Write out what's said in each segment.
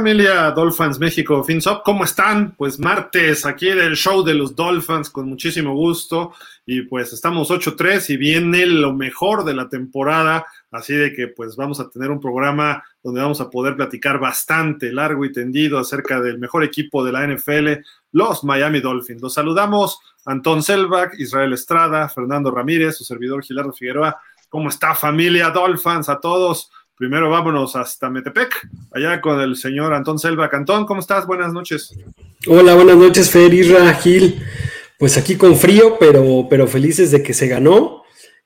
¿Qué tal familia Dolphins México FinSop? ¿Cómo están? Pues martes aquí en el show de los Dolphins con muchísimo gusto y pues estamos 8-3 y viene lo mejor de la temporada, así de que pues vamos a tener un programa donde vamos a poder platicar bastante largo y tendido acerca del mejor equipo de la NFL, los Miami Dolphins. Los saludamos Antón Selvak, Israel Estrada, Fernando Ramírez, su servidor Gilardo Figueroa. ¿Cómo está familia Dolphins? A todos. Primero vámonos hasta Metepec, allá con el señor Antón Selva. Cantón, ¿cómo estás? Buenas noches. Hola, buenas noches, Fer, Isra, Gil. Pues aquí con frío, pero, pero felices de que se ganó.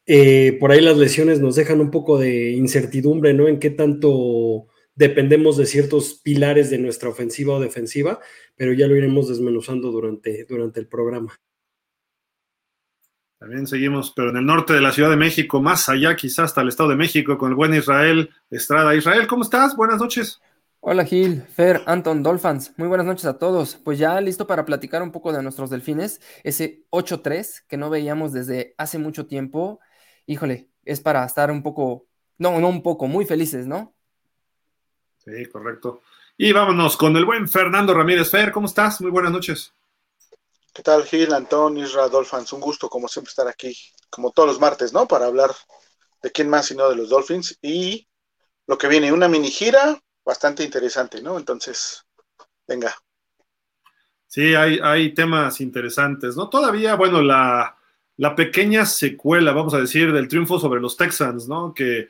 Eh, por ahí las lesiones nos dejan un poco de incertidumbre, ¿no? En qué tanto dependemos de ciertos pilares de nuestra ofensiva o defensiva, pero ya lo iremos desmenuzando durante, durante el programa. También seguimos, pero en el norte de la Ciudad de México, más allá quizás hasta el Estado de México, con el buen Israel Estrada. Israel, ¿cómo estás? Buenas noches. Hola Gil, Fer, Anton, Dolphins. Muy buenas noches a todos. Pues ya listo para platicar un poco de nuestros delfines. Ese 8-3 que no veíamos desde hace mucho tiempo. Híjole, es para estar un poco, no, no un poco, muy felices, ¿no? Sí, correcto. Y vámonos con el buen Fernando Ramírez. Fer, ¿cómo estás? Muy buenas noches. ¿Qué tal, Gil, Antón, Isra, Dolphins? Un gusto, como siempre, estar aquí, como todos los martes, ¿no? Para hablar de quién más sino de los Dolphins y lo que viene, una mini gira bastante interesante, ¿no? Entonces, venga. Sí, hay, hay temas interesantes, ¿no? Todavía, bueno, la, la pequeña secuela, vamos a decir, del triunfo sobre los Texans, ¿no? Que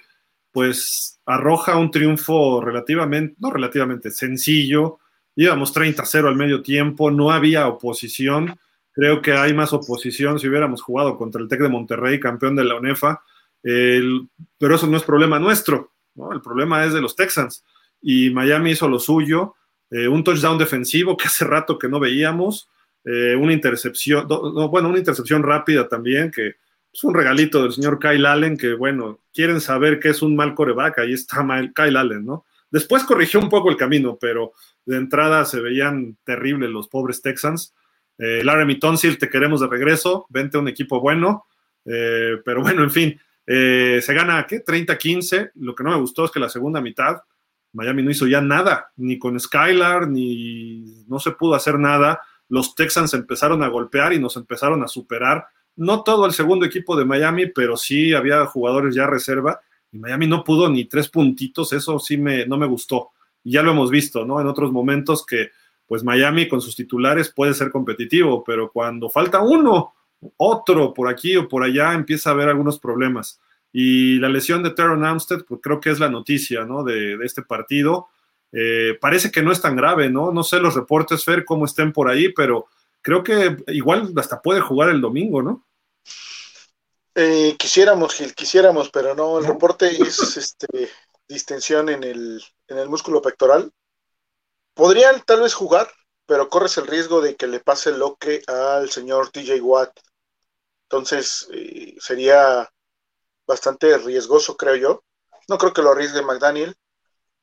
pues arroja un triunfo relativamente, no relativamente sencillo, íbamos 30-0 al medio tiempo, no había oposición. Creo que hay más oposición si hubiéramos jugado contra el Tec de Monterrey, campeón de la UNEFA. pero eso no es problema nuestro, ¿no? el problema es de los Texans. Y Miami hizo lo suyo, eh, un touchdown defensivo que hace rato que no veíamos, eh, una intercepción, bueno, una intercepción rápida también, que es un regalito del señor Kyle Allen, que bueno, quieren saber qué es un mal coreback, ahí está Kyle Allen, ¿no? Después corrigió un poco el camino, pero de entrada se veían terribles los pobres Texans. Eh, Laramie Tonsil, te queremos de regreso, vente a un equipo bueno, eh, pero bueno, en fin, eh, se gana, ¿qué? 30-15. Lo que no me gustó es que la segunda mitad, Miami no hizo ya nada, ni con Skylar, ni no se pudo hacer nada. Los Texans empezaron a golpear y nos empezaron a superar. No todo el segundo equipo de Miami, pero sí había jugadores ya reserva y Miami no pudo ni tres puntitos, eso sí me, no me gustó. Y ya lo hemos visto, ¿no? En otros momentos que pues Miami con sus titulares puede ser competitivo, pero cuando falta uno, otro por aquí o por allá, empieza a haber algunos problemas. Y la lesión de Teron Amstead, pues creo que es la noticia, ¿no? De, este partido. Eh, parece que no es tan grave, ¿no? No sé los reportes, Fer, cómo estén por ahí, pero creo que igual hasta puede jugar el domingo, ¿no? Eh, quisiéramos, Gil, quisiéramos, pero no, el reporte es este distensión en el, en el músculo pectoral. Podrían tal vez jugar, pero corres el riesgo de que le pase lo que al señor TJ Watt. Entonces, eh, sería bastante riesgoso, creo yo. No creo que lo arriesgue McDaniel.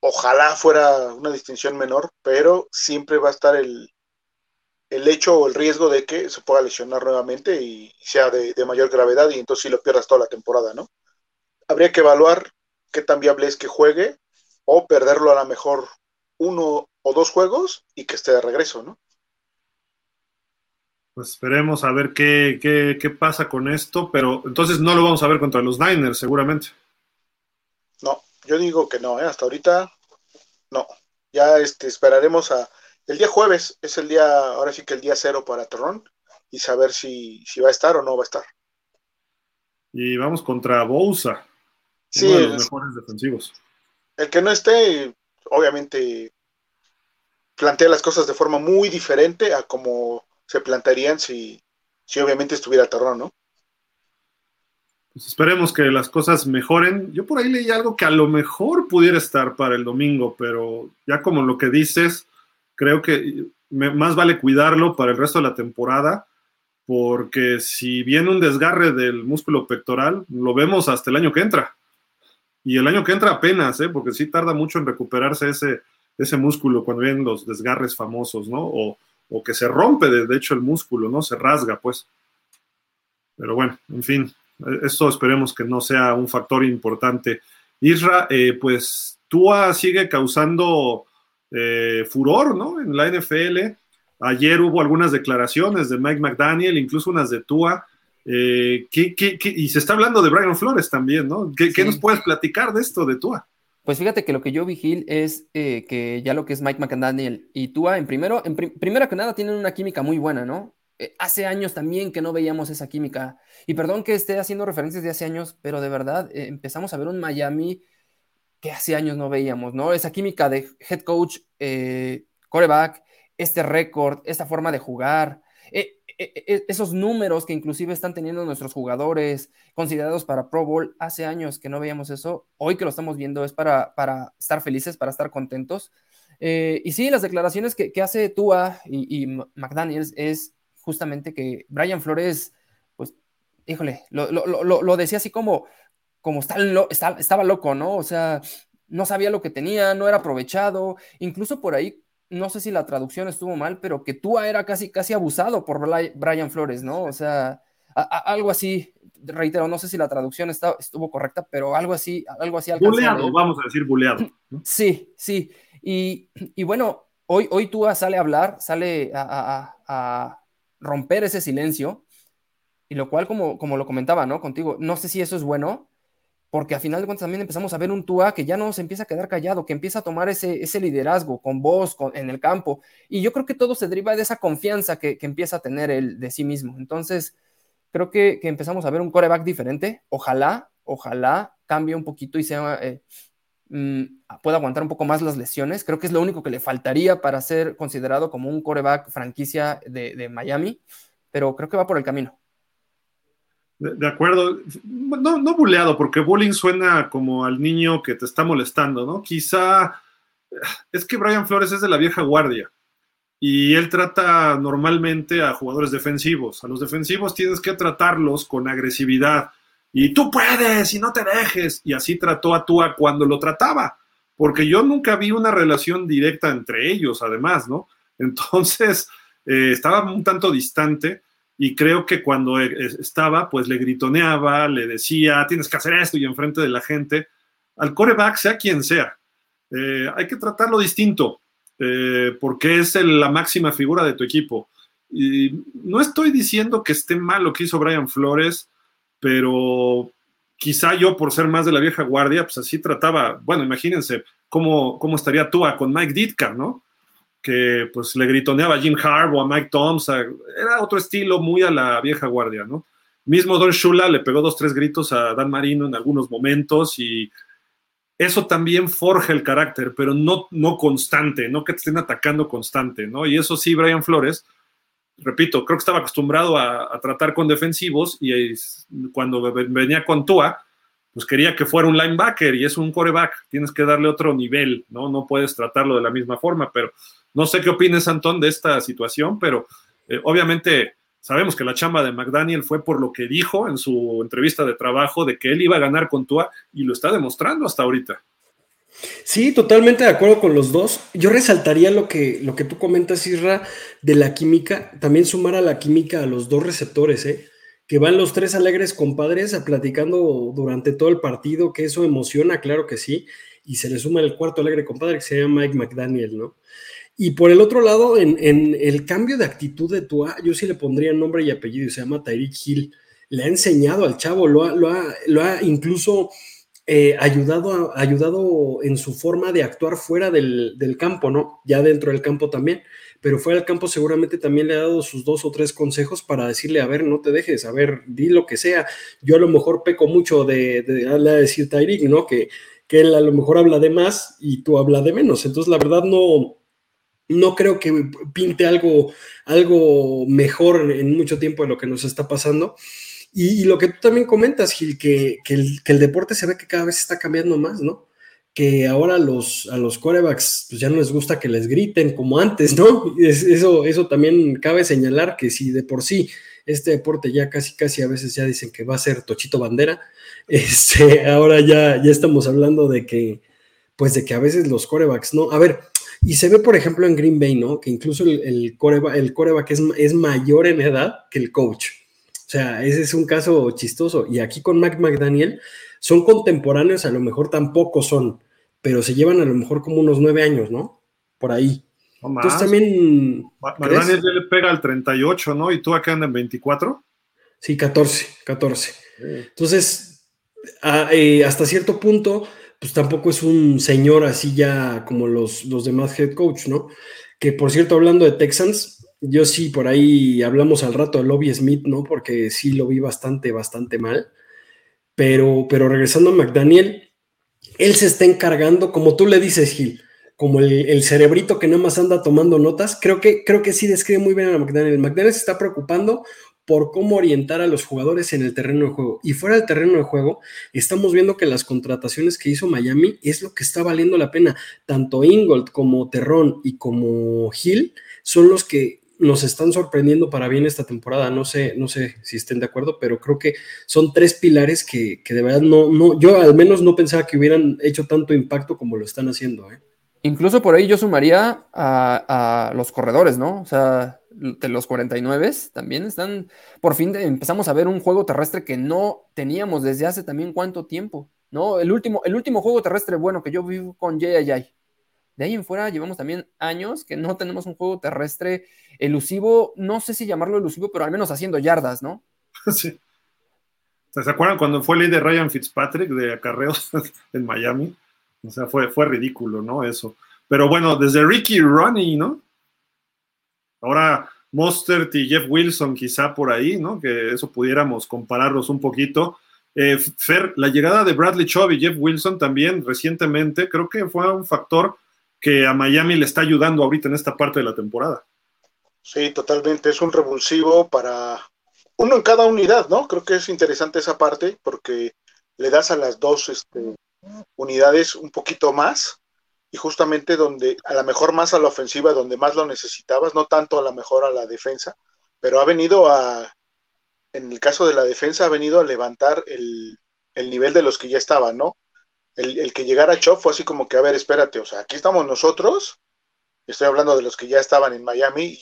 Ojalá fuera una distinción menor, pero siempre va a estar el, el hecho o el riesgo de que se pueda lesionar nuevamente y sea de, de mayor gravedad y entonces sí lo pierdas toda la temporada, ¿no? Habría que evaluar qué tan viable es que juegue o perderlo a lo mejor uno o dos juegos y que esté de regreso, ¿no? Pues esperemos a ver qué, qué, pasa con esto, pero entonces no lo vamos a ver contra los Niners, seguramente. No, yo digo que no, ¿eh? hasta ahorita no. Ya este, esperaremos a. El día jueves es el día, ahora sí que el día cero para Terrón y saber si, si va a estar o no va a estar. Y vamos contra Bousa. Sí, uno de los mejores defensivos. El que no esté, obviamente, plantea las cosas de forma muy diferente a como se plantearían si, si obviamente estuviera Terrón, ¿no? Pues esperemos que las cosas mejoren. Yo por ahí leí algo que a lo mejor pudiera estar para el domingo, pero ya como lo que dices, creo que más vale cuidarlo para el resto de la temporada, porque si viene un desgarre del músculo pectoral, lo vemos hasta el año que entra. Y el año que entra apenas, ¿eh? porque sí tarda mucho en recuperarse ese, ese músculo cuando vienen los desgarres famosos, ¿no? O, que se rompe, de, hecho, el músculo, ¿no? Se rasga, pues. Pero bueno, en fin, esto esperemos que no sea un factor importante. Isra, eh, pues Tua sigue causando eh, furor, ¿no? En la NFL. Ayer hubo algunas declaraciones de Mike McDaniel, incluso unas de Tua. Eh, y se está hablando de Brian Flores también, ¿no? ¿Qué, nos puedes platicar de esto de Tua? Pues fíjate que lo que yo vi, Gil, es eh, que ya lo que es Mike McDaniel y Tua, en primero, en primero que nada, tienen una química muy buena, ¿no? Eh, hace años también que no veíamos esa química. Y perdón que esté haciendo referencias de hace años, pero de verdad empezamos a ver un Miami que hace años no veíamos, ¿no? Esa química de head coach, coreback, este récord, esta forma de jugar, eh, eh, eh, esos números que inclusive están teniendo nuestros jugadores considerados para Pro Bowl, hace años que no veíamos eso, hoy que lo estamos viendo es para, para estar felices, para estar contentos. y sí, las declaraciones que, hace Tua y, McDaniels es justamente que Brian Flores, pues, híjole, lo, decía así como, como estaba loco, ¿no? O sea, no sabía lo que tenía, no era aprovechado, incluso por ahí no sé si la traducción estuvo mal, pero que Tua era casi, casi abusado por Brian Flores, ¿no? O sea, algo así, reitero, no sé si la traducción está, estuvo correcta, pero algo así, algo así. Buleado, vamos a decir buleado. Sí, sí. Y, bueno, hoy, hoy Tua sale a hablar, sale a, romper ese silencio, y lo cual, como, como lo comentaba, ¿no? Contigo, no sé si eso es bueno, porque a final de cuentas también empezamos a ver un Tua que ya no se empieza a quedar callado, que empieza a tomar ese, ese liderazgo con voz en el campo. Y yo creo que todo se deriva de esa confianza que, empieza a tener él de sí mismo. Entonces, creo que, empezamos a ver un coreback diferente. Ojalá, ojalá cambie un poquito y sea, eh, mm, pueda aguantar un poco más las lesiones. Creo que es lo único que le faltaría para ser considerado como un coreback franquicia de Miami, pero creo que va por el camino. De, acuerdo. No, no buleado, porque bullying suena como al niño que te está molestando, ¿no? Quizá es que Brian Flores es de la vieja guardia y él trata normalmente a jugadores defensivos. A los defensivos tienes que tratarlos con agresividad y tú puedes y no te dejes. Y así trató a Tua cuando lo trataba, porque yo nunca vi una relación directa entre ellos, además, ¿no? Entonces, eh, estaba un tanto distante y creo que cuando e, estaba, pues le gritoneaba, le decía, tienes que hacer esto y enfrente de la gente, al coreback, sea quien sea, eh, hay que tratarlo distinto, eh, porque es la máxima figura de tu equipo. Y no estoy diciendo que esté mal lo que hizo Brian Flores, pero quizá yo por ser más de la vieja guardia, pues así trataba, bueno, imagínense cómo, cómo estaría Tua con Mike Ditka, ¿no? Que pues le gritoneaba a Jim Harbaugh, a Mike Thompson, era otro estilo muy a la vieja guardia, ¿no? Mismo Don Shula le pegó dos, tres gritos a Dan Marino en algunos momentos y eso también forja el carácter, pero no, no constante, no que te estén atacando constante, ¿no? Y eso sí, Brian Flores, repito, creo que estaba acostumbrado a, a tratar con defensivos y cuando venía con Tua, pues quería que fuera un linebacker y es un coreback, tienes que darle otro nivel, ¿no? No puedes tratarlo de la misma forma, pero no sé qué opines, Antón, de esta situación, pero eh, obviamente sabemos que la chamba de McDaniel fue por lo que dijo en su entrevista de trabajo de que él iba a ganar con Tua y lo está demostrando hasta ahorita. Sí, totalmente de acuerdo con los dos. Yo resaltaría lo que, lo que tú comentas, Isra, de la química, también sumar a la química a los dos receptores, ¿eh? Que van los tres alegres compadres a platicando durante todo el partido, que eso emociona, claro que sí, y se le suma el cuarto alegre compadre que se llama Mike McDaniel, ¿no? Y por el otro lado, en, el cambio de actitud de Tua, yo sí le pondría nombre y apellido, se llama Tyreek Hill. Le ha enseñado al chavo, lo ha, lo ha, incluso eh, ayudado, ayudado en su forma de actuar fuera del, campo, ¿no? Ya dentro del campo también, pero fuera del campo seguramente también le ha dado sus dos o tres consejos para decirle, a ver, no te dejes, a ver, di lo que sea. Yo a lo mejor peco mucho de, de, decir Tyreek, ¿no? Que, que él a lo mejor habla de más y tú habla de menos. Entonces, la verdad no no creo que pinte algo, algo mejor en mucho tiempo de lo que nos está pasando. Y, lo que tú también comentas, Gil, que, el, deporte se ve que cada vez está cambiando más, ¿no? Que ahora los, a los corebacks pues ya no les gusta que les griten como antes, ¿no? eso, eso también cabe señalar que si de por sí este deporte ya casi, casi a veces ya dicen que va a ser Tochito Bandera, este, ahora ya, ya estamos hablando de que, pues de que a veces los corebacks, ¿no? A ver, y se ve, por ejemplo, en Green Bay, ¿no? Que incluso el, el coreback, es, es mayor en edad que el coach. O sea, ese es un caso chistoso. Y aquí con Mac McDaniel son contemporáneos, a lo mejor tampoco son, pero se llevan a lo mejor como unos nueve años, ¿no? por ahí. Entonces también. McDaniel ya le pega al 38, ¿no? ¿Y tú acá andas en 24? Sí, 14, 14. Entonces, eh, hasta cierto punto, pues tampoco es un señor así ya como los, los demás head coach, ¿no? Que por cierto, hablando de Texans, yo sí por ahí hablamos al rato de Lobby Smith, ¿no? Porque sí lo vi bastante, bastante mal. Pero, pero regresando a McDaniel, él se está encargando, como tú le dices, Gil, como el, cerebrito que nada más anda tomando notas, creo que, creo que sí describe muy bien a McDaniel. McDaniel se está preocupando por cómo orientar a los jugadores en el terreno de juego. Y fuera del terreno de juego, estamos viendo que las contrataciones que hizo Miami es lo que está valiendo la pena. Tanto Ingold como Terrón y como Hill son los que nos están sorprendiendo para bien esta temporada. No sé, no sé si estén de acuerdo, pero creo que son tres pilares que, de verdad no, no, yo al menos no pensaba que hubieran hecho tanto impacto como lo están haciendo. ¿eh? Incluso por ahí yo sumaría a, a los corredores, ¿no? O sea, de los 49 también están, por fin empezamos a ver un juego terrestre que no teníamos desde hace también cuánto tiempo, ¿no? El último, el último juego terrestre bueno que yo vi con Jay De ahí en fuera llevamos también años que no tenemos un juego terrestre elusivo, no sé si llamarlo elusivo, pero al menos haciendo yardas, ¿no? Sí. ¿Se acuerdan cuando fue el de Ryan Fitzpatrick de acarreos en Miami? O sea, fue, fue ridículo, ¿no? Eso. Pero bueno, desde Ricky Ronnie, ¿no? Ahora Mostert y Jeff Wilson quizá por ahí, ¿no? Que eso pudiéramos compararlos un poquito. Eh, Fer, la llegada de Bradley Chubb y Jeff Wilson también recientemente, creo que fue un factor que a Miami le está ayudando ahorita en esta parte de la temporada. Sí, totalmente. Es un revulsivo para uno en cada unidad, ¿no? Creo que es interesante esa parte porque le das a las dos este, unidades un poquito más y justamente donde a lo mejor más a la ofensiva, donde más lo necesitabas, no tanto a lo mejor a la defensa, pero ha venido a, en el caso de la defensa, ha venido a levantar el, nivel de los que ya estaban, ¿no? El, que llegara Chop fue así como que, a ver, espérate, o sea, aquí estamos nosotros, estoy hablando de los que ya estaban en Miami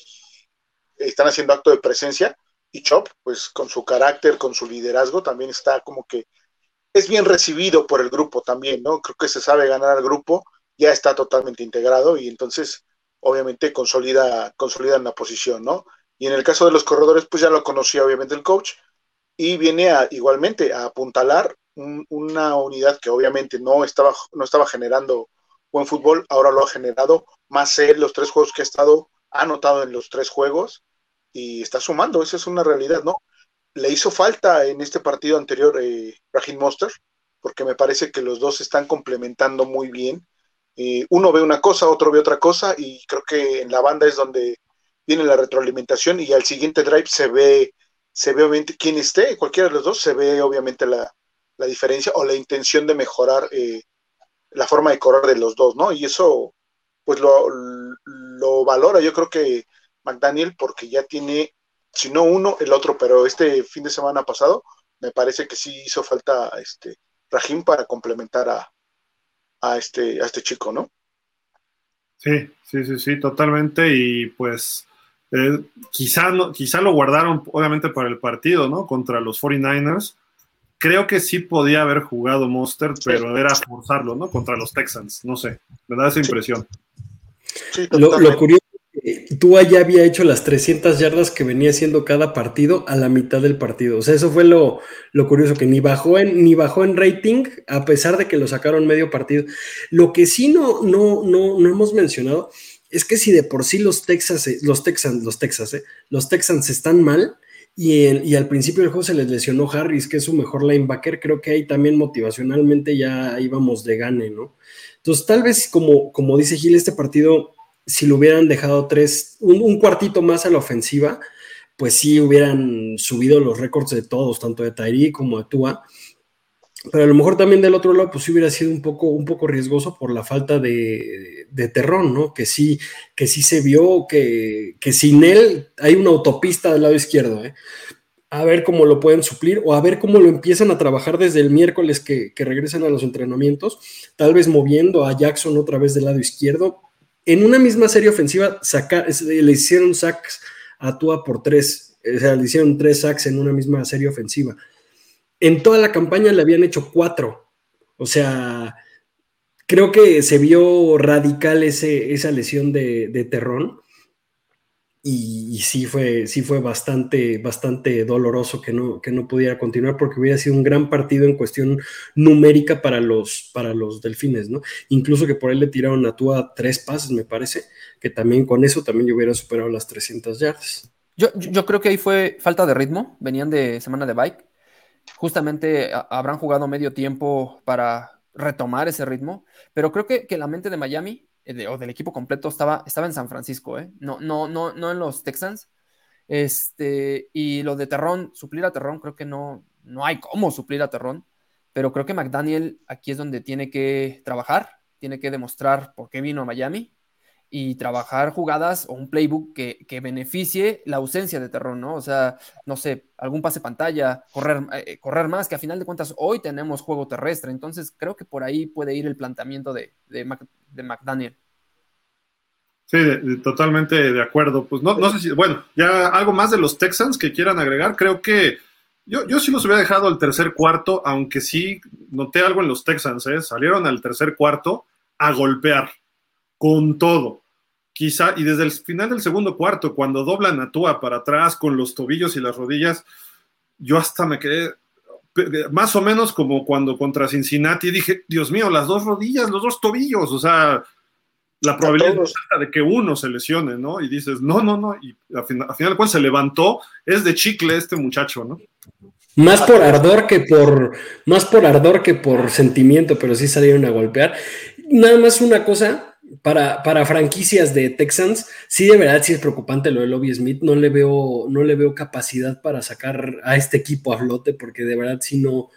están haciendo acto de presencia, y Chop, pues con su carácter, con su liderazgo, también está como que es bien recibido por el grupo también, ¿no? Creo que se sabe ganar al grupo ya está totalmente integrado y entonces obviamente consolida, consolida en la posición, ¿no? Y en el caso de los corredores, pues ya lo conocía obviamente el coach y viene a, igualmente a apuntalar una unidad que obviamente no estaba, no estaba generando buen fútbol, ahora lo ha generado, más él, los tres juegos que ha estado, ha anotado en los tres juegos y está sumando, esa es una realidad, ¿no? Le hizo falta en este partido anterior eh, Raheem Monster, porque me parece que los dos están complementando muy bien uno ve una cosa, otro ve otra cosa, y creo que en la banda es donde viene la retroalimentación y al siguiente drive se ve, se ve obviamente quien esté, cualquiera de los dos, se ve obviamente la, diferencia o la intención de mejorar eh, la forma de correr de los dos, ¿no? Y eso, pues lo, lo valora, yo creo que McDaniel, porque ya tiene, si no uno, el otro, pero este fin de semana pasado, me parece que sí hizo falta este Rajim para complementar a, a este, a este chico, ¿no? Sí, sí, sí, sí, totalmente. Y pues eh, quizá, quizá lo guardaron obviamente para el partido, ¿no? Contra los 49ers. Creo que sí podía haber jugado Monster, pero era forzarlo, ¿no? Contra los Texans, no sé, me da esa impresión. Sí, lo, lo, curioso Tua ya había hecho las 300 yardas que venía haciendo cada partido a la mitad del partido. O sea, eso fue lo, curioso, que ni bajó, en, ni bajó en rating, a pesar de que lo sacaron medio partido. Lo que sí no, no, no, no hemos mencionado es que si de por sí los Texas, eh, los Texans, los Texas, eh, los Texans están mal, y, y, al principio del juego se les lesionó Harris, que es su mejor linebacker, creo que ahí también motivacionalmente ya íbamos de gane, ¿no? Entonces, tal vez como, como dice Gil, este partido si lo hubieran dejado tres, un, cuartito más a la ofensiva, pues sí hubieran subido los récords de todos, tanto de Tairi como de Tua. Pero a lo mejor también del otro lado, pues sí hubiera sido un poco, un poco riesgoso por la falta de, de terrón, ¿no? Que sí, que sí se vio que, que sin él hay una autopista del lado izquierdo, ¿eh? a ver cómo lo pueden suplir o a ver cómo lo empiezan a trabajar desde el miércoles que, que regresan a los entrenamientos, tal vez moviendo a Jackson otra vez del lado izquierdo, en una misma serie ofensiva le hicieron sacks a Tua por tres, o sea, le hicieron tres sacks en una misma serie ofensiva. En toda la campaña le habían hecho cuatro. O sea, creo que se vio radical esa lesión de, Terrón. Y, sí fue, sí fue bastante, bastante doloroso que no, que no pudiera continuar porque hubiera sido un gran partido en cuestión numérica para los, para los delfines, ¿no? Incluso que por él le tiraron a Tua tres pases, me parece, que también con eso también yo hubiera superado las 300 yardas. Yo, yo creo que ahí fue falta de ritmo, venían de semana de bike, justamente habrán jugado medio tiempo para retomar ese ritmo, pero creo que, que la mente de Miami eh, o del equipo completo estaba, estaba en San Francisco, ¿eh? no, no, no, no en los Texans. Este, y lo de Terrón, suplir a Terrón, creo que no, no hay cómo suplir a Terrón, pero creo que McDaniel aquí es donde tiene que trabajar, tiene que demostrar por qué vino a Miami y trabajar jugadas o un playbook que, que, beneficie la ausencia de Terrón, ¿no? O sea, no sé, algún pase pantalla, correr, eh, correr más, que a final de cuentas hoy tenemos juego terrestre, entonces creo que por ahí puede ir el planteamiento de, de, de McDaniel. Sí, totalmente de acuerdo. Pues no, no sé si, bueno, ya algo más de los Texans que quieran agregar, creo que yo, yo sí los hubiera dejado al tercer cuarto, aunque sí noté algo en los Texans, ¿eh? salieron al tercer cuarto a golpear con todo. Quizá, y desde el final del segundo cuarto, cuando doblan a Tua para atrás con los tobillos y las rodillas, yo hasta me quedé más o menos como cuando contra Cincinnati dije, Dios mío, las dos rodillas, los dos tobillos, o sea, la probabilidad de que uno se lesione, ¿no? Y dices, no, no, no, y al final, al final cual se levantó, es de chicle este muchacho, ¿no? Más por ardor que por, más por ardor que por sentimiento, pero sí salieron a golpear. Nada más una cosa, para, para, franquicias de Texans, sí de verdad sí es preocupante lo de Lobby Smith. No le veo, no le veo capacidad para sacar a este equipo a flote, porque de verdad sí no,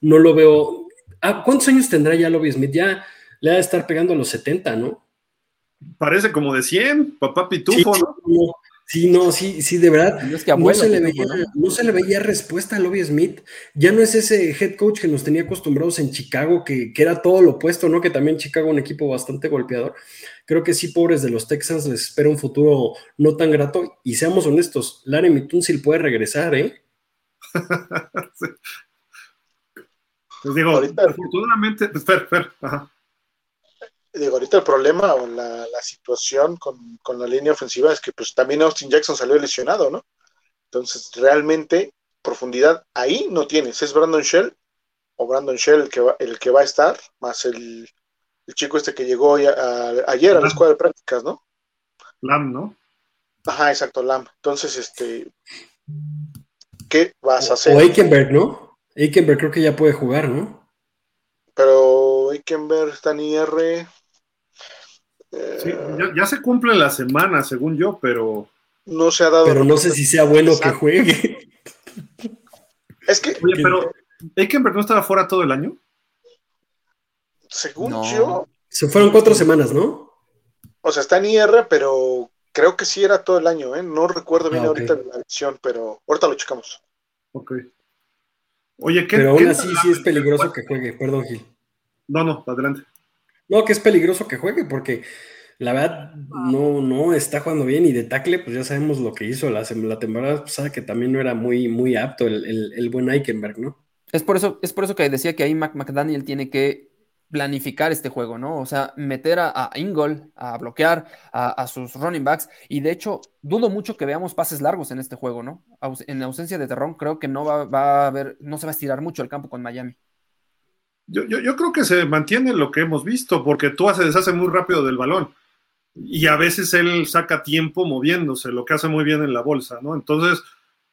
no lo veo. Ah, ¿Cuántos años tendrá ya Lobby Smith? Ya le ha de estar pegando a los 70, ¿no? Parece como de 100, papá pitufo, sí, ¿no? Sí, no, sí, sí, de verdad. No, se le veía, ¿no? se le veía, respuesta a Lobby Smith. Ya no es ese head coach que nos tenía acostumbrados en Chicago, que, que, era todo lo opuesto, ¿no? Que también Chicago un equipo bastante golpeador. Creo que sí, pobres de los Texans, les espera un futuro no tan grato. Y seamos honestos, Larry Mitunsil puede regresar, ¿eh? sí. Pues digo, afortunadamente, Fer, Fer, ajá digo, ahorita el problema o la, situación con, la línea ofensiva es que pues también Austin Jackson salió lesionado, ¿no? Entonces, realmente, profundidad ahí no tienes. Es Brandon Shell o Brandon Shell el que va, el que va a estar, más el, chico este que llegó ayer a la escuela de prácticas, ¿no? Lam, ¿no? Ajá, exacto, Lam. Entonces, este, ¿qué vas a hacer? O Eikenberg, ¿no? Eikenberg creo que ya puede jugar, ¿no? Pero Eikenberg está en IR, Sí, ya, se cumple la semana, según yo, pero. No se ha dado. Pero no sé si sea bueno que juegue. Es que. Oye, pero. ¿Eikenberg no estaba fuera todo el año? Según yo. Se fueron cuatro semanas, ¿no? O sea, está en IR, pero creo que sí era todo el año, ¿eh? No recuerdo bien ah, ahorita la edición, pero ahorita lo checamos. Ok. Oye, ¿qué. Pero aún así sí es peligroso que juegue, perdón, Gil. No, no, adelante. No, que es peligroso que juegue porque la verdad no, no está jugando bien y de tackle, pues ya sabemos lo que hizo la, la temporada pasada, que también no era muy, muy apto el, el, buen Eichenberg, ¿no? Es por, eso, es por eso que decía que ahí McDaniel tiene que planificar este juego, ¿no? O sea, meter a, a Ingol, a bloquear a, sus running backs. Y de hecho, dudo mucho que veamos pases largos en este juego, ¿no? en ausencia de Terrón, creo que no va, va, a haber, no se va a estirar mucho el campo con Miami. Yo, yo, creo que se mantiene lo que hemos visto, porque Tua se deshace muy rápido del balón. Y a veces él saca tiempo moviéndose, lo que hace muy bien en la bolsa, ¿no? Entonces,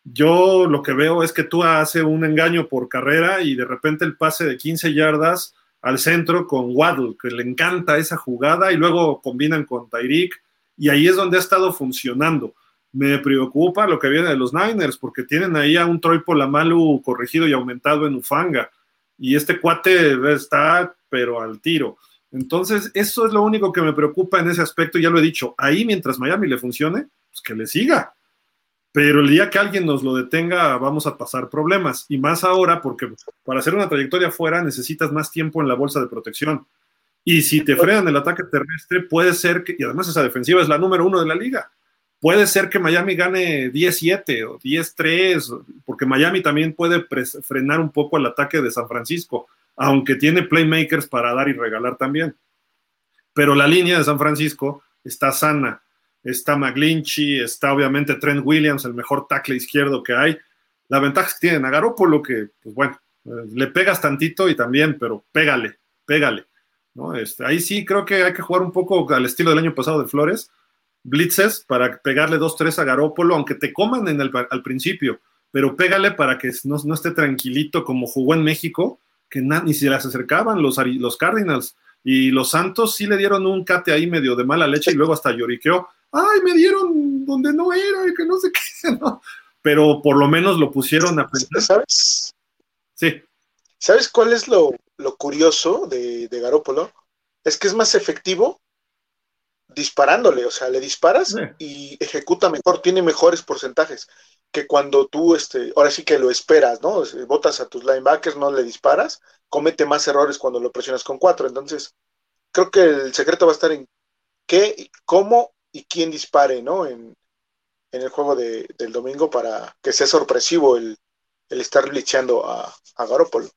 yo lo que veo es que Tua hace un engaño por carrera y de repente el pase de 15 yardas al centro con Waddle, que le encanta esa jugada, y luego combinan con Tyreek, y ahí es donde ha estado funcionando. Me preocupa lo que viene de los Niners, porque tienen ahí a un Troy Polamalu corregido y aumentado en Ufanga y este cuate está, pero al tiro. Entonces, eso es lo único que me preocupa en ese aspecto, ya lo he dicho, ahí mientras Miami le funcione, pues que le siga. Pero el día que alguien nos lo detenga, vamos a pasar problemas. Y más ahora, porque para hacer una trayectoria fuera necesitas más tiempo en la bolsa de protección. Y si te frenan el ataque terrestre, puede ser que, y además esa defensiva es la número uno de la liga, puede ser que Miami gane 10-7 o 10-3, porque Miami también puede frenar un poco el ataque de San Francisco, aunque tiene playmakers para dar y regalar también. pero la línea de San Francisco está sana. Está McGlinchy, está obviamente Trent Williams, el mejor tackle izquierdo que hay. La ventaja es que tienen a que, pues bueno, le pegas tantito y también, pero pégale, pégale. ¿no? Este, ahí sí creo que hay que jugar un poco al estilo del año pasado de Flores, blitzes para pegarle dos, tres a Garópolo, aunque te coman en el, al principio, pero pégale para que no, no, esté tranquilito como jugó en México, que ni se las acercaban los, los Cardinals. Y los Santos sí le dieron un cate ahí medio de mala leche y luego hasta lloriqueó. Ay, me dieron donde no era y que no sé qué, ¿no? Pero por lo menos lo pusieron a pensar. ¿Sabes? Sí. ¿Sabes cuál es lo, curioso de, de Garópolo? Es que es más efectivo disparándole, o sea, le disparas y ejecuta mejor, tiene mejores porcentajes que cuando tú, este, ahora sí que lo esperas, ¿no? Botas a tus linebackers, no le disparas, comete más errores cuando lo presionas con cuatro. Entonces, creo que el secreto va a estar en qué, cómo y quién dispare, ¿no? En, el juego del domingo para que sea sorpresivo el, estar glitchando a, a Garoppolo.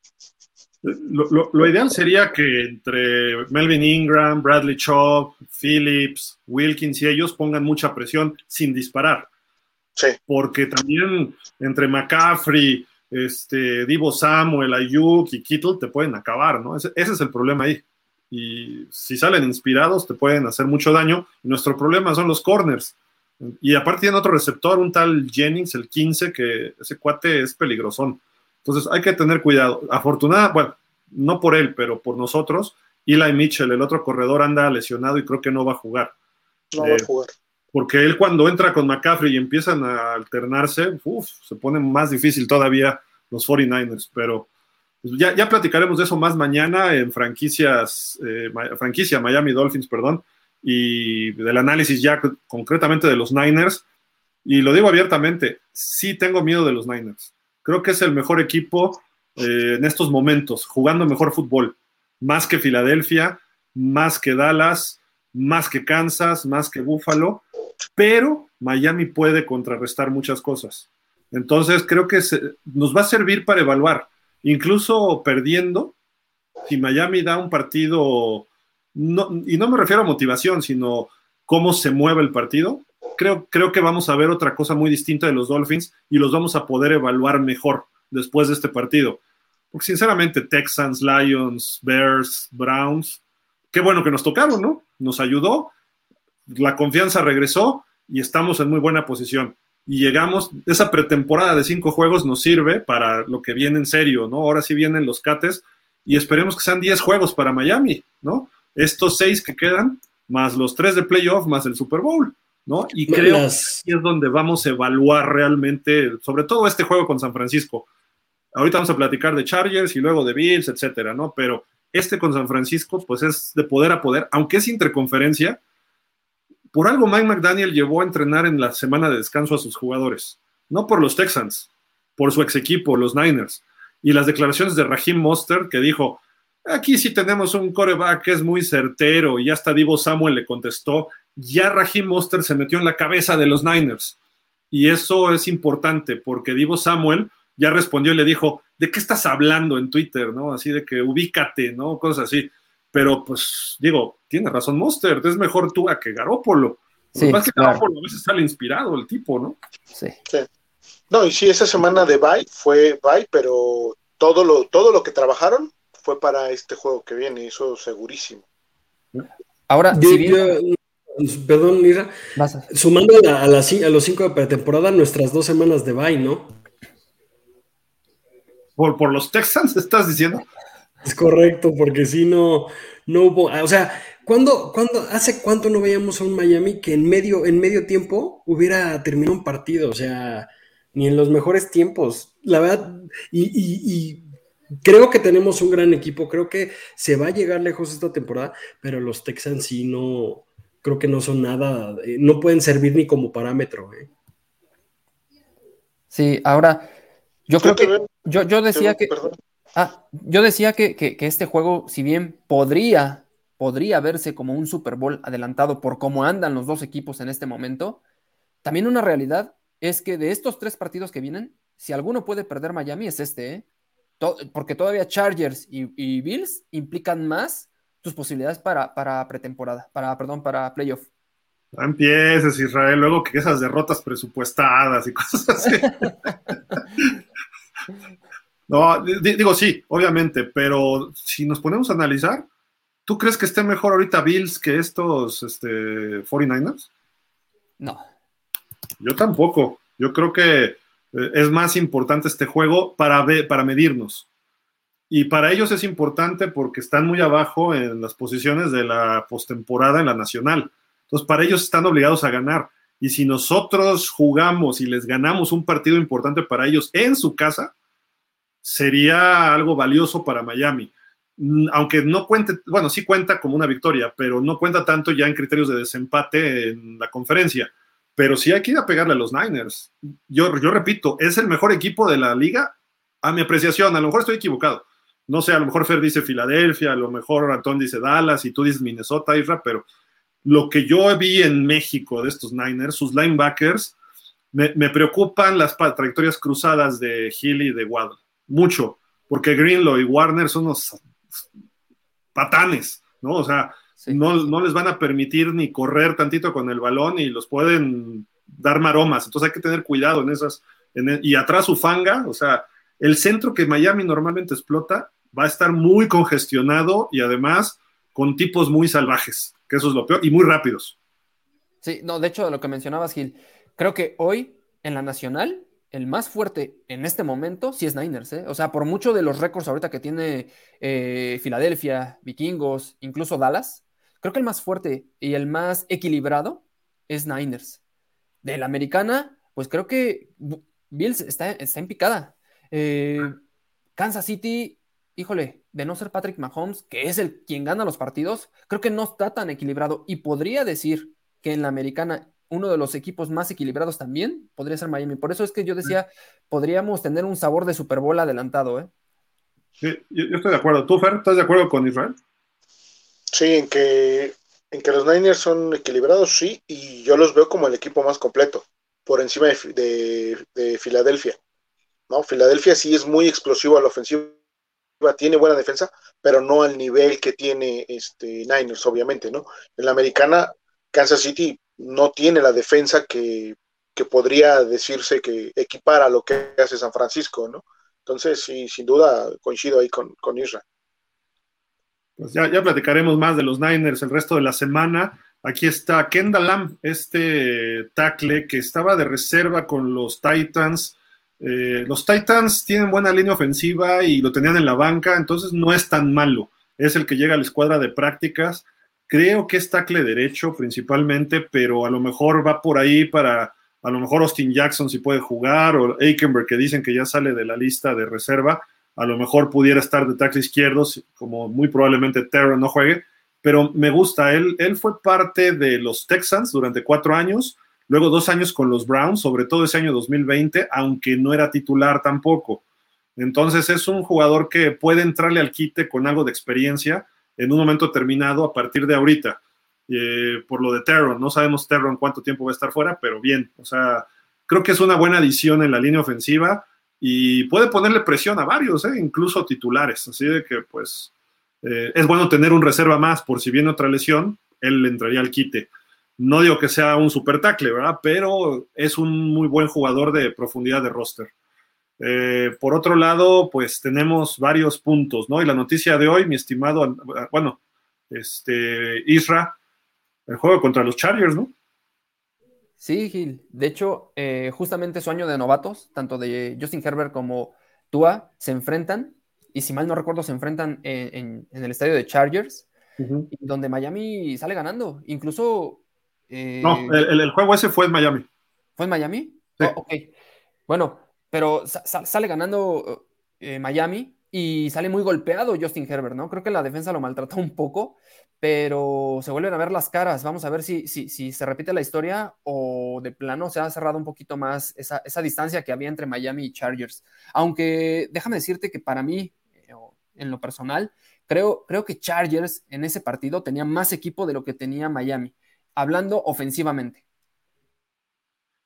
Lo, ideal sería que entre Melvin Ingram, Bradley Chubb, Phillips, Wilkins y ellos pongan mucha presión sin disparar. Sí. Porque también entre McCaffrey, este, Divo Samuel, Ayuk y Kittle te pueden acabar, ¿no? Ese, es el problema ahí. Y si salen inspirados, te pueden hacer mucho daño. nuestro problema son los corners. Y aparte tiene otro receptor, un tal Jennings, el 15, que ese cuate es peligrosón. Entonces hay que tener cuidado. Afortunada, bueno, no por él, pero por nosotros, Eli Mitchell, el otro corredor, anda lesionado y creo que no va a jugar. No va a eh, jugar. Porque él cuando entra con McCaffrey y empiezan a alternarse, se pone más difícil todavía los 49ers, pero ya, ya platicaremos de eso más mañana en franquicias, eh, franquicia Miami Dolphins, perdón, y del análisis ya concretamente de los Niners. Y lo digo abiertamente, sí tengo miedo de los Niners. Creo que es el mejor equipo eh, en estos momentos, jugando mejor fútbol, más que Filadelfia, más que Dallas, más que Kansas, más que Buffalo, pero Miami puede contrarrestar muchas cosas. Entonces creo que nos va a servir para evaluar, incluso perdiendo, si Miami da un partido, y no me refiero a motivación, sino cómo se mueve el partido, creo, creo que vamos a ver otra cosa muy distinta de los Dolphins y los vamos a poder evaluar mejor después de este partido. Porque sinceramente, Texans, Lions, Bears, Browns, qué bueno que nos tocaron, ¿no? Nos ayudó, la confianza regresó y estamos en muy buena posición. Y llegamos, esa pretemporada de cinco juegos nos sirve para lo que viene en serio, ¿no? Ahora sí vienen los cates y esperemos que sean diez juegos para Miami, ¿no? Estos seis que quedan, más los tres de playoff, más el Super Bowl. ¿No? Y creo que es donde vamos a evaluar realmente, sobre todo este juego con San Francisco. Ahorita vamos a platicar de Chargers y luego de Bills, etcétera, ¿no? Pero este con San Francisco, pues es de poder a poder, aunque es interconferencia. Por algo Mike McDaniel llevó a entrenar en la semana de descanso a sus jugadores, no por los Texans, por su ex equipo, los Niners. Y las declaraciones de Raheem Monster que dijo, aquí sí tenemos un coreback que es muy certero, y hasta Divo Samuel le contestó, ya Raheem Monster se metió en la cabeza de los Niners. Y eso es importante porque Divo Samuel ya respondió y le dijo, ¿de qué estás hablando en Twitter? ¿No? Así de que ubícate, ¿no? Cosas así. Pero pues digo, tiene razón Monster, es mejor tú a que Garópolo. Sí, más que Garópolo a veces sale inspirado el tipo, ¿no? Sí. No, y sí, esa semana de bye fue bye, pero todo lo, todo lo que trabajaron fue para este juego que viene, eso segurísimo. Ahora, si Perdón, Mira. Sumando a, los cinco de pretemporada, nuestras dos semanas de bye, ¿no? ¿Por, por los Texans estás diciendo? Es correcto, porque si no, no hubo. O sea, ¿cuándo, cuándo, ¿hace cuánto no veíamos a un Miami que en medio, en medio tiempo hubiera terminado un partido? O sea, ni en los mejores tiempos. La verdad, y, y creo que tenemos un gran equipo, creo que se va a llegar lejos esta temporada, pero los Texans sí no, creo que no son nada, eh, no pueden servir ni como parámetro. ¿eh? Sí, ahora, yo creo que, yo, yo decía que, ah, yo decía que, que, este juego, si bien podría, podría verse como un Super Bowl adelantado por cómo andan los dos equipos en este momento, también una realidad es que de estos tres partidos que vienen, si alguno puede perder Miami es este, ¿eh? porque todavía Chargers y, y Bills implican más tus posibilidades para, para pretemporada, para, perdón, para playoff. No empieces, Israel, luego que esas derrotas presupuestadas y cosas así. no, digo sí, obviamente, pero si nos ponemos a analizar, ¿tú crees que esté mejor ahorita Bills que estos este, 49ers? No. Yo tampoco. Yo creo que eh, es más importante este juego para, para medirnos. Y para ellos es importante porque están muy abajo en las posiciones de la postemporada en la nacional. Entonces, para ellos están obligados a ganar. Y si nosotros jugamos y les ganamos un partido importante para ellos en su casa, sería algo valioso para Miami. Mm, aunque no cuente, bueno, sí cuenta como una victoria, pero no cuenta tanto ya en criterios de desempate en la conferencia. Pero sí hay que ir a pegarle a los Niners. Yo, yo repito, es el mejor equipo de la liga a mi apreciación. A lo mejor estoy equivocado. No sé, a lo mejor Fer dice Filadelfia, a lo mejor Antón dice Dallas y tú dices Minnesota, Isra, pero lo que yo vi en México de estos Niners, sus linebackers, me, preocupan las trayectorias cruzadas de Hill y de Waddle. Mucho, porque Greenlow y Warner son unos patanes, ¿no? O sea, no, les van a permitir ni correr tantito con el balón y los pueden dar maromas. Entonces hay que tener cuidado en esas. E, y atrás su fanga, o sea, el centro que Miami normalmente explota va a estar muy congestionado y además con tipos muy salvajes que eso es lo peor, y muy rápidos. Sí, no, de hecho, lo que mencionabas, Gil, creo que hoy en la Nacional, el más fuerte en este momento sí es Niners, ¿eh? O sea, por mucho de los récords ahorita que tiene eh, Filadelfia, Vikingos, incluso Dallas, creo que el más fuerte y el más equilibrado es Niners. De la americana, pues creo que Bills está, está en picada. Eh, Kansas City híjole, de no ser Patrick Mahomes, que es el quien gana los partidos, creo que no está tan equilibrado y podría decir que en la americana uno de los equipos más equilibrados también podría ser Miami. Por eso es que yo decía, podríamos tener un sabor de Super Bowl adelantado, ¿eh? Sí, yo, estoy de acuerdo. ¿Tú, Fer, estás de acuerdo con Israel? Sí, en que, en que los Niners son equilibrados, sí, y yo los veo como el equipo más completo, por encima de, de Filadelfia. ¿No? Filadelfia sí es muy explosivo a la ofensiva tiene buena defensa, pero no al nivel que tiene este Niners, obviamente, ¿no? En la americana, Kansas City no tiene la defensa que, podría decirse que equipara lo que hace San Francisco, ¿no? Entonces, sí, sin duda coincido ahí con, con Israel. Pues ya, ya platicaremos más de los Niners el resto de la semana. Aquí está Kendall Lamb, este tackle que estaba de reserva con los Titans eh, los Titans tienen buena línea ofensiva y lo tenían en la banca, entonces no es tan malo. Es el que llega a la escuadra de prácticas. Creo que es tackle derecho principalmente, pero a lo mejor va por ahí para, a lo mejor Austin Jackson si puede jugar, o Aikenberg que dicen que ya sale de la lista de reserva, a lo mejor pudiera estar de tackle izquierdo, como muy probablemente Terra no juegue, pero me gusta, él, él fue parte de los Texans durante cuatro años, luego dos años con los Browns, sobre todo ese año 2020, aunque no era titular tampoco. Entonces es un jugador que puede entrarle al quite con algo de experiencia en un momento terminado a partir de ahorita. Eh, por lo de Terron, no sabemos Terron cuánto tiempo va a estar fuera, pero bien, o sea, creo que es una buena adición en la línea ofensiva y puede ponerle presión a varios, eh, incluso titulares. Así de que, pues, eh, es bueno tener un reserva más por si viene otra lesión, él entraría al quite. No digo que sea un super tackle, ¿verdad? Pero es un muy buen jugador de profundidad de roster. Eh, por otro lado, pues tenemos varios puntos, ¿no? Y la noticia de hoy, mi estimado, bueno, este, Isra, el juego contra los Chargers, ¿no? Sí, Gil. De hecho, eh, justamente su año de novatos, tanto de Justin Herbert como Tua, se enfrentan, y si mal no recuerdo, se enfrentan en, el estadio de Chargers, donde Miami sale ganando. Incluso no, eh, el, juego ese fue en Miami. ¿Fue en Miami? Sí. Oh, ok. Bueno, pero sale ganando eh, Miami y sale muy golpeado Justin Herbert, ¿no? Creo que la defensa lo maltrató un poco, pero se vuelven a ver las caras. Vamos a ver si, si, si se repite la historia o de plano se ha cerrado un poquito más esa, esa distancia que había entre Miami y Chargers. Aunque déjame decirte que para mí, eh, en lo personal, creo, creo que Chargers en ese partido tenía más equipo de lo que tenía Miami hablando ofensivamente.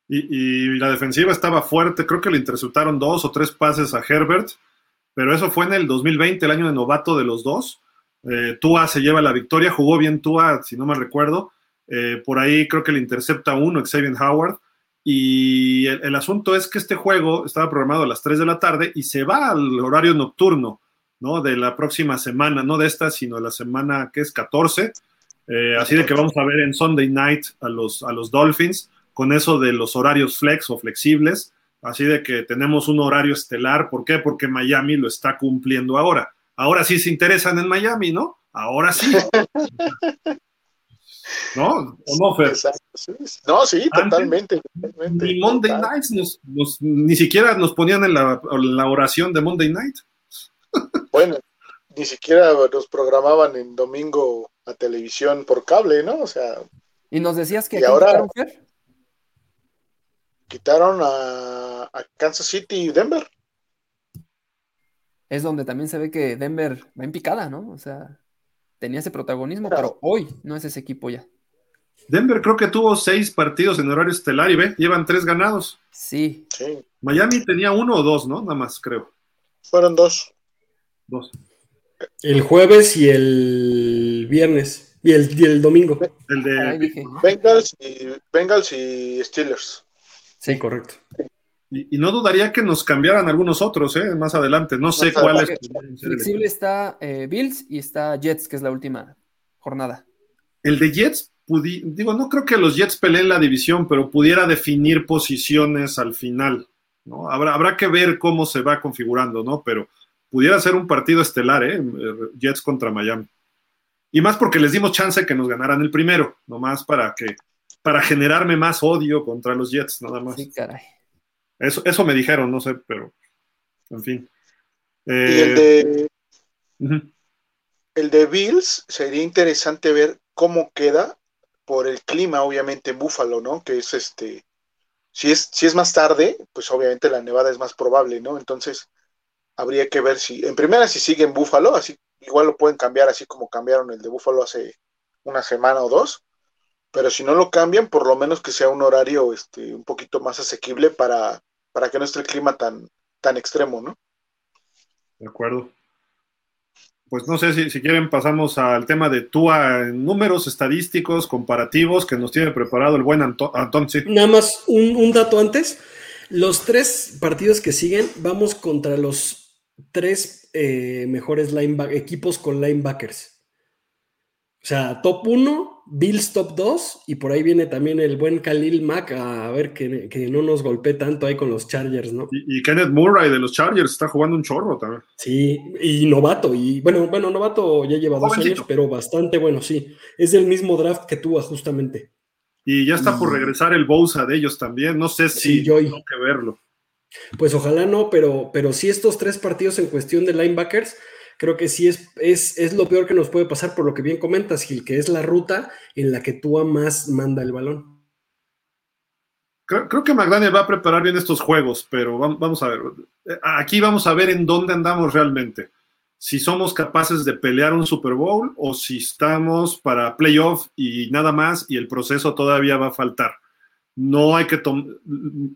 Y, la defensiva estaba fuerte, creo que le interceptaron dos o tres pases a Herbert, pero eso fue en el 2020, el año de novato de los dos. Eh, Tua se lleva la victoria, jugó bien Tua, si no me recuerdo. Eh, por ahí creo que le intercepta uno, Xavier Howard. Y el, asunto es que este juego estaba programado a las 3 de la tarde y se va al horario nocturno, ¿no? De la próxima semana, no de esta, sino de la semana que es 14. Eh, así de que vamos a ver en Sunday night a los, a los Dolphins con eso de los horarios flex o flexibles. Así de que tenemos un horario estelar. ¿Por qué? Porque Miami lo está cumpliendo ahora. Ahora sí se interesan en Miami, ¿no? Ahora sí. ¿No? ¿O no, Fer? No, sí, totalmente. Ni Monday Nights ni siquiera nos ponían en la, oración de Monday Night. Bueno, ni siquiera nos programaban en domingo a televisión por cable, ¿no? O sea. Y nos decías que. Y ahora quitaron, a, a Kansas City y Denver. Es donde también se ve que Denver va en picada, ¿no? O sea, tenía ese protagonismo, pero hoy no es ese equipo ya. Denver creo que tuvo seis partidos en horario estelar y ve, llevan tres ganados. Sí. Miami tenía uno o dos, ¿no? Nada más, creo. Fueron dos. Dos. El jueves y el viernes. Y el, domingo. El de Bengals, y, Bengals y Steelers. Sí, correcto. Y, no dudaría que nos cambiaran algunos otros, ¿eh? Más adelante. No sé cuál es. Flexible está eh, Bills y está Jets, que es la última jornada. El de Jets, digo, no creo que los Jets peleen la división, pero pudiera definir posiciones al final, ¿no? Habrá, habrá que ver cómo se va configurando, ¿no? Pero pudiera ser un partido estelar, ¿eh? Jets contra Miami. Y más porque les dimos chance que nos ganaran el primero, nomás para que, para generarme más odio contra los Jets, nada más. Sí, caray. Eso, eso me dijeron, no sé, pero en fin. y el de, eh, el de Bills sería interesante ver cómo queda por el clima, obviamente, en Búfalo, ¿no? Que es este, si es, si es más tarde, pues obviamente la nevada es más probable, ¿no? Entonces, habría que ver si, en primera, si sigue en Búfalo, así, igual lo pueden cambiar así como cambiaron el de Búfalo hace una semana o dos, pero si no lo cambian, por lo menos que sea un horario este, un poquito más asequible para, para que no esté el clima tan, tan extremo, ¿no? De acuerdo. Pues no sé si, si quieren pasamos al tema de TUA números estadísticos, comparativos, que nos tiene preparado el buen Antón. Nada más un, un dato antes. Los tres partidos que siguen, vamos contra los tres eh, mejores equipos con linebackers. O sea, top 1, Bills top 2, y por ahí viene también el buen Khalil Mack a ver que, no nos golpee tanto ahí con los Chargers, ¿no? Y, Kenneth Murray de los Chargers está jugando un chorro también. Sí, y novato, y bueno, bueno, novato ya lleva dos años, pero bastante bueno, sí. Es del mismo draft que tú, justamente. Y ya está por regresar el Bosa de ellos también, no sé si sí, tengo que verlo. Pues ojalá no, pero, pero sí estos tres partidos en cuestión de linebackers creo que sí es, es, lo peor que nos puede pasar por lo que bien comentas, Gil, que es la ruta en la que tú más manda el balón. Creo, que McDaniel va a preparar bien estos juegos, pero vamos a ver. Aquí vamos a ver en dónde andamos realmente. Si somos capaces de pelear un Super Bowl o si estamos para playoff y nada más y el proceso todavía va a faltar. No hay que.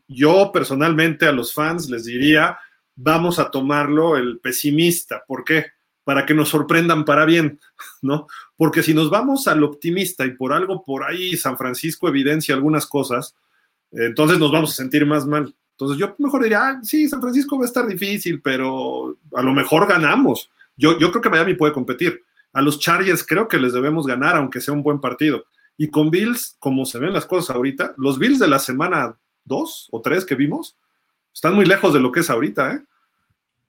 Yo personalmente a los fans les diría, vamos a tomarlo el pesimista. ¿Por qué? Para que nos sorprendan para bien, ¿no? Porque si nos vamos al optimista y por algo por ahí San Francisco evidencia algunas cosas, entonces nos vamos a sentir más mal. Entonces yo mejor diría, ah, sí, San Francisco va a estar difícil, pero a lo mejor ganamos. Yo, yo creo que Miami puede competir. A los Chargers creo que les debemos ganar, aunque sea un buen partido. Y con Bills, como se ven las cosas ahorita, los Bills de la semana 2 o 3 que vimos, están muy lejos de lo que es ahorita, ¿eh?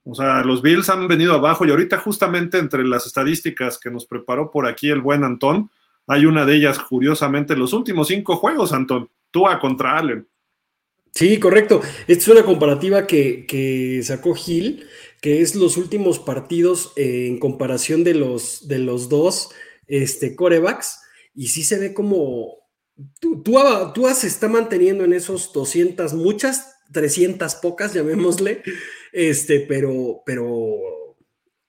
O sea, los Bills han venido abajo y ahorita justamente entre las estadísticas que nos preparó por aquí el buen Antón, hay una de ellas, curiosamente, los últimos cinco juegos, Antón, tú a contra Allen. Sí, correcto. Esta es una comparativa que, sacó Gil, que es los últimos partidos en comparación de los, de los dos este, corebacks, y sí se ve como tú, tú, tú se está manteniendo en esos 200, muchas 300 pocas, llamémosle, este, pero, pero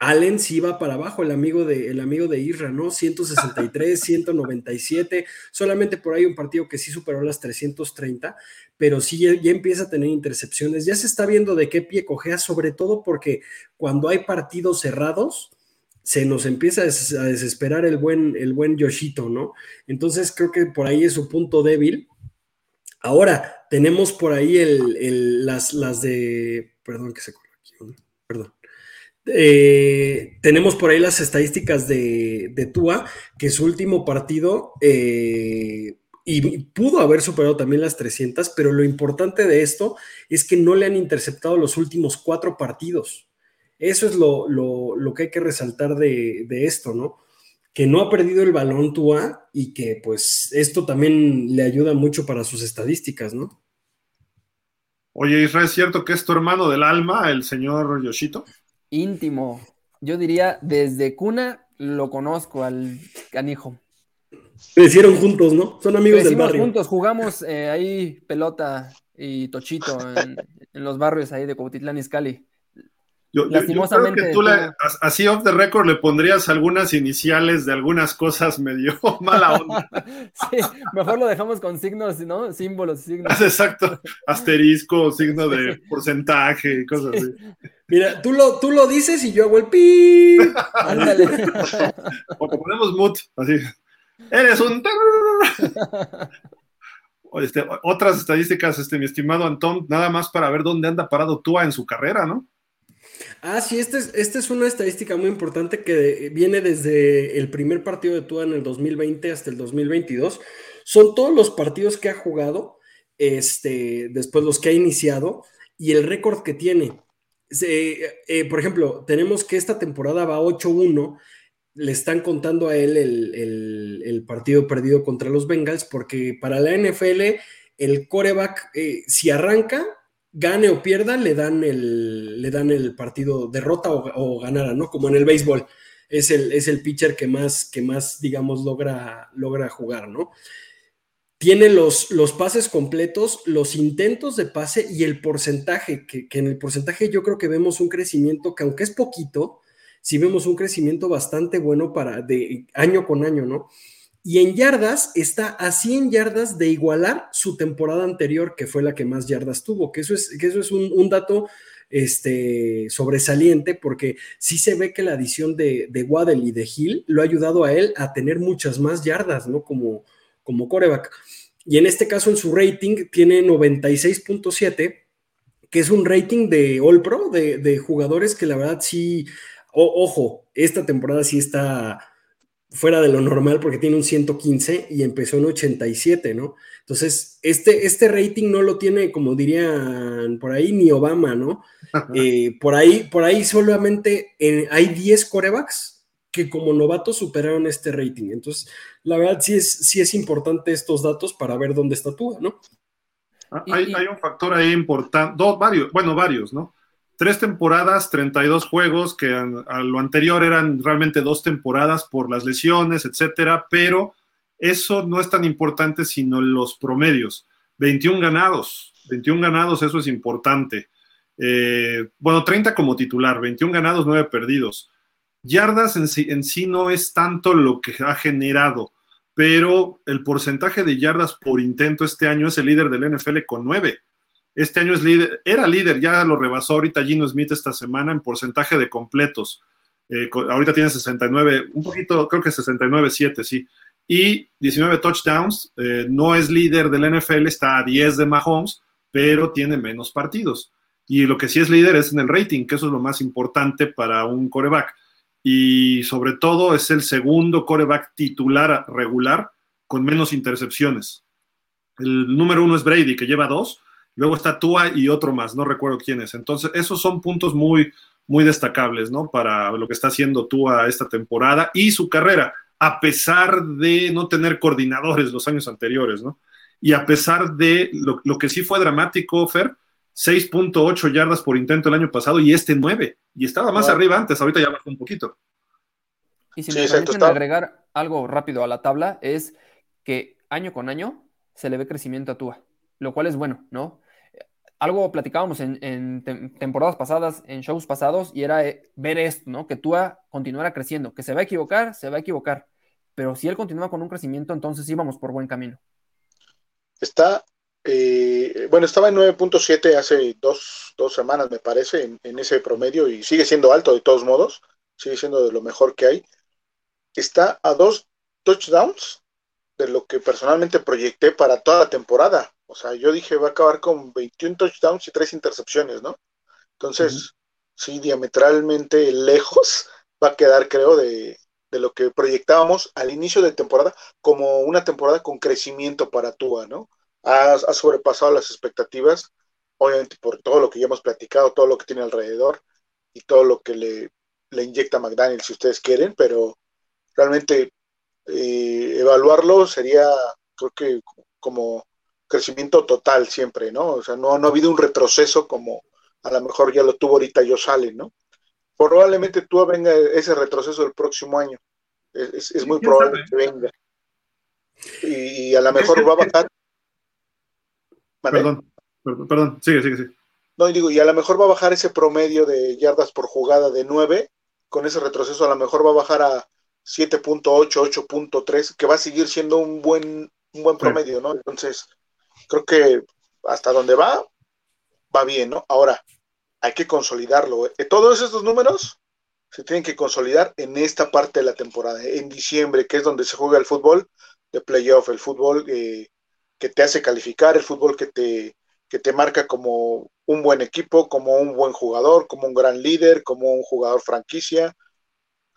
Allen sí va para abajo, el amigo de, el amigo de Isra, ¿no? 163, 197, solamente por ahí un partido que sí superó las 330, pero sí ya, empieza a tener intercepciones, ya se está viendo de qué pie cojea, sobre todo porque cuando hay partidos cerrados, se nos empieza a desesperar el buen, el buen Yoshito, ¿no? Entonces creo que por ahí es su punto débil. Ahora, tenemos por ahí el, las, las de. Perdón que se aquí, perdón. Eh, tenemos por ahí las estadísticas de, de Tua, que su último partido eh, y pudo haber superado también las 300, pero lo importante de esto es que no le han interceptado los últimos cuatro partidos. Eso es lo, que hay que resaltar de, esto, ¿no? Que no ha perdido el balón Tua y que pues esto también le ayuda mucho para sus estadísticas, ¿no? Oye, Israel, ¿es cierto que es tu hermano del alma, el señor Yoshito? Íntimo. Yo diría, desde cuna lo conozco al canijo. Crecieron juntos, ¿no? Son amigos del barrio. juntos, jugamos eh, ahí pelota y tochito en, los barrios ahí de Cotitlán y Scali. Yo, Lastimosamente. que tú, así off the record, le pondrías algunas iniciales de algunas cosas medio mala onda. sí, mejor lo dejamos con signos, ¿no? Símbolos, signos. Exacto. Asterisco, signo de porcentaje, cosas así. Mira, tú lo, tú lo dices y yo hago el pi. Ándale. o ponemos mut, así. Eres un. Este, otras estadísticas, este, mi estimado Antón, nada más para ver dónde anda parado Tua en su carrera, ¿no? Ah, sí, esta es, este es una estadística muy importante que viene desde el primer partido de Tua en el 2020 hasta el 2022. Son todos los partidos que ha jugado, este, después los que ha iniciado y el récord que tiene. Eh, por ejemplo, tenemos que esta temporada va 8-1 le están contando a él el, partido perdido contra los Bengals, porque para la NFL el coreback, eh, si arranca, gane o pierda, le dan el, le dan el partido derrota o, ganara, ¿no? Como en el béisbol. Es el, es el pitcher que más, que más, digamos, logra, logra jugar, ¿no? Tiene los, los pases completos, los intentos de pase y el porcentaje, que, que en el porcentaje yo creo que vemos un crecimiento que aunque es poquito, si vemos un crecimiento bastante bueno para de año con año, ¿no? Y en yardas está a 100 yardas de igualar su temporada anterior, que fue la que más yardas tuvo, que eso es, que eso es un, dato este, sobresaliente, porque sí se ve que la adición de, de, Waddell y de Hill lo ha ayudado a él a tener muchas más yardas, ¿no? Como, como coreback. Y en este caso, en su rating, tiene 96.7, que es un rating de All Pro, de, de jugadores que la verdad sí ojo, esta temporada sí está fuera de lo normal porque tiene un 115 y empezó en 87, ¿no? Entonces, este, este rating no lo tiene, como dirían por ahí, ni Obama, ¿no? Eh, por, ahí, por ahí solamente hay 10 corebacks que como novatos superaron este rating. Entonces, la verdad sí es, sí es importante estos datos para ver dónde está tú, ¿no? Ah, hay, hay, un factor ahí importante, varios, bueno, varios, ¿no? Tres temporadas, 32 juegos, que a, lo anterior eran realmente dos temporadas por las lesiones, etcétera, pero eso no es tan importante sino los promedios. 21 ganados, 21 ganados, eso es importante. Eh, bueno, 30 como titular, 21 ganados, 9 perdidos. Yardas en sí, en sí no es tanto lo que ha generado, pero el porcentaje de yardas por intento este año es el líder del NFL con 9. Este año es líder, era líder, ya lo rebasó ahorita Gino Smith esta semana en porcentaje de completos. Eh, ahorita tiene 69, un poquito, creo que 69-7, sí. Y 19 touchdowns, eh, no es líder del NFL, está a 10 de Mahomes, pero tiene menos partidos. Y lo que sí es líder es en el rating, que eso es lo más importante para un coreback. Y sobre todo es el segundo coreback titular regular con menos intercepciones. El número uno es Brady, que lleva dos, Luego está Tua y otro más, no recuerdo quién es. Entonces, esos son puntos muy, muy destacables, ¿no? Para lo que está haciendo Tua esta temporada y su carrera, a pesar de no tener coordinadores los años anteriores, ¿no? Y a pesar de lo, que sí fue dramático, Fer, 6.8 yardas por intento el año pasado y este 9. Y estaba más arriba antes, ahorita ya bajó un poquito. Y si me permiten agregar algo rápido a la tabla, es que año con año se le ve crecimiento a Tua lo cual es bueno, ¿no? Algo platicábamos en, temporadas pasadas, en shows pasados, y era eh, ver esto, ¿no? Que Tua continuara creciendo, que se va a equivocar, se va a equivocar, pero si él continúa con un crecimiento, entonces íbamos por buen camino. Está, eh, bueno, estaba en 9.7 hace dos, semanas, me parece, en, ese promedio, y sigue siendo alto de todos modos. sigue siendo de lo mejor que hay. Está a dos touchdowns de lo que personalmente proyecté para toda la temporada. O sea, yo dije va a acabar con 21 touchdowns y 3 intercepciones, ¿no? Entonces, sí, diametralmente lejos va a quedar, creo, de, lo que proyectábamos al inicio de temporada como una temporada con crecimiento para Tua, ¿no? Ha, sobrepasado las expectativas, obviamente por todo lo que ya hemos platicado, todo lo que tiene alrededor y todo lo que le, le inyecta McDaniel, si ustedes quieren, pero realmente eh, evaluarlo sería, creo que como crecimiento total siempre, ¿no? O sea, no, no ha habido un retroceso como a lo mejor ya lo tuvo ahorita yo sale, ¿no? Probablemente tú venga ese retroceso el próximo año. Es, muy probable que venga. Y, a lo mejor va a bajar. Perdón, perdón, perdón, sigue, sigue, sigue. No, digo, y a lo mejor va a bajar ese promedio de yardas por jugada de 9, con ese retroceso a lo mejor va a bajar a 7.8, 8.3, que va a seguir siendo un buen, un buen promedio, ¿no? Entonces, creo que hasta donde va, va bien, ¿no? Ahora, hay que consolidarlo. ¿eh? Todos estos números se tienen que consolidar en esta parte de la temporada, en diciembre, que es donde se juega el fútbol de playoff, el fútbol eh, que te hace calificar, el fútbol que te, que te marca como un buen equipo, como un buen jugador, como un gran líder, como un jugador franquicia.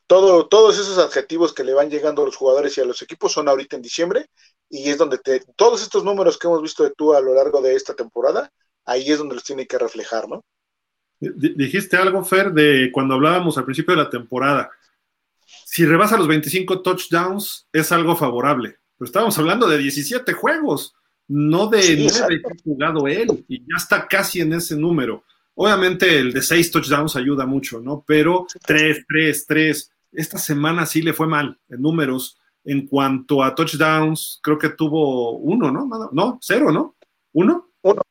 Todo, todos esos adjetivos que le van llegando a los jugadores y a los equipos son ahorita en diciembre y es donde te, todos estos números que hemos visto de tú a lo largo de esta temporada, ahí es donde los tiene que reflejar, ¿no? Dijiste algo, Fer, de cuando hablábamos al principio de la temporada. Si rebasa los 25 touchdowns, es algo favorable. Pero estábamos hablando de 17 juegos, no de sí, 9 que ha jugado él, y ya está casi en ese número. Obviamente el de 6 touchdowns ayuda mucho, ¿no? Pero 3, 3, 3. Esta semana sí le fue mal en números. En cuanto a touchdowns, creo que tuvo uno, ¿no? No, cero, ¿no? ¿Uno? Uno.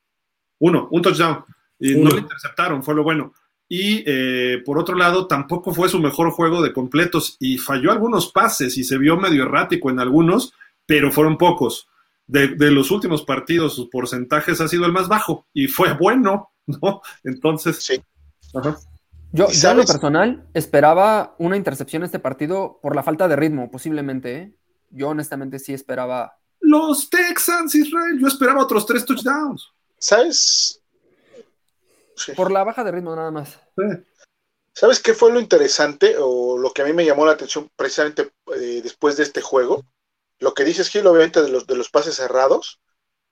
Uno, un touchdown. Y no le interceptaron, fue lo bueno. Y eh, por otro lado, tampoco fue su mejor juego de completos y falló algunos pases y se vio medio errático en algunos, pero fueron pocos. De, los últimos partidos, sus porcentajes ha sido el más bajo y fue bueno, ¿no? Entonces. Sí. Yo, yo, en lo personal esperaba una intercepción en este partido por la falta de ritmo, posiblemente. ¿eh? Yo honestamente sí esperaba. Los Texans, Israel, yo esperaba otros tres touchdowns. ¿Sabes? Por la baja de ritmo nada más. ¿Sabes qué fue lo interesante o lo que a mí me llamó la atención precisamente eh, después de este juego? Lo que dices, Gil, obviamente de los, de los pases cerrados,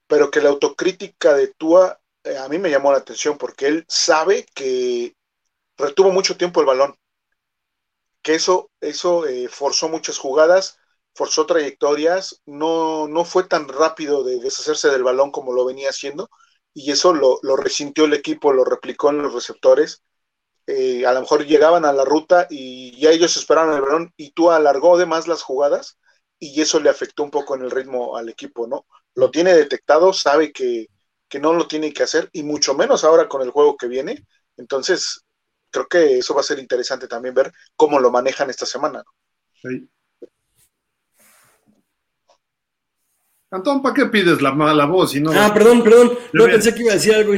pero que la autocrítica de Tua eh, a mí me llamó la atención porque él sabe que retuvo mucho tiempo el balón, que eso, eso eh, forzó muchas jugadas, forzó trayectorias, no, no fue tan rápido de deshacerse del balón como lo venía haciendo, y eso lo, lo resintió el equipo, lo replicó en los receptores. Eh, a lo mejor llegaban a la ruta y ya ellos esperaban el balón y tú alargó de más las jugadas y eso le afectó un poco en el ritmo al equipo, ¿no? Lo tiene detectado, sabe que, no lo tiene que hacer y mucho menos ahora con el juego que viene. Entonces, creo que eso va a ser interesante también ver cómo lo manejan esta semana. Sí. Antón, ¿para qué pides la mala voz? no... Ah, perdón, perdón. No pensé que iba a decir algo.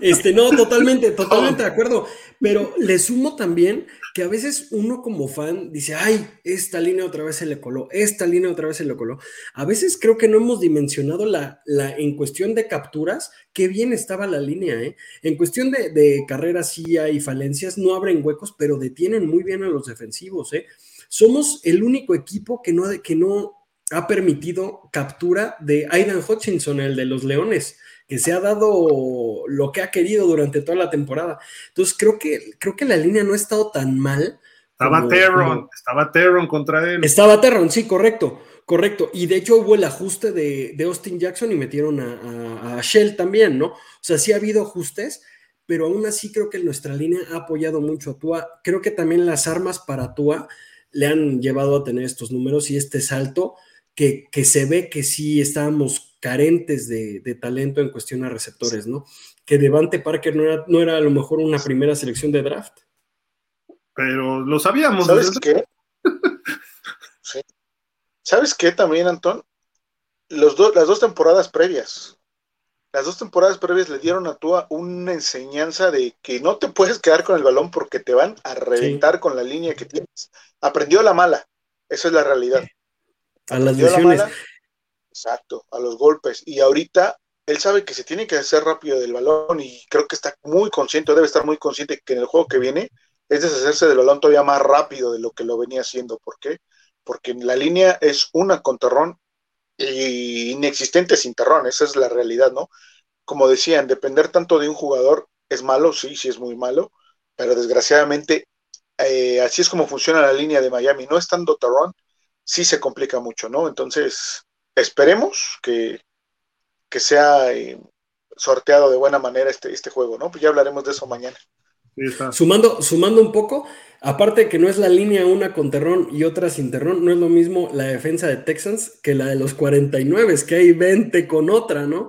Este, no, totalmente, totalmente de acuerdo. Pero le sumo también que a veces uno como fan dice, ay, esta línea otra vez se le coló, esta línea otra vez se le coló. A veces creo que no hemos dimensionado la, la en cuestión de capturas, qué bien estaba la línea, ¿eh? En cuestión de, de carreras sí hay falencias, no abren huecos, pero detienen muy bien a los defensivos, ¿eh? Somos el único equipo que no, que no ha permitido captura de Aidan Hutchinson, el de los Leones, que se ha dado lo que ha querido durante toda la temporada. Entonces creo que, creo que la línea no ha estado tan mal. Estaba Terron, estaba Terron contra él. Estaba Terron, sí, correcto, correcto. Y de hecho hubo el ajuste de, Austin Jackson y metieron a, a, Shell también, ¿no? O sea, sí ha habido ajustes, pero aún así creo que nuestra línea ha apoyado mucho a Tua. Creo que también las armas para Tua le han llevado a tener estos números y este salto que, se ve que sí estábamos carentes de, talento en cuestión a receptores, ¿no? Que Devante Parker no era, no era a lo mejor una primera selección de draft. Pero lo sabíamos. ¿Sabes qué? ¿Sabes qué también, Antón? Los las dos temporadas previas. las dos temporadas previas le dieron a Tua una enseñanza de que no te puedes quedar con el balón porque te van a reventar con la línea que tienes. Aprendió la mala, esa es la realidad. A las lesiones. exacto, a los golpes. Y ahorita él sabe que se tiene que hacer rápido del balón y creo que está muy consciente, debe estar muy consciente que en el juego que viene es deshacerse del balón todavía más rápido de lo que lo venía haciendo. ¿Por qué? Porque la línea es una con terrón inexistente sin terrón, esa es la realidad, ¿no? Como decían, depender tanto de un jugador es malo, sí, sí es muy malo, pero desgraciadamente eh, así es como funciona la línea de Miami. No estando terrón, sí se complica mucho, ¿no? Entonces, esperemos que, que sea eh, sorteado de buena manera este, este juego, ¿no? Pues ya hablaremos de eso mañana. Sumando, sumando un poco, aparte de que no es la línea una con terrón y otra sin terrón, no es lo mismo la defensa de Texans que la de los 49, es que hay 20 con otra, ¿no?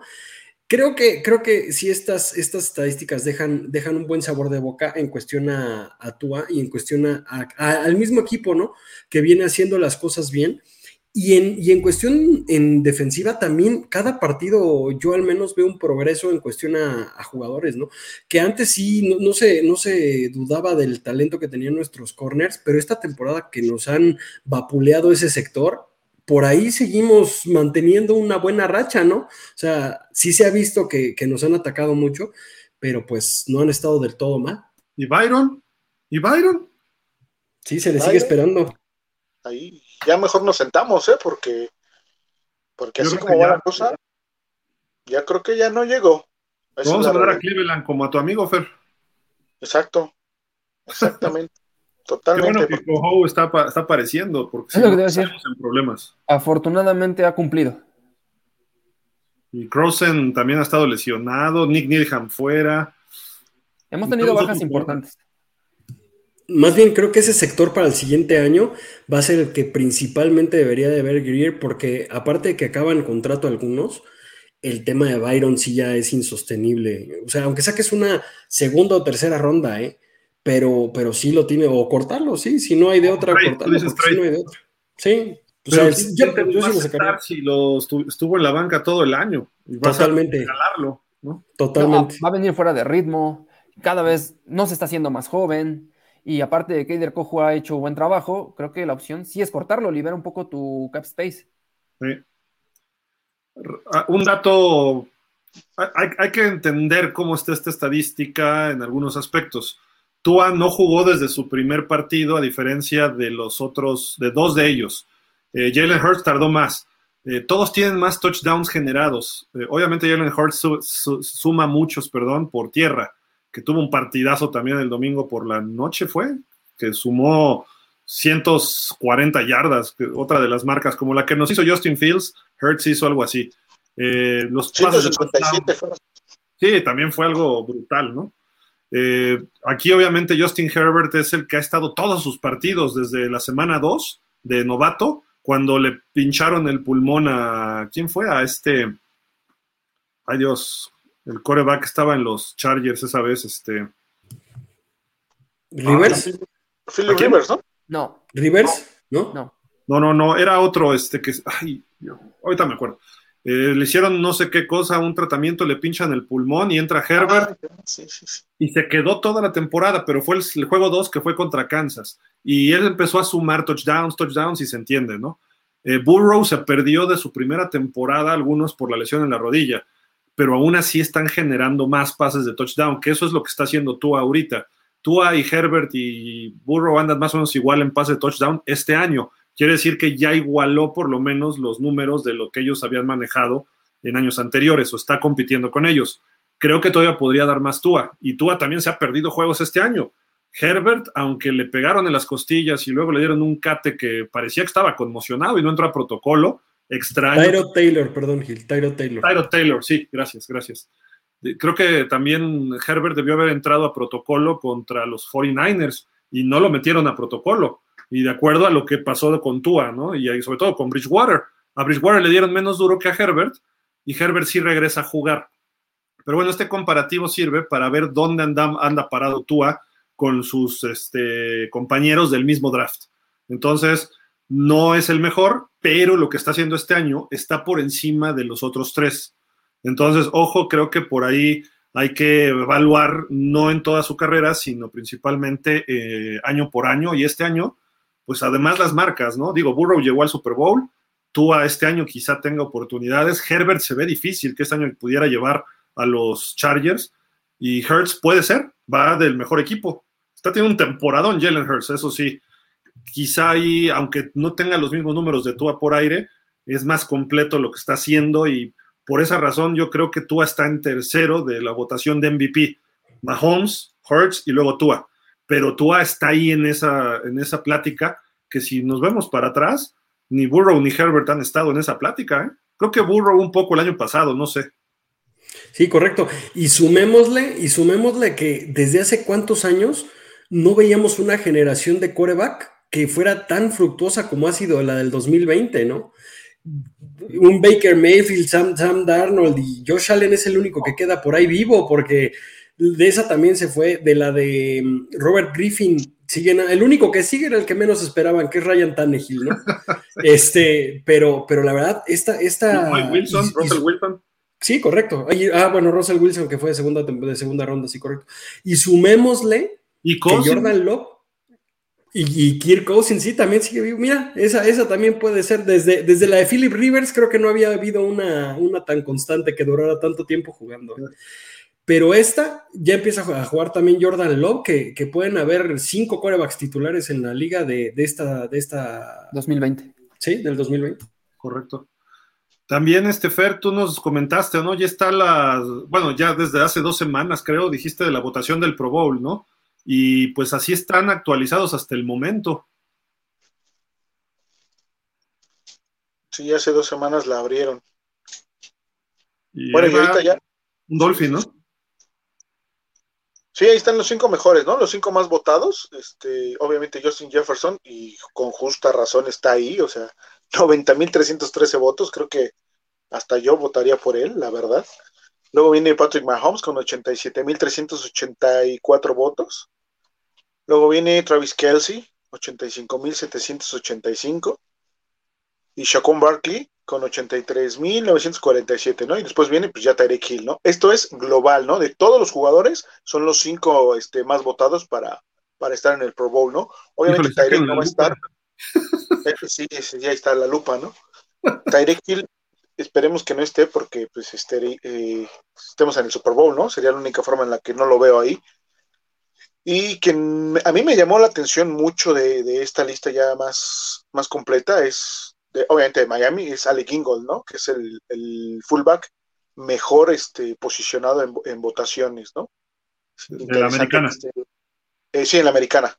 Creo que, creo que sí estas, estas estadísticas dejan, dejan un buen sabor de boca en cuestión a, Tua y en cuestión al mismo equipo, ¿no? Que viene haciendo las cosas bien. Y en, y en cuestión en defensiva también, cada partido yo al menos veo un progreso en cuestión a, jugadores, ¿no? Que antes sí, no, se, no se dudaba del talento que tenían nuestros corners, pero esta temporada que nos han vapuleado ese sector, por ahí seguimos manteniendo una buena racha, ¿no? O sea, sí se ha visto que, nos han atacado mucho, pero pues no han estado del todo mal. ¿Y Byron? ¿Y Byron? Sí, se le sigue esperando. Ahí ya mejor nos sentamos, ¿eh? Porque, porque así como va la cosa, ya creo que ya no llegó. Vamos a hablar a Cleveland como a tu amigo, Fer. Exacto, exactamente. Totalmente. Qué bueno que está, está apareciendo, porque es lo que debe decir. en problemas. Afortunadamente ha cumplido. Y Crossen también ha estado lesionado, Nick Needham fuera. Hemos tenido bajas importantes. Más bien creo que ese sector para el siguiente año va a ser el que principalmente debería de ver Greer, porque aparte de que acaban contrato algunos, el tema de Byron sí ya es insostenible. O sea, aunque saques una segunda o tercera ronda, ¿eh? Pero, pero sí lo tiene, o cortarlo, sí, si no hay de otra, cortarlo, si no hay de otra. Sí, o sea, yo, yo sí lo sacaría. Si lo estuvo en la banca todo el año. Totalmente. ¿no? Totalmente. va a venir fuera de ritmo, cada vez no se está haciendo más joven. Y aparte de que Eider Cojo ha hecho buen trabajo, creo que la opción sí es cortarlo, libera un poco tu cap space. Sí. Ah, un dato, hay, hay, que entender cómo está esta estadística en algunos aspectos. Tua no jugó desde su primer partido, a diferencia de los otros, de dos de ellos. Eh, Jalen Hurts tardó más. Eh, todos tienen más touchdowns generados. Eh, obviamente Jalen Hurts suma muchos, perdón, por tierra, que tuvo un partidazo también el domingo por la noche, fue, que sumó 140 yardas, otra de las marcas, como la que nos hizo Justin Fields, Hurts hizo algo así. los pases de Sí, también fue algo brutal, ¿no? Eh, aquí obviamente Justin Herbert es el que ha estado todos sus partidos desde la semana 2 de novato, cuando le pincharon el pulmón a... ¿Quién fue? A este... Ay Dios, el coreback estaba en los Chargers esa vez, este... ¿Rivers? Philip Rivers, ¿no? No. ¿Rivers? ¿No? No. No, no, no, era otro, este que... Ay, ahorita me acuerdo. Eh, le hicieron no sé qué cosa, un tratamiento, le pinchan el pulmón y entra Herbert ah, y se quedó toda la temporada, pero fue el, juego 2 que fue contra Kansas y él empezó a sumar touchdowns, touchdowns y se entiende, ¿no? Eh, Burrow se perdió de su primera temporada, algunos por la lesión en la rodilla, pero aún así están generando más pases de touchdown, que eso es lo que está haciendo Tua ahorita. Tua y Herbert y Burrow andan más o menos igual en pase de touchdown este año quiere decir que ya igualó por lo menos los números de lo que ellos habían manejado en años anteriores o está compitiendo con ellos. Creo que todavía podría dar más Tua y Tua también se ha perdido juegos este año. Herbert, aunque le pegaron en las costillas y luego le dieron un cate que parecía que estaba conmocionado y no entró a protocolo, extraño. Tyro Taylor, perdón, Gil, Tyro Taylor. Tyro Taylor, sí, gracias, gracias. Creo que también Herbert debió haber entrado a protocolo contra los 49ers y no lo metieron a protocolo y de acuerdo a lo que pasó con Tua, ¿no? Y sobre todo con Bridgewater. A Bridgewater le dieron menos duro que a Herbert y Herbert sí regresa a jugar. Pero bueno, este comparativo sirve para ver dónde anda, anda parado Tua con sus este, compañeros del mismo draft. Entonces, no es el mejor, pero lo que está haciendo este año está por encima de los otros tres. Entonces, ojo, creo que por ahí hay que evaluar no en toda su carrera, sino principalmente eh, año por año. Y este año, pues además las marcas, ¿no? Digo, Burrow llegó al Super Bowl, Tua este año quizá tenga oportunidades, Herbert se ve difícil que este año pudiera llevar a los Chargers y Hertz puede ser, va del mejor equipo. Está teniendo un temporadón Jalen Hurts, eso sí. Quizá ahí, aunque no tenga los mismos números de Tua por aire, es más completo lo que está haciendo y por esa razón yo creo que Tua está en tercero de la votación de MVP. Mahomes, Hurts y luego Tua. Pero Tua está ahí en esa, en esa plática que si nos vemos para atrás, ni Burrow ni Herbert han estado en esa plática. ¿eh? Creo que Burrow un poco el año pasado, no sé. Sí, correcto. Y sumémosle, y sumémosle que desde hace cuántos años no veíamos una generación de coreback que fuera tan fructuosa como ha sido la del 2020, ¿no? Un Baker Mayfield, Sam, Sam Darnold y Josh Allen es el único que queda por ahí vivo, porque de esa también se fue, de la de mm, Robert Griffin, siguen, el único que sigue era el que menos esperaban, que es Ryan Tannehill, ¿no? este, pero, pero la verdad, esta, esta Wilson, Russell Wilson. Sí, correcto. Ah, bueno, Russell Wilson, que fue de segunda, de segunda ronda, sí, correcto. Y sumémosle ¿Y que Jordan Love y, Kirk Cousins, sí, también sigue vivo. Mira, esa, esa también puede ser. Desde, desde la de Philip Rivers, creo que no había habido una, una tan constante que durara tanto tiempo jugando. Pero esta ya empieza a jugar también Jordan Love, que, que pueden haber cinco corebacks titulares en la liga de, de, esta, de esta. 2020. Sí, del 2020. Correcto. También, este Fer, tú nos comentaste, ¿no? Ya está la. Bueno, ya desde hace dos semanas, creo, dijiste de la votación del Pro Bowl, ¿no? y pues así están actualizados hasta el momento. Sí, hace dos semanas la abrieron. bueno, y ahorita ya. Un Dolphin, ¿no? Sí, ahí están los cinco mejores, ¿no? Los cinco más votados. Este, obviamente Justin Jefferson, y con justa razón está ahí, o sea, 90.313 votos. Creo que hasta yo votaría por él, la verdad. Luego viene Patrick Mahomes con 87.384 votos. Luego viene Travis Kelsey, 85.785. Y Shaquon Barkley con 83.947, ¿no? Y después viene pues ya Tyreek Hill, ¿no? Esto es global, ¿no? De todos los jugadores, son los cinco este, más votados para, para estar en el Pro Bowl, ¿no? Obviamente Tyreek no va a estar. Eh, sí, ya está la lupa, ¿no? Tyreek Hill esperemos que no esté porque pues esté, eh, estemos en el Super Bowl, ¿no? Sería la única forma en la que no lo veo ahí. Y que a mí me llamó la atención mucho de, esta lista ya más, más completa es, de, obviamente de Miami, es Alec Ingold, ¿no? Que es el, fullback mejor este, posicionado en, votaciones, ¿no? De la americana. Eh, sí, en la americana.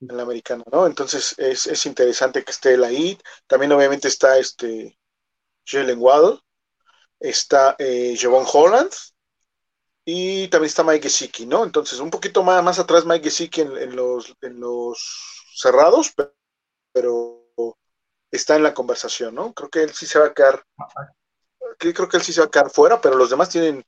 En la americana, ¿no? Entonces es, es interesante que esté él ahí. También obviamente está este Jalen Waddle, está eh, Javon Holland y también está Mike Gesicki, ¿no? Entonces, un poquito más, más atrás Mike Gesicki en, los, en los cerrados, pero, está en la conversación, ¿no? Creo que él sí se va a quedar, creo que él sí se va a quedar fuera, pero los demás tienen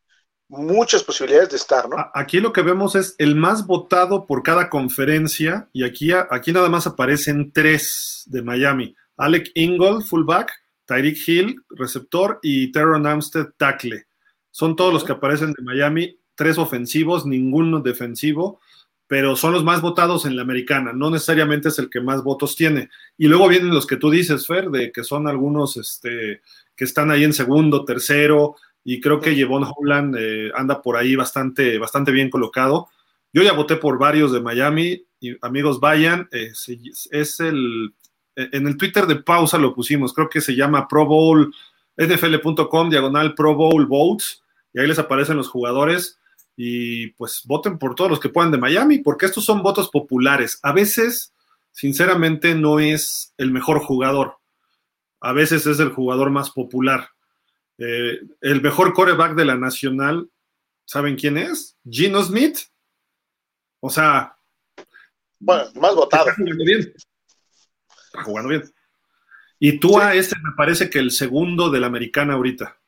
muchas posibilidades de estar, ¿no? Aquí lo que vemos es el más votado por cada conferencia y aquí, aquí nada más aparecen tres de Miami. Alec Ingold, fullback, Tyreek Hill, receptor, y Teron Amstead, tackle. Son todos los que aparecen de Miami, tres ofensivos, ninguno defensivo, pero son los más votados en la americana, no necesariamente es el que más votos tiene. Y luego vienen los que tú dices, Fer, de que son algunos este, que están ahí en segundo, tercero, y creo que Jevon Holland eh, anda por ahí bastante, bastante bien colocado. Yo ya voté por varios de Miami, y amigos, vayan, es el en el Twitter de pausa lo pusimos, creo que se llama Pro Bowl, nfl.com, diagonal Pro Bowl Votes, y ahí les aparecen los jugadores y pues voten por todos los que puedan de Miami, porque estos son votos populares. A veces, sinceramente, no es el mejor jugador, a veces es el jugador más popular. Eh, el mejor coreback de la nacional, ¿saben quién es? Gino Smith. O sea... Bueno, más votado está jugando bien. Y tú a este me parece que el segundo de la americana ahorita.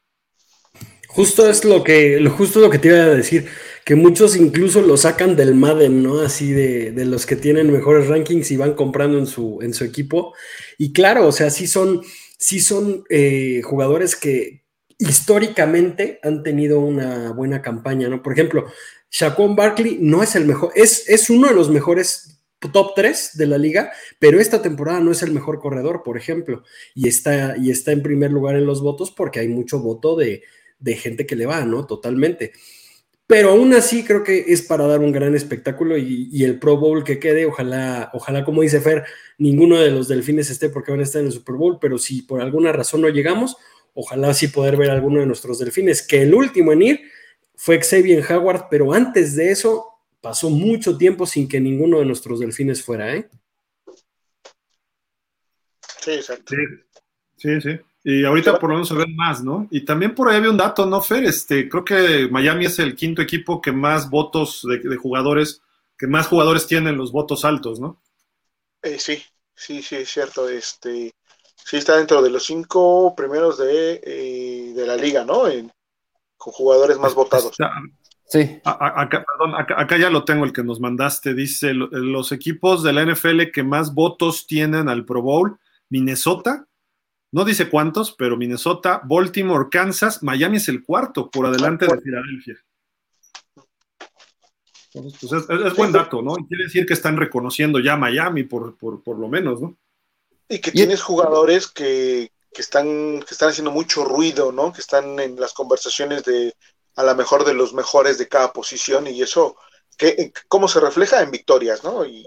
Justo es lo que, lo, justo lo que te iba a decir, que muchos incluso lo sacan del Madden, ¿no? Así de, los que tienen mejores rankings y van comprando en su, en su equipo. Y claro, o sea, sí son, sí son eh, jugadores que históricamente han tenido una buena campaña, ¿no? Por ejemplo, Shaquon Barkley no es el mejor, es, es uno de los mejores top 3 de la liga, pero esta temporada no es el mejor corredor, por ejemplo, y está, y está en primer lugar en los votos porque hay mucho voto de, de gente que le va, ¿no? Totalmente. Pero aún así creo que es para dar un gran espectáculo y, el Pro Bowl que quede, ojalá, ojalá, como dice Fer, ninguno de los delfines esté porque van a estar en el Super Bowl, pero si por alguna razón no llegamos, ojalá sí poder ver a alguno de nuestros delfines, que el último en ir fue Xavier Howard, pero antes de eso pasó mucho tiempo sin que ninguno de nuestros delfines fuera, ¿eh? Sí, exacto. Sí, sí. Y ahorita por lo menos se ven más, ¿no? Y también por ahí había un dato, ¿no, Fer? Este, creo que Miami es el quinto equipo que más votos de, jugadores, que más jugadores tienen los votos altos, ¿no? Eh, sí, sí, sí, es cierto. Este, sí está dentro de los cinco primeros de, eh, de la liga, ¿no? con jugadores más votados. Sí. Acá, perdón, acá, ya lo tengo, el que nos mandaste. Dice, los equipos de la NFL que más votos tienen al Pro Bowl, Minnesota, no dice cuántos, pero Minnesota, Baltimore, Kansas, Miami es el cuarto, por adelante de Filadelfia. pues es, buen dato, ¿no? Y quiere decir que están reconociendo ya Miami, por, por, lo menos, ¿no? Y que tienes jugadores que, que, están, que están haciendo mucho ruido, ¿no? Que están en las conversaciones de a la mejor de los mejores de cada posición y eso, que, ¿cómo se refleja en victorias, ¿no? Y,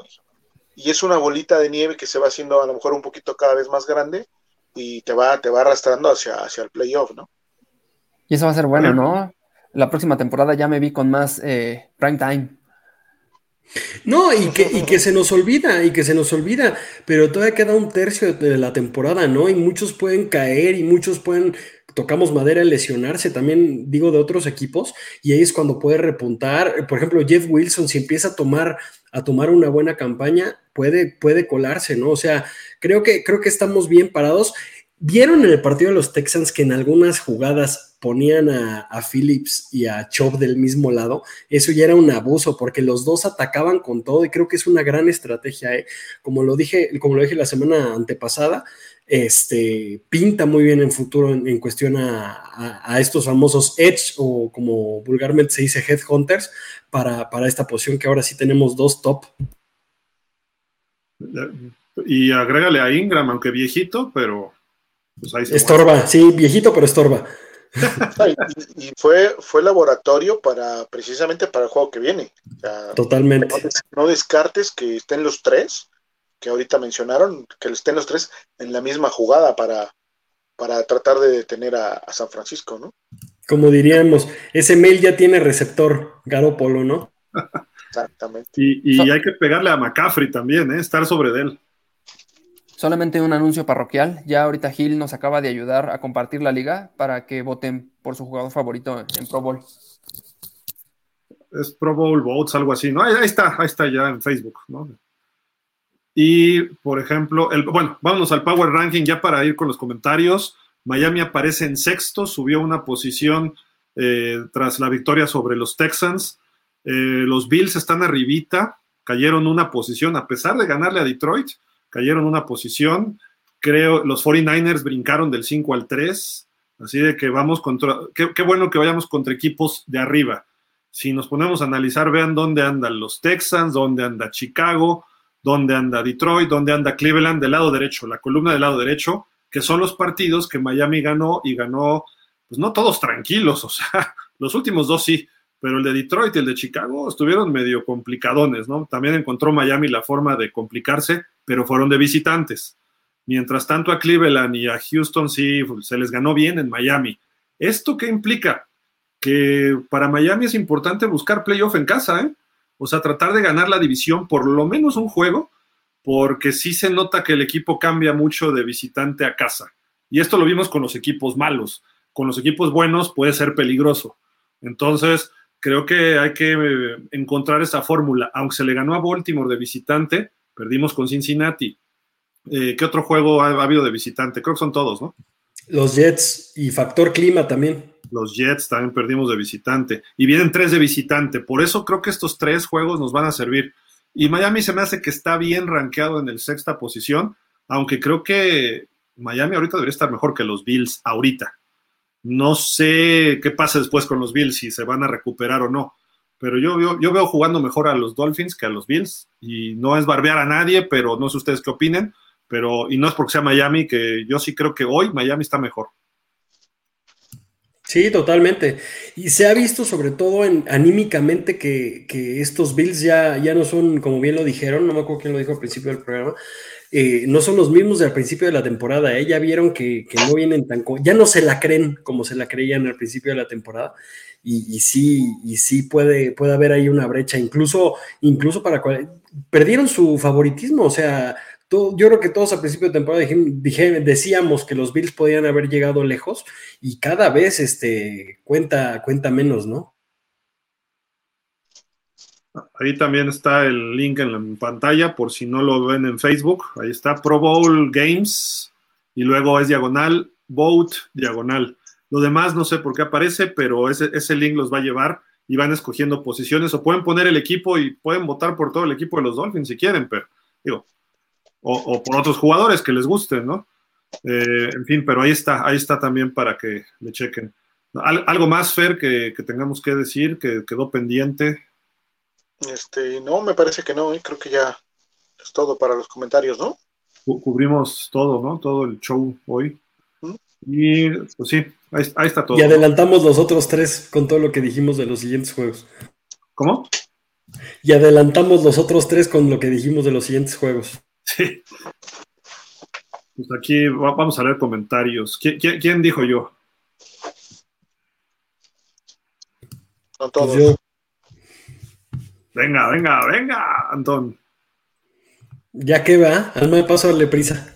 es una bolita de nieve que se va haciendo a lo mejor un poquito cada vez más grande y te va, te va arrastrando hacia, hacia el playoff, ¿no? Y eso va a ser bueno, ¿no? La próxima temporada ya me vi con más eh, prime time. No, y que, y que se nos olvida, y que se nos olvida, pero todavía queda un tercio de la temporada, ¿no? Y muchos pueden caer y muchos pueden tocamos madera, lesionarse, también digo de otros equipos, y ahí es cuando puede repuntar. Por ejemplo, Jeff Wilson, si empieza a tomar, a tomar una buena campaña, puede, puede colarse, ¿no? O sea, creo que, creo que estamos bien parados. ¿Vieron en el partido de los Texans que en algunas jugadas ponían a, Phillips y a Chop del mismo lado? Eso ya era un abuso porque los dos atacaban con todo y creo que es una gran estrategia. ¿eh? Como, lo dije, como lo dije la semana antepasada, este, pinta muy bien en futuro en, cuestión a, estos famosos Edge o como vulgarmente se dice Headhunters para, para esta posición que ahora sí tenemos dos top. Y agrégale a Ingram, aunque viejito, pero pues estorba, sí, viejito, pero estorba. y, fue, fue laboratorio para precisamente para el juego que viene. Totalmente. no, descartes que estén los tres que ahorita mencionaron, que estén los tres en la misma jugada para, para tratar de detener a, San Francisco, ¿no? Como diríamos, ese mail ya tiene receptor, Polo, ¿no? Exactamente. Y, hay que pegarle a McCaffrey también, ¿eh? estar sobre de él. Solamente un anuncio parroquial. Ya ahorita Gil nos acaba de ayudar a compartir la liga para que voten por su jugador favorito en Pro Bowl. Es Pro Bowl Votes, algo así, ¿no? ahí está, ahí está ya en Facebook, ¿no? Y, por ejemplo, bueno, vámonos al Power Ranking ya para ir con los comentarios. Miami aparece en sexto, subió una posición eh, tras la victoria sobre los Texans. Eh, los Bills están arribita, cayeron una posición, a pesar de ganarle a Detroit, cayeron una posición. Creo, los 49ers brincaron del 5 al 3, así de que vamos contra, qué, qué bueno que vayamos contra equipos de arriba. Si nos ponemos a analizar, vean dónde andan los Texans, dónde anda Chicago, dónde anda Detroit, dónde anda Cleveland del lado derecho, la columna del lado derecho, que son los partidos que Miami ganó y ganó, pues no todos tranquilos, o sea, los últimos dos sí, pero el de Detroit y el de Chicago estuvieron medio complicadones, ¿no? También encontró Miami la forma de complicarse, pero fueron de visitantes. Mientras tanto a Cleveland y a Houston sí se les ganó bien en Miami. ¿Esto qué implica? Que para Miami es importante buscar playoff en casa, ¿eh? O sea, tratar de ganar la división por lo menos un juego, porque sí se nota que el equipo cambia mucho de visitante a casa. Y esto lo vimos con los equipos malos. Con los equipos buenos puede ser peligroso. Entonces, creo que hay que eh, encontrar esa fórmula. Aunque se le ganó a Baltimore de visitante, perdimos con Cincinnati. Eh, ¿Qué otro juego ha, habido de visitante? Creo que son todos, ¿no? Los Jets y factor clima también. Los Jets también perdimos de visitante. Y vienen tres de visitante. Por eso creo que estos tres juegos nos van a servir. Y Miami se me hace que está bien rankeado en el sexta posición, aunque creo que Miami ahorita debería estar mejor que los Bills ahorita. No sé qué pasa después con los Bills, si se van a recuperar o no. Pero yo, yo, yo veo jugando mejor a los Dolphins que a los Bills. Y no es barbear a nadie, pero no sé ustedes qué opinen. Pero, y no es porque sea Miami, que yo sí creo que hoy Miami está mejor. Sí, totalmente. Y se ha visto sobre todo en, anímicamente que, estos Bills ya, ya no son, como bien lo dijeron, no me acuerdo quién lo dijo al principio del programa, eh, no son los mismos del principio de la temporada. ¿eh? Ya vieron que, no vienen tan... Ya no se la creen como se la creían al principio de la temporada. Y, sí, y sí puede, puede haber ahí una brecha, incluso, incluso para... Perdieron su favoritismo, o sea, yo creo que todos a principio de temporada decíamos que los Bills podían haber llegado lejos y cada vez este, cuenta, cuenta menos, ¿no? Ahí también está el link en la pantalla por si no lo ven en Facebook. Ahí está Pro Bowl Games y luego es diagonal, vote diagonal. Lo demás no sé por qué aparece, pero ese, ese link los va a llevar y van escogiendo posiciones o pueden poner el equipo y pueden votar por todo el equipo de los Dolphins si quieren, pero digo, o, por otros jugadores que les gusten, ¿no? Eh, en fin, pero ahí está, ahí está también para que le chequen. ¿Algo más, Fer, que, tengamos que decir, que quedó pendiente? Este, no, me parece que no, ¿eh? creo que ya es todo para los comentarios, ¿no? Cubrimos todo, ¿no? Todo el show hoy. Y pues sí, ahí, está todo. Y adelantamos los otros tres con todo lo que dijimos de los siguientes juegos. ¿Cómo? Y adelantamos los otros tres con lo que dijimos de los siguientes juegos. Sí. Pues aquí vamos a leer comentarios. ¿Quién, dijo yo? No todos. Pues venga, venga, venga, Antón. Ya que va, alma paso darle prisa.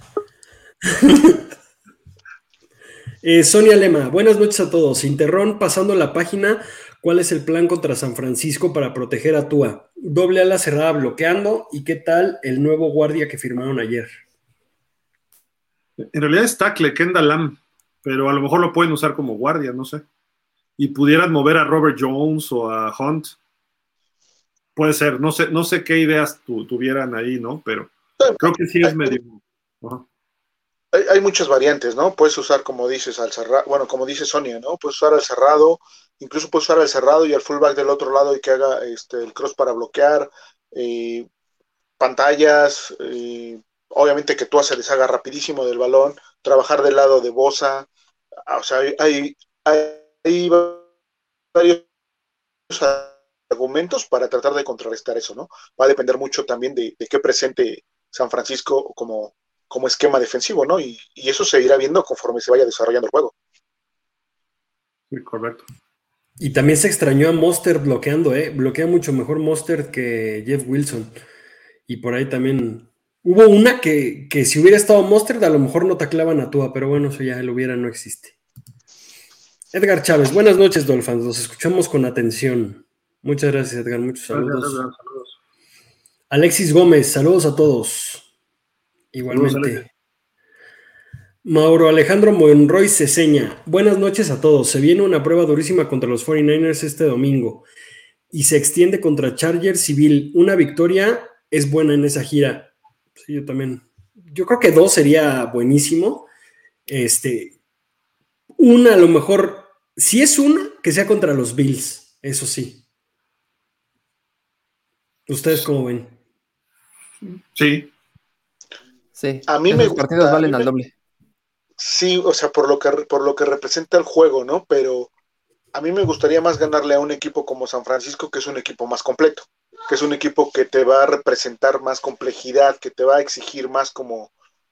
Eh, Sonia Lema, buenas noches a todos. Interrón, pasando la página, ¿cuál es el plan contra San Francisco para proteger a Tua? doble ala cerrada bloqueando. ¿Y qué tal el nuevo guardia que firmaron ayer? En realidad es tackle, Kendall Lam, pero a lo mejor lo pueden usar como guardia, no sé. Y pudieran mover a Robert Jones o a Hunt. Puede ser, no sé, no sé qué ideas tuvieran ahí, ¿no? Pero creo que sí es medio. Hay, muchas variantes, ¿no? Puedes usar, como dices, al cerrado, bueno, como dice Sonia, ¿no? Puedes usar al cerrado, incluso puedes usar al cerrado y al fullback del otro lado y que haga este, el cross para bloquear, eh, pantallas, eh, obviamente que tú se deshaga rapidísimo del balón, trabajar del lado de Bosa, ah, o sea, hay, hay, varios argumentos para tratar de contrarrestar eso, ¿no? Va a depender mucho también de, de qué presente San Francisco como, como esquema defensivo, ¿no? Y, eso se irá viendo conforme se vaya desarrollando el juego. Sí, correcto. Y también se extrañó a Monster bloqueando, ¿eh? Bloquea mucho mejor Monster que Jeff Wilson. Y por ahí también hubo una que, si hubiera estado Monster, a lo mejor no taclaban a Tua, pero bueno, eso ya lo hubiera, no existe. Edgar Chávez, buenas noches, Dolphins. Los escuchamos con atención. Muchas gracias, Edgar. Muchos saludos. saludos. Alexis Gómez, saludos a todos. Igualmente. Mauro Alejandro Monroy Ceseña. Buenas noches a todos. Se viene una prueba durísima contra los 49ers este domingo y se extiende contra Chargers Civil. Una victoria es buena en esa gira. Sí, yo también. Yo creo que dos sería buenísimo. Este, una a lo mejor, si es una, que sea contra los Bills, eso sí. ¿Ustedes cómo ven? Sí, Sí, a mí me partidos valen al doble. Sí, o sea, por lo que por lo que representa el juego, ¿no? Pero a mí me gustaría más ganarle a un equipo como San Francisco, que es un equipo más completo, que es un equipo que te va a representar más complejidad, que te va a exigir más como,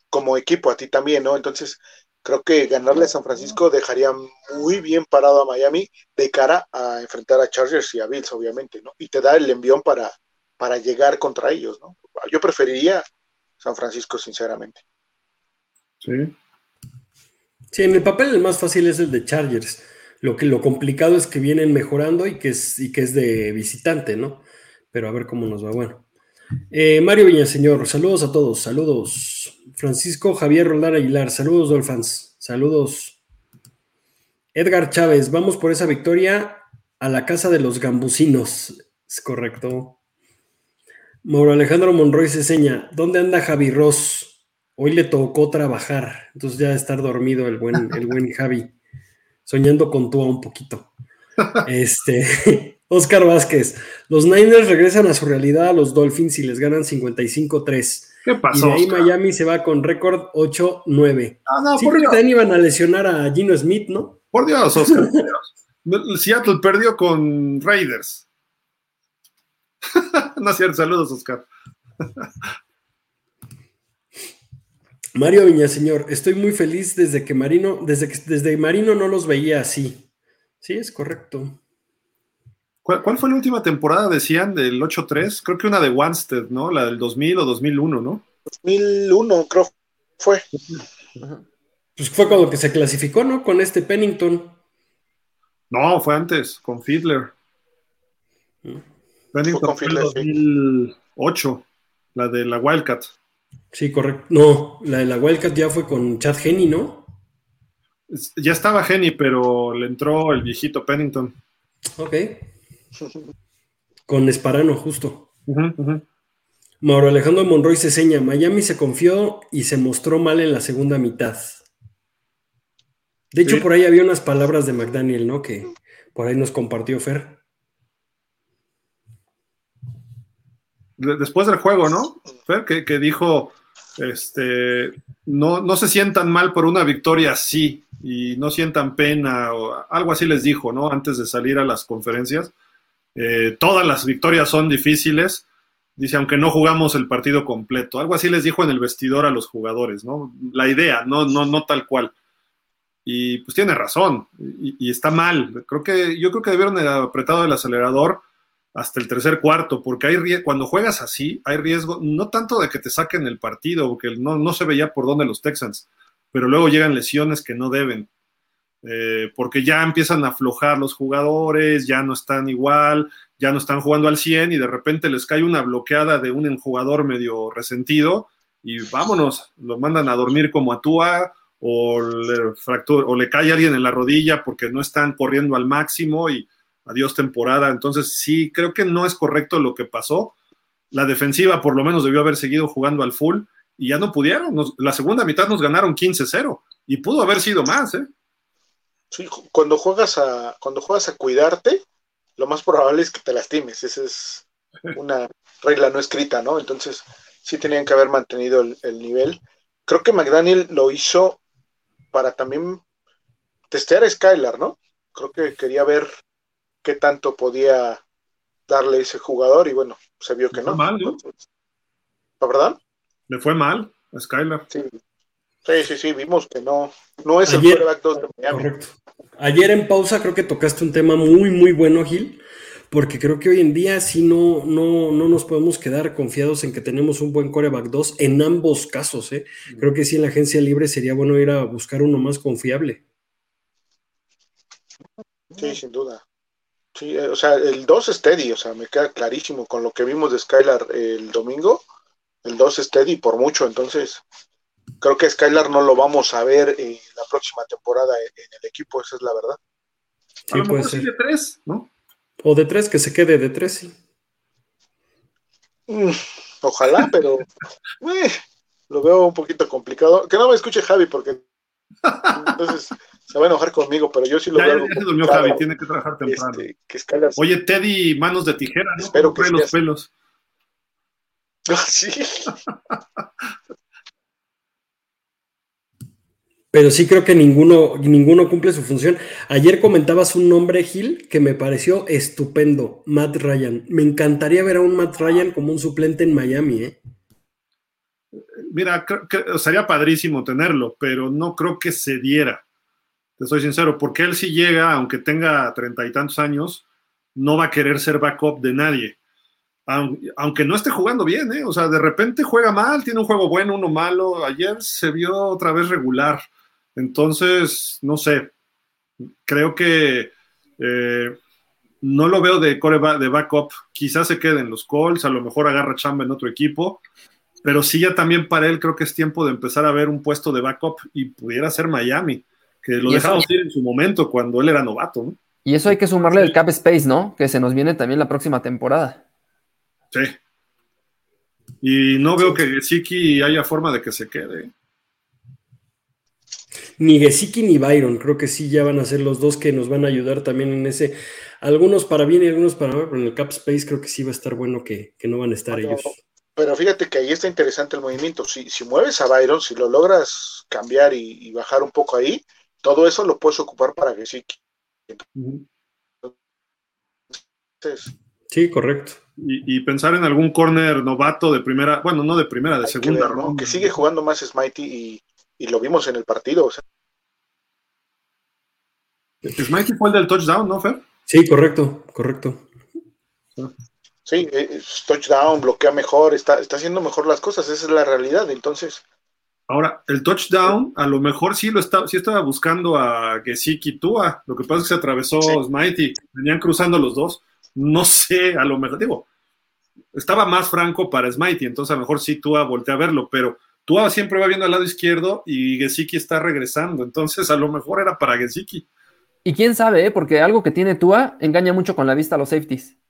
como equipo, a ti también, ¿no? Entonces, creo que ganarle a San Francisco dejaría muy bien parado a Miami de cara a enfrentar a Chargers y a Bills, obviamente, ¿no? Y te da el envión para, para llegar contra ellos, ¿no? Yo preferiría San Francisco, sinceramente. Sí. Sí, en el papel el más fácil es el de Chargers. Lo, que, lo complicado es que vienen mejorando y que es, y que es de visitante, ¿no? Pero a ver cómo nos va. Bueno. Eh, Mario Villaseñor, saludos a todos, saludos. Francisco Javier Roldán Aguilar, saludos Dolphins, saludos. Edgar Chávez, vamos por esa victoria a la casa de los gambusinos. Es correcto. Mauro Alejandro Monroy se seña, ¿dónde anda Javi Ross? Hoy le tocó trabajar, entonces ya estar dormido el buen, el buen Javi. soñando con Tua un poquito. Este, Oscar Vázquez, los Niners regresan a su realidad a los Dolphins y les ganan 55-3. ¿Qué pasó? Y de ahí Oscar? Miami se va con récord 8-9. Ah, no, Sí, por Dios. iban a lesionar a Gino Smith, ¿no? Por Dios, Oscar. por Dios. Seattle perdió con Raiders. no es cierto, saludos, Oscar. Mario Viñaseñor, estoy muy feliz desde que Marino, desde que desde Marino no los veía así. Sí, es correcto. ¿Cuál, cuál fue la última temporada, decían, del 8-3? Creo que una de Wanstead, ¿no? La del 2000 o 2001, ¿no? 2001 creo fue. Pues fue cuando que se clasificó, ¿no? Con este Pennington. No, fue antes, con Fiedler. Bennington Fue con fue en Fiedler, sí. 2008, la de la Wildcat. Sí, correcto. No, la de la Wildcat ya fue con Chad Henney, ¿no? Ya estaba Jenny, pero le entró el viejito Pennington. Ok. Con Esparano, justo. Mauro Alejandro Monroy se seña. Miami se confió y se mostró mal en la segunda mitad. De hecho, Sí. por ahí había unas palabras de McDaniel, ¿no? Que por ahí nos compartió Fer. Después del juego, ¿no? Que dijo, este, no, no se sientan mal por una victoria así y no sientan pena o algo así les dijo, ¿no? Antes de salir a las conferencias. Eh, todas las victorias son difíciles. Dice, aunque no jugamos el partido completo. Algo así les dijo en el vestidor a los jugadores, ¿no? La idea, no, no, no tal cual. Y pues tiene razón, y, y está mal. Creo que, yo creo que debieron haber apretado el acelerador hasta el tercer cuarto, porque hay cuando juegas así, hay riesgo, no tanto de que te saquen el partido, porque no, no se veía por dónde los Texans, pero luego llegan lesiones que no deben, eh, porque ya empiezan a aflojar los jugadores, ya no están igual, ya no están jugando al 100 y de repente les cae una bloqueada de un jugador medio resentido y vámonos, lo mandan a dormir como a Tua o le, fractura, o le cae alguien en la rodilla porque no están corriendo al máximo y adiós temporada. Entonces, sí, creo que no es correcto lo que pasó. La defensiva por lo menos debió haber seguido jugando al full y ya no pudieron. La segunda mitad nos ganaron 15-0 y pudo haber sido más, ¿eh? Cuando juegas a cuando juegas a cuidarte, lo más probable es que te lastimes. Esa es una regla no escrita, ¿no? Entonces, sí tenían que haber mantenido el, el nivel. Creo que McDaniel lo hizo para también testear a Skylar, ¿no? Creo que quería ver qué tanto podía darle ese jugador y bueno, se vio que no. mal, ¿no? ¿La verdad? Le fue mal a Skylar. Sí. Sí, sí, sí, vimos que no, no es el quarterback 2 de Miami. Correcto. Ayer en pausa creo que tocaste un tema muy, muy bueno, Gil, porque creo que hoy en día sí no, no, no nos podemos quedar confiados en que tenemos un buen coreback 2 en ambos casos. ¿eh? Creo que sí en la agencia libre sería bueno ir a buscar uno más confiable. Sí, sin duda. Sí, eh, o sea, el 2 steady, o sea, me queda clarísimo con lo que vimos de Skylar el domingo, el 2 steady por mucho, entonces creo que Skylar no lo vamos a ver en la próxima temporada en, en el equipo, esa es la verdad. A Sí, lo puede mejor sí de tres, ¿no? O de tres, que se quede de tres, sí. Mm, ojalá, pero eh, lo veo un poquito complicado. Que no me escuche Javi, porque entonces se va a enojar conmigo, pero yo sí lo Ya, veo. ya se durmió Javi, tiene que trabajar temprano. este, que Oye, Teddy, manos de tijera, ¿no? Espero ¿Cómo que los pelos. sí. Pero sí creo que ninguno, ninguno cumple su función. Ayer comentabas un nombre, Gil, que me pareció estupendo, Matt Ryan. Me encantaría ver a un Matt Ryan como un suplente en Miami, ¿eh? Mira, sería padrísimo tenerlo, pero no creo que se diera. Te soy sincero, porque él si llega, aunque tenga treinta y tantos años, no va a querer ser backup de nadie. Aun- Aunque no esté jugando bien, ¿eh? O sea, de repente juega mal, tiene un juego bueno, uno malo. Ayer se vio otra vez regular. Entonces, no sé. Creo que eh, no lo veo de, coreba- de backup. Quizás se quede en los Colts, a lo mejor agarra chamba en otro equipo pero sí ya también para él creo que es tiempo de empezar a ver un puesto de backup y pudiera ser Miami, que lo dejamos ir en su momento cuando él era novato, ¿no? Y eso hay que sumarle el cap space, ¿no? Que se nos viene también la próxima temporada. Sí. Y no veo que Siki haya forma de que se quede. ni Gesicki ni Byron. Creo que sí ya van a ser los dos que nos van a ayudar también en ese. Algunos para bien y algunos para mal, pero en el cap space creo que sí va a estar bueno que, no van a estar ellos. Pero fíjate que ahí está interesante el movimiento. Si, si mueves a Byron, si lo logras cambiar y, bajar un poco ahí, todo eso lo puedes ocupar para Gesicki. Sí, correcto. Y, pensar en algún corner novato de primera, bueno, no de primera, de segunda. Que, sigue jugando más Smitey y, lo vimos en el partido. O Smitey fue el del touchdown, ¿no, Fer? Sí, correcto, correcto. Sí, eh, touchdown, bloquea mejor, está, está haciendo mejor las cosas, esa es la realidad. Entonces, Ahora, el touchdown, a lo mejor sí lo estaba, sí estaba buscando a Gesicki Tua. Lo que pasa es que se atravesó Smitey, venían cruzando los dos no sé, a lo mejor, digo, estaba más franco para Smitey, entonces a lo mejor sí Tua voltea a verlo, pero Tua siempre va viendo al lado izquierdo y Gesicki está regresando, entonces a lo mejor era para Gesicki. Y quién sabe, ¿eh? porque algo que tiene Tua engaña mucho con la vista a los safeties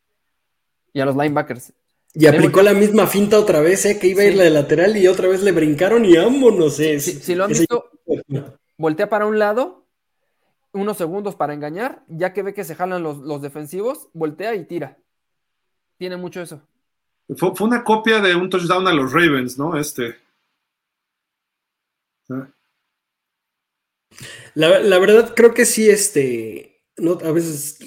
y a los linebackers. Y aplicó la misma finta otra vez, ¿eh? que iba a ir la de lateral y otra vez le brincaron y vámonos. Eh. Si, lo han visto, voltea para un lado unos segundos para engañar, ya que ve que se jalan los, defensivos, voltea y tira. Tiene mucho eso. Fue, una copia de un touchdown a los Ravens, ¿no? Este. La, verdad, creo que sí, este. No, a veces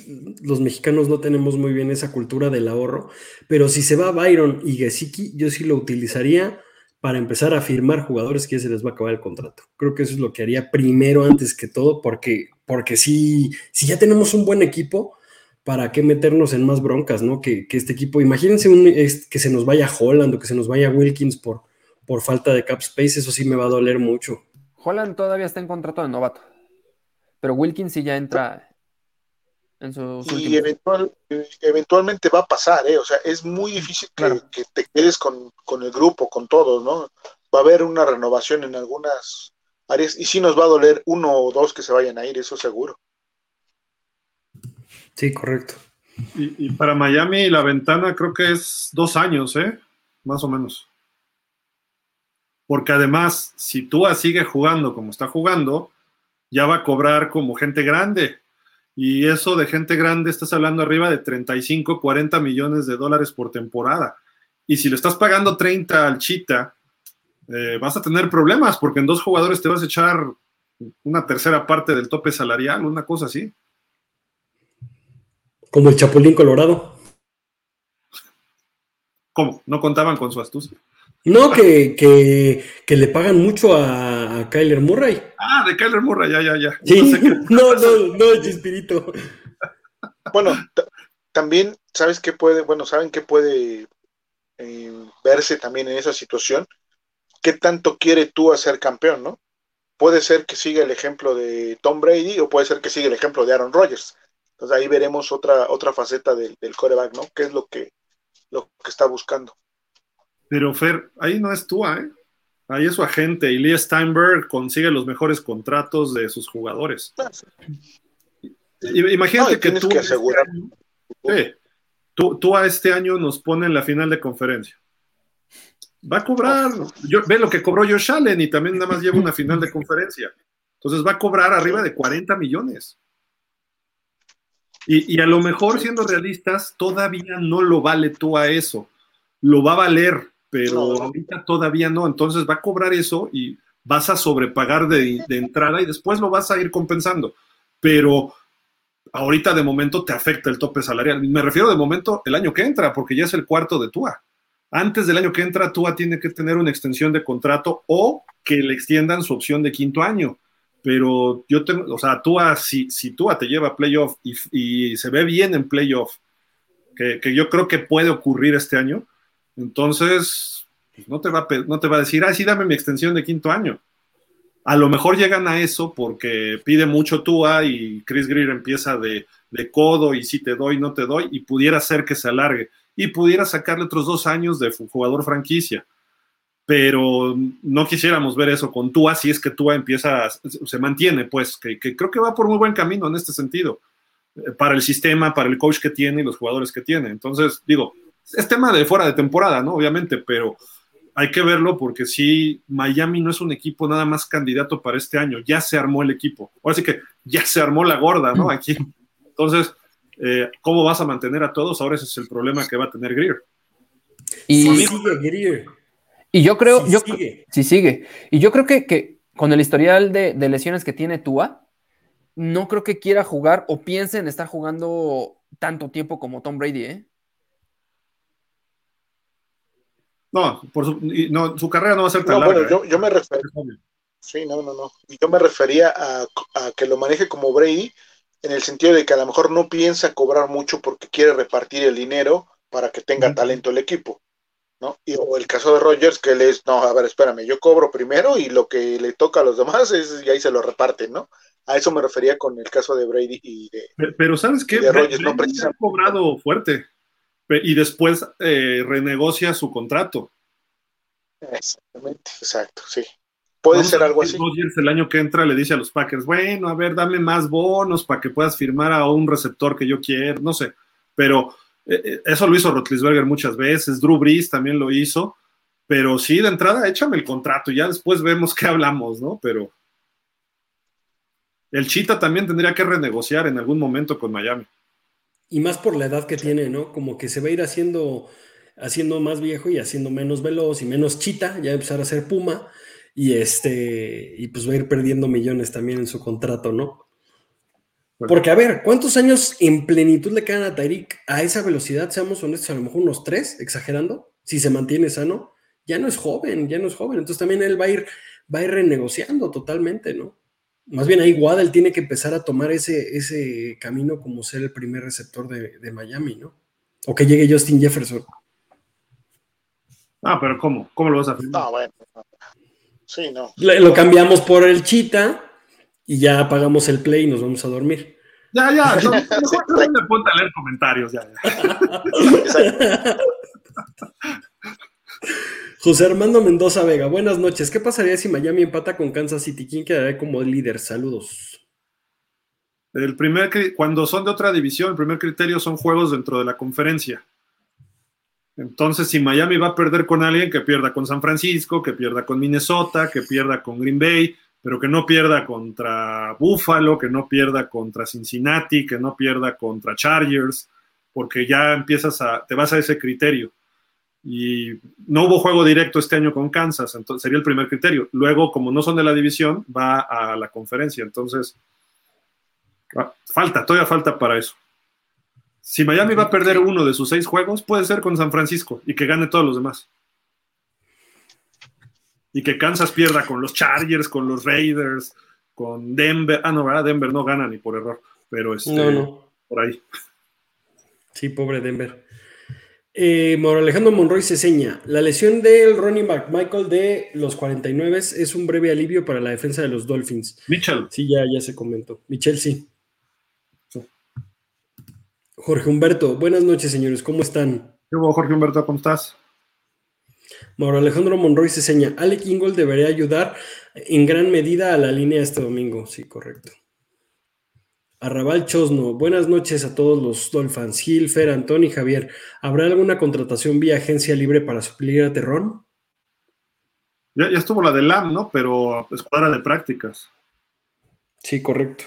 los mexicanos no tenemos muy bien esa cultura del ahorro, pero si se va Byron y Gesicki, yo sí lo utilizaría para empezar a firmar jugadores que ya se les va a acabar el contrato. Creo que eso es lo que haría primero antes que todo, porque, porque si, si ya tenemos un buen equipo, ¿para qué meternos en más broncas, no? Que, este equipo, imagínense que se nos vaya Holland o que se nos vaya Wilkins por, por falta de cap space, eso sí me va a doler mucho. Holland todavía está en contrato de novato, pero Wilkins sí ya entra y eventualmente va a pasar, ¿eh? O sea, es muy difícil que, te quedes con, el grupo, con todos, ¿no? Va a haber una renovación en algunas áreas y sí nos va a doler uno o dos que se vayan a ir, eso seguro. Sí, correcto. Y, para Miami la ventana creo que es dos años, ¿eh? Más o menos. Porque además, si Tua sigue jugando como está jugando, ya va a cobrar como gente grande. Y eso de gente grande, estás hablando arriba de 35, 40 millones de dólares por temporada. Y si le estás pagando 30 al Chita, eh, vas a tener problemas porque en dos jugadores te vas a echar una tercera parte del tope salarial, una cosa así. Como el Chapulín Colorado. ¿Cómo? ¿No contaban con su astucia? No, que, que, le pagan mucho a, Kyler Murray. Ah, de Kyler Murray, ya, ya, ya. No, no, no, Chispirito. Bueno, también, ¿sabes qué puede? Bueno, ¿saben qué puede eh, verse también en esa situación? ¿Qué tanto quiere tú hacer campeón, no? Puede ser que siga el ejemplo de Tom Brady o puede ser que siga el ejemplo de Aaron Rodgers. Entonces ahí veremos otra, otra faceta del, del coreback, ¿no? ¿Qué es lo que, lo que está buscando? Pero Fer, ahí no es tú, ¿eh? Ahí es su agente. Y Lee Steinberg consigue los mejores contratos de sus jugadores. Imagínate que tú. Que asegurar. tú, a este año nos pone en la final de conferencia. Va a cobrar. Yo, ve lo que cobró Josh Allen y también nada más lleva una final de conferencia. Entonces va a cobrar arriba de 40 millones. Y, y, a lo mejor, siendo realistas, todavía no lo vale tú a eso. Lo va a valer pero ahorita todavía no, entonces va a cobrar eso y vas a sobrepagar de, entrada y después lo vas a ir compensando, pero ahorita de momento te afecta el tope salarial. Me refiero de momento el año que entra, porque ya es el cuarto de TUA. Antes del año que entra, TUA tiene que tener una extensión de contrato o que le extiendan su opción de quinto año. Pero yo tengo, o sea, TUA, si, si TUA te lleva a playoff y, se ve bien en playoff, que, que yo creo que puede ocurrir este año, entonces, pues, no te, va a, no te va a decir, ah, sí, dame mi extensión de quinto año. A lo mejor llegan a eso porque pide mucho Tua y Chris Greer empieza de, codo y si te doy, no te doy, y pudiera ser que se alargue. Y pudiera sacarle otros dos años de jugador franquicia. Pero no quisiéramos ver eso con Tua si es que Tua empieza, se mantiene, pues, que, que creo que va por muy buen camino en este sentido, eh, para el sistema, para el coach que tiene y los jugadores que tiene. Entonces, digo, es tema de fuera de temporada, ¿no? Obviamente, pero hay que verlo porque sí, Miami no es un equipo nada más candidato para este año, ya se armó el equipo. Ahora sí que ya se armó la gorda, ¿no? Aquí. Entonces, eh, ¿cómo vas a mantener a todos? Ahora ese es el problema que va a tener Greer. Y, Sí, sigue Greer. y yo creo, Sí yo, sigue. sí sigue. Y yo creo que, que con el historial de, de lesiones que tiene Tua, no creo que quiera jugar o piense en estar jugando tanto tiempo como Tom Brady, ¿eh? No, por su, no, su carrera no va a ser tan No, larga. bueno, yo, yo me refería. ¿eh? Sí, no, no, no. Yo me refería a, a que lo maneje como Brady, en el sentido de que a lo mejor no piensa cobrar mucho porque quiere repartir el dinero para que tenga talento el equipo. ¿no? Y, o el caso de Rogers, que le es, no, a ver, espérame, yo cobro primero y lo que le toca a los demás es, y ahí se lo reparten, ¿no? A eso me refería con el caso de Brady y de. Pe- Pero ¿sabes qué? Y de Bre- Rodgers, no Brady ha precisamente. cobrado fuerte y después eh, renegocia su contrato. Exactamente, exacto, sí. Puede Vamos ser algo así. El año que entra le dice a los Packers, bueno, a ver, dame más bonos para que puedas firmar a un receptor que yo quiero, no sé. Pero eh, eh, eso lo hizo Rotlisberger muchas veces, Drew Brees también lo hizo. Pero sí, de entrada, échame el contrato y ya después vemos qué hablamos, ¿no? Pero el Chita también tendría que renegociar en algún momento con Miami. Y más por la edad que tiene, ¿no? Como que se va a ir haciendo, haciendo más viejo y haciendo menos veloz y menos chita, ya empezar a ser puma, y este, y pues va a ir perdiendo millones también en su contrato, ¿no? Porque, a ver, ¿cuántos años en plenitud le quedan a Tyreek a esa velocidad? Seamos honestos, a lo mejor unos tres, exagerando, si se mantiene sano. Ya no es joven, ya no es joven. Entonces también él va a ir, va a ir renegociando totalmente, ¿no? Más bien ahí Waddle tiene que empezar a tomar ese, ese camino como ser el primer receptor de, de Miami, ¿no? O que llegue Justin Jefferson. Ah, pero ¿cómo? ¿Cómo lo vas a firmar? No, bueno. no. Sí, no. Le- Lo cambiamos por el Chita y ya apagamos el play y nos vamos a dormir. Ya, ya, no, mejor no me ponte a leer comentarios, ya, ya. José Armando Mendoza Vega, buenas noches. ¿Qué pasaría si Miami empata con Kansas City? ¿Quién quedaría como líder? Saludos. El primer, cuando son de otra división, el primer criterio son juegos dentro de la conferencia. Entonces, si Miami va a perder con alguien, que pierda con San Francisco, que pierda con Minnesota, que pierda con Green Bay, pero que no pierda contra Buffalo, que no pierda contra Cincinnati, que no pierda contra Chargers, porque ya empiezas a, te vas a ese criterio. Y no hubo juego directo este año con Kansas, entonces sería el primer criterio. Luego, como no son de la división, va a la conferencia. Entonces, Ah, Falta, todavía falta para eso. Si Miami va a perder uno de sus seis juegos, puede ser con San Francisco y que gane todos los demás. Y que Kansas pierda con los Chargers, con los Raiders, con Denver. Ah, no, ¿verdad? Denver no gana ni por error, pero este, No, no. por ahí. Sí, pobre Denver. Eh, Mauro Alejandro Monroy se seña. La lesión del running back Michael de los 49 es un breve alivio para la defensa de los Dolphins. Mitchell, Sí, ya, ya se comentó. Michelle, sí. Jorge Humberto, buenas noches, señores. ¿Cómo están? ¿qué hubo, Jorge Humberto? ¿Cómo estás? Mauro Alejandro Monroy se seña. Alec Ingold debería ayudar en gran medida a la línea este domingo. Sí, correcto. Arrabal Chosno, buenas noches a todos los Dolphins. Gil, Fer, Antón y Javier. ¿Habrá alguna contratación vía agencia libre para suplir a Terrón? Ya, ya estuvo la de LAM, ¿no? Pero escuadra de prácticas. Sí, correcto.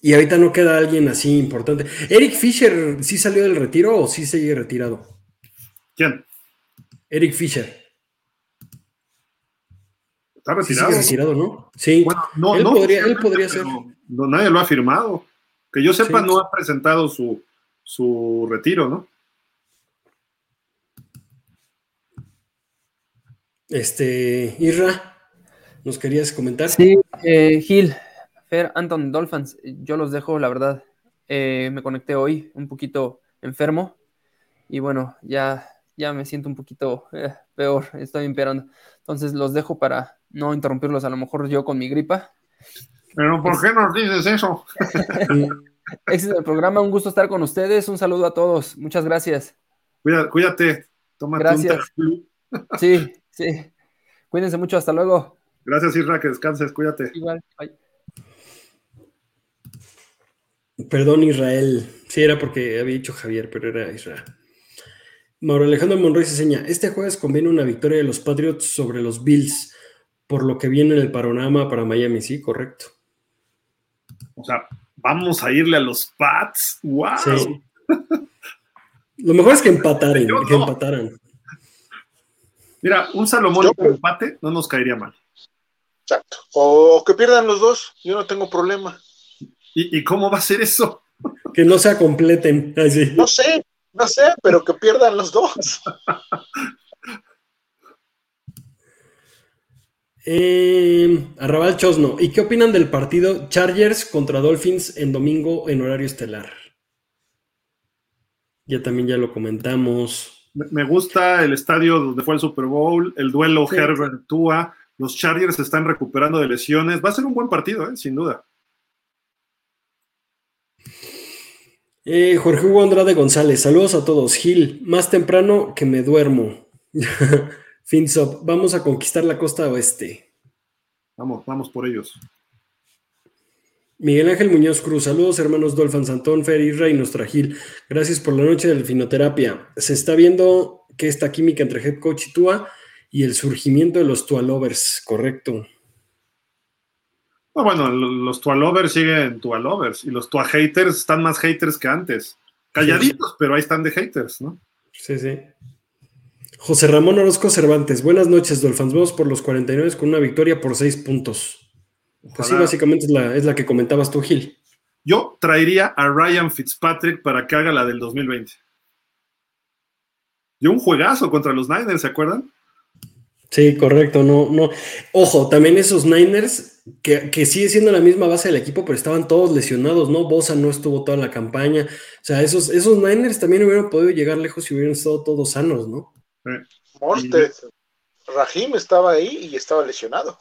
Y ahorita no queda alguien así importante. ¿Eric Fisher sí salió del retiro o sí sigue retirado? ¿Quién? Eric Fisher. Está Sí retirado. sigue retirado, ¿no? Sí. Bueno, no, Él no podría- él podría pero ser. No, nadie lo ha firmado. Que yo sepa, Sí. no ha presentado su, su retiro, ¿no? Este, Irra, ¿nos querías comentar? Sí, eh, Gil, Fer, Anton, Dolphins, yo los dejo, la verdad. Eh, me conecté hoy un poquito enfermo y bueno, ya, ya me siento un poquito eh, peor, estoy empeorando. Entonces los dejo para no interrumpirlos, a lo mejor yo con mi gripa. Pero ¿por qué nos dices eso? Éxito del programa, un gusto estar con ustedes, un saludo a todos, muchas gracias. Cuida- Cuídate, tómate Gracias. un. Sí, sí, cuídense mucho, hasta luego. Gracias, Isra, que descanses, cuídate. Igual, bye. Perdón, Israel. Sí, era porque había dicho Javier, pero era Israel. Mauro Alejandro Monroy se señala, este jueves conviene una victoria de los Patriots sobre los Bills, por lo que viene en el panorama para Miami, sí, correcto. O sea, vamos a irle a los Pats. ¡Wow! Sí. Lo mejor es que empataran, que empataran. Mira, un Salomón con empate no nos caería mal. Exacto. O que pierdan los dos, yo no tengo problema. ¿Y, cómo va a ser eso? Que no se completen. No sé, no sé, pero que pierdan los dos. eh, Arrabal Chosno, ¿y qué opinan del partido Chargers contra Dolphins en domingo en horario estelar? Ya también ya lo comentamos. Me gusta el estadio donde fue el Super Bowl, el duelo Herbert-Tua. Los Chargers se están recuperando de lesiones. Va a ser un buen partido, ¿eh? sin duda. Eh, Jorge Hugo Andrade González, saludos a todos. Gil, más temprano que me duermo. Finsop, vamos a conquistar la costa oeste. Vamos, vamos por ellos. Miguel Ángel Muñoz Cruz, saludos hermanos Dolphin Santón, Fer, Isra y nuestra Gil. Gracias por la noche de delfinoterapia. Se está viendo que esta química entre head coach y Tua y el surgimiento de los Tua Lovers, correcto. bueno, los Tua Lovers siguen Tua Lovers y los Tua Haters están más haters que antes. Calladitos, pero ahí están de haters, ¿no? Sí, sí. José Ramón Orozco Cervantes, buenas noches, Dolphins. Vamos por los 49 con una victoria por 6 puntos. Pues sí, básicamente es la, que comentabas tú, Gil. Yo traería a Ryan Fitzpatrick para que haga la del 2020. Dio un juegazo contra los Niners, ¿se acuerdan? Sí, correcto, no, no. Ojo, también esos Niners, que, que, sigue siendo la misma base del equipo, pero estaban todos lesionados, ¿no? Bosa no estuvo toda la campaña. O sea, esos, esos Niners también hubieran podido llegar lejos si hubieran estado todos sanos, ¿no? Sí. Rahim estaba ahí y estaba lesionado.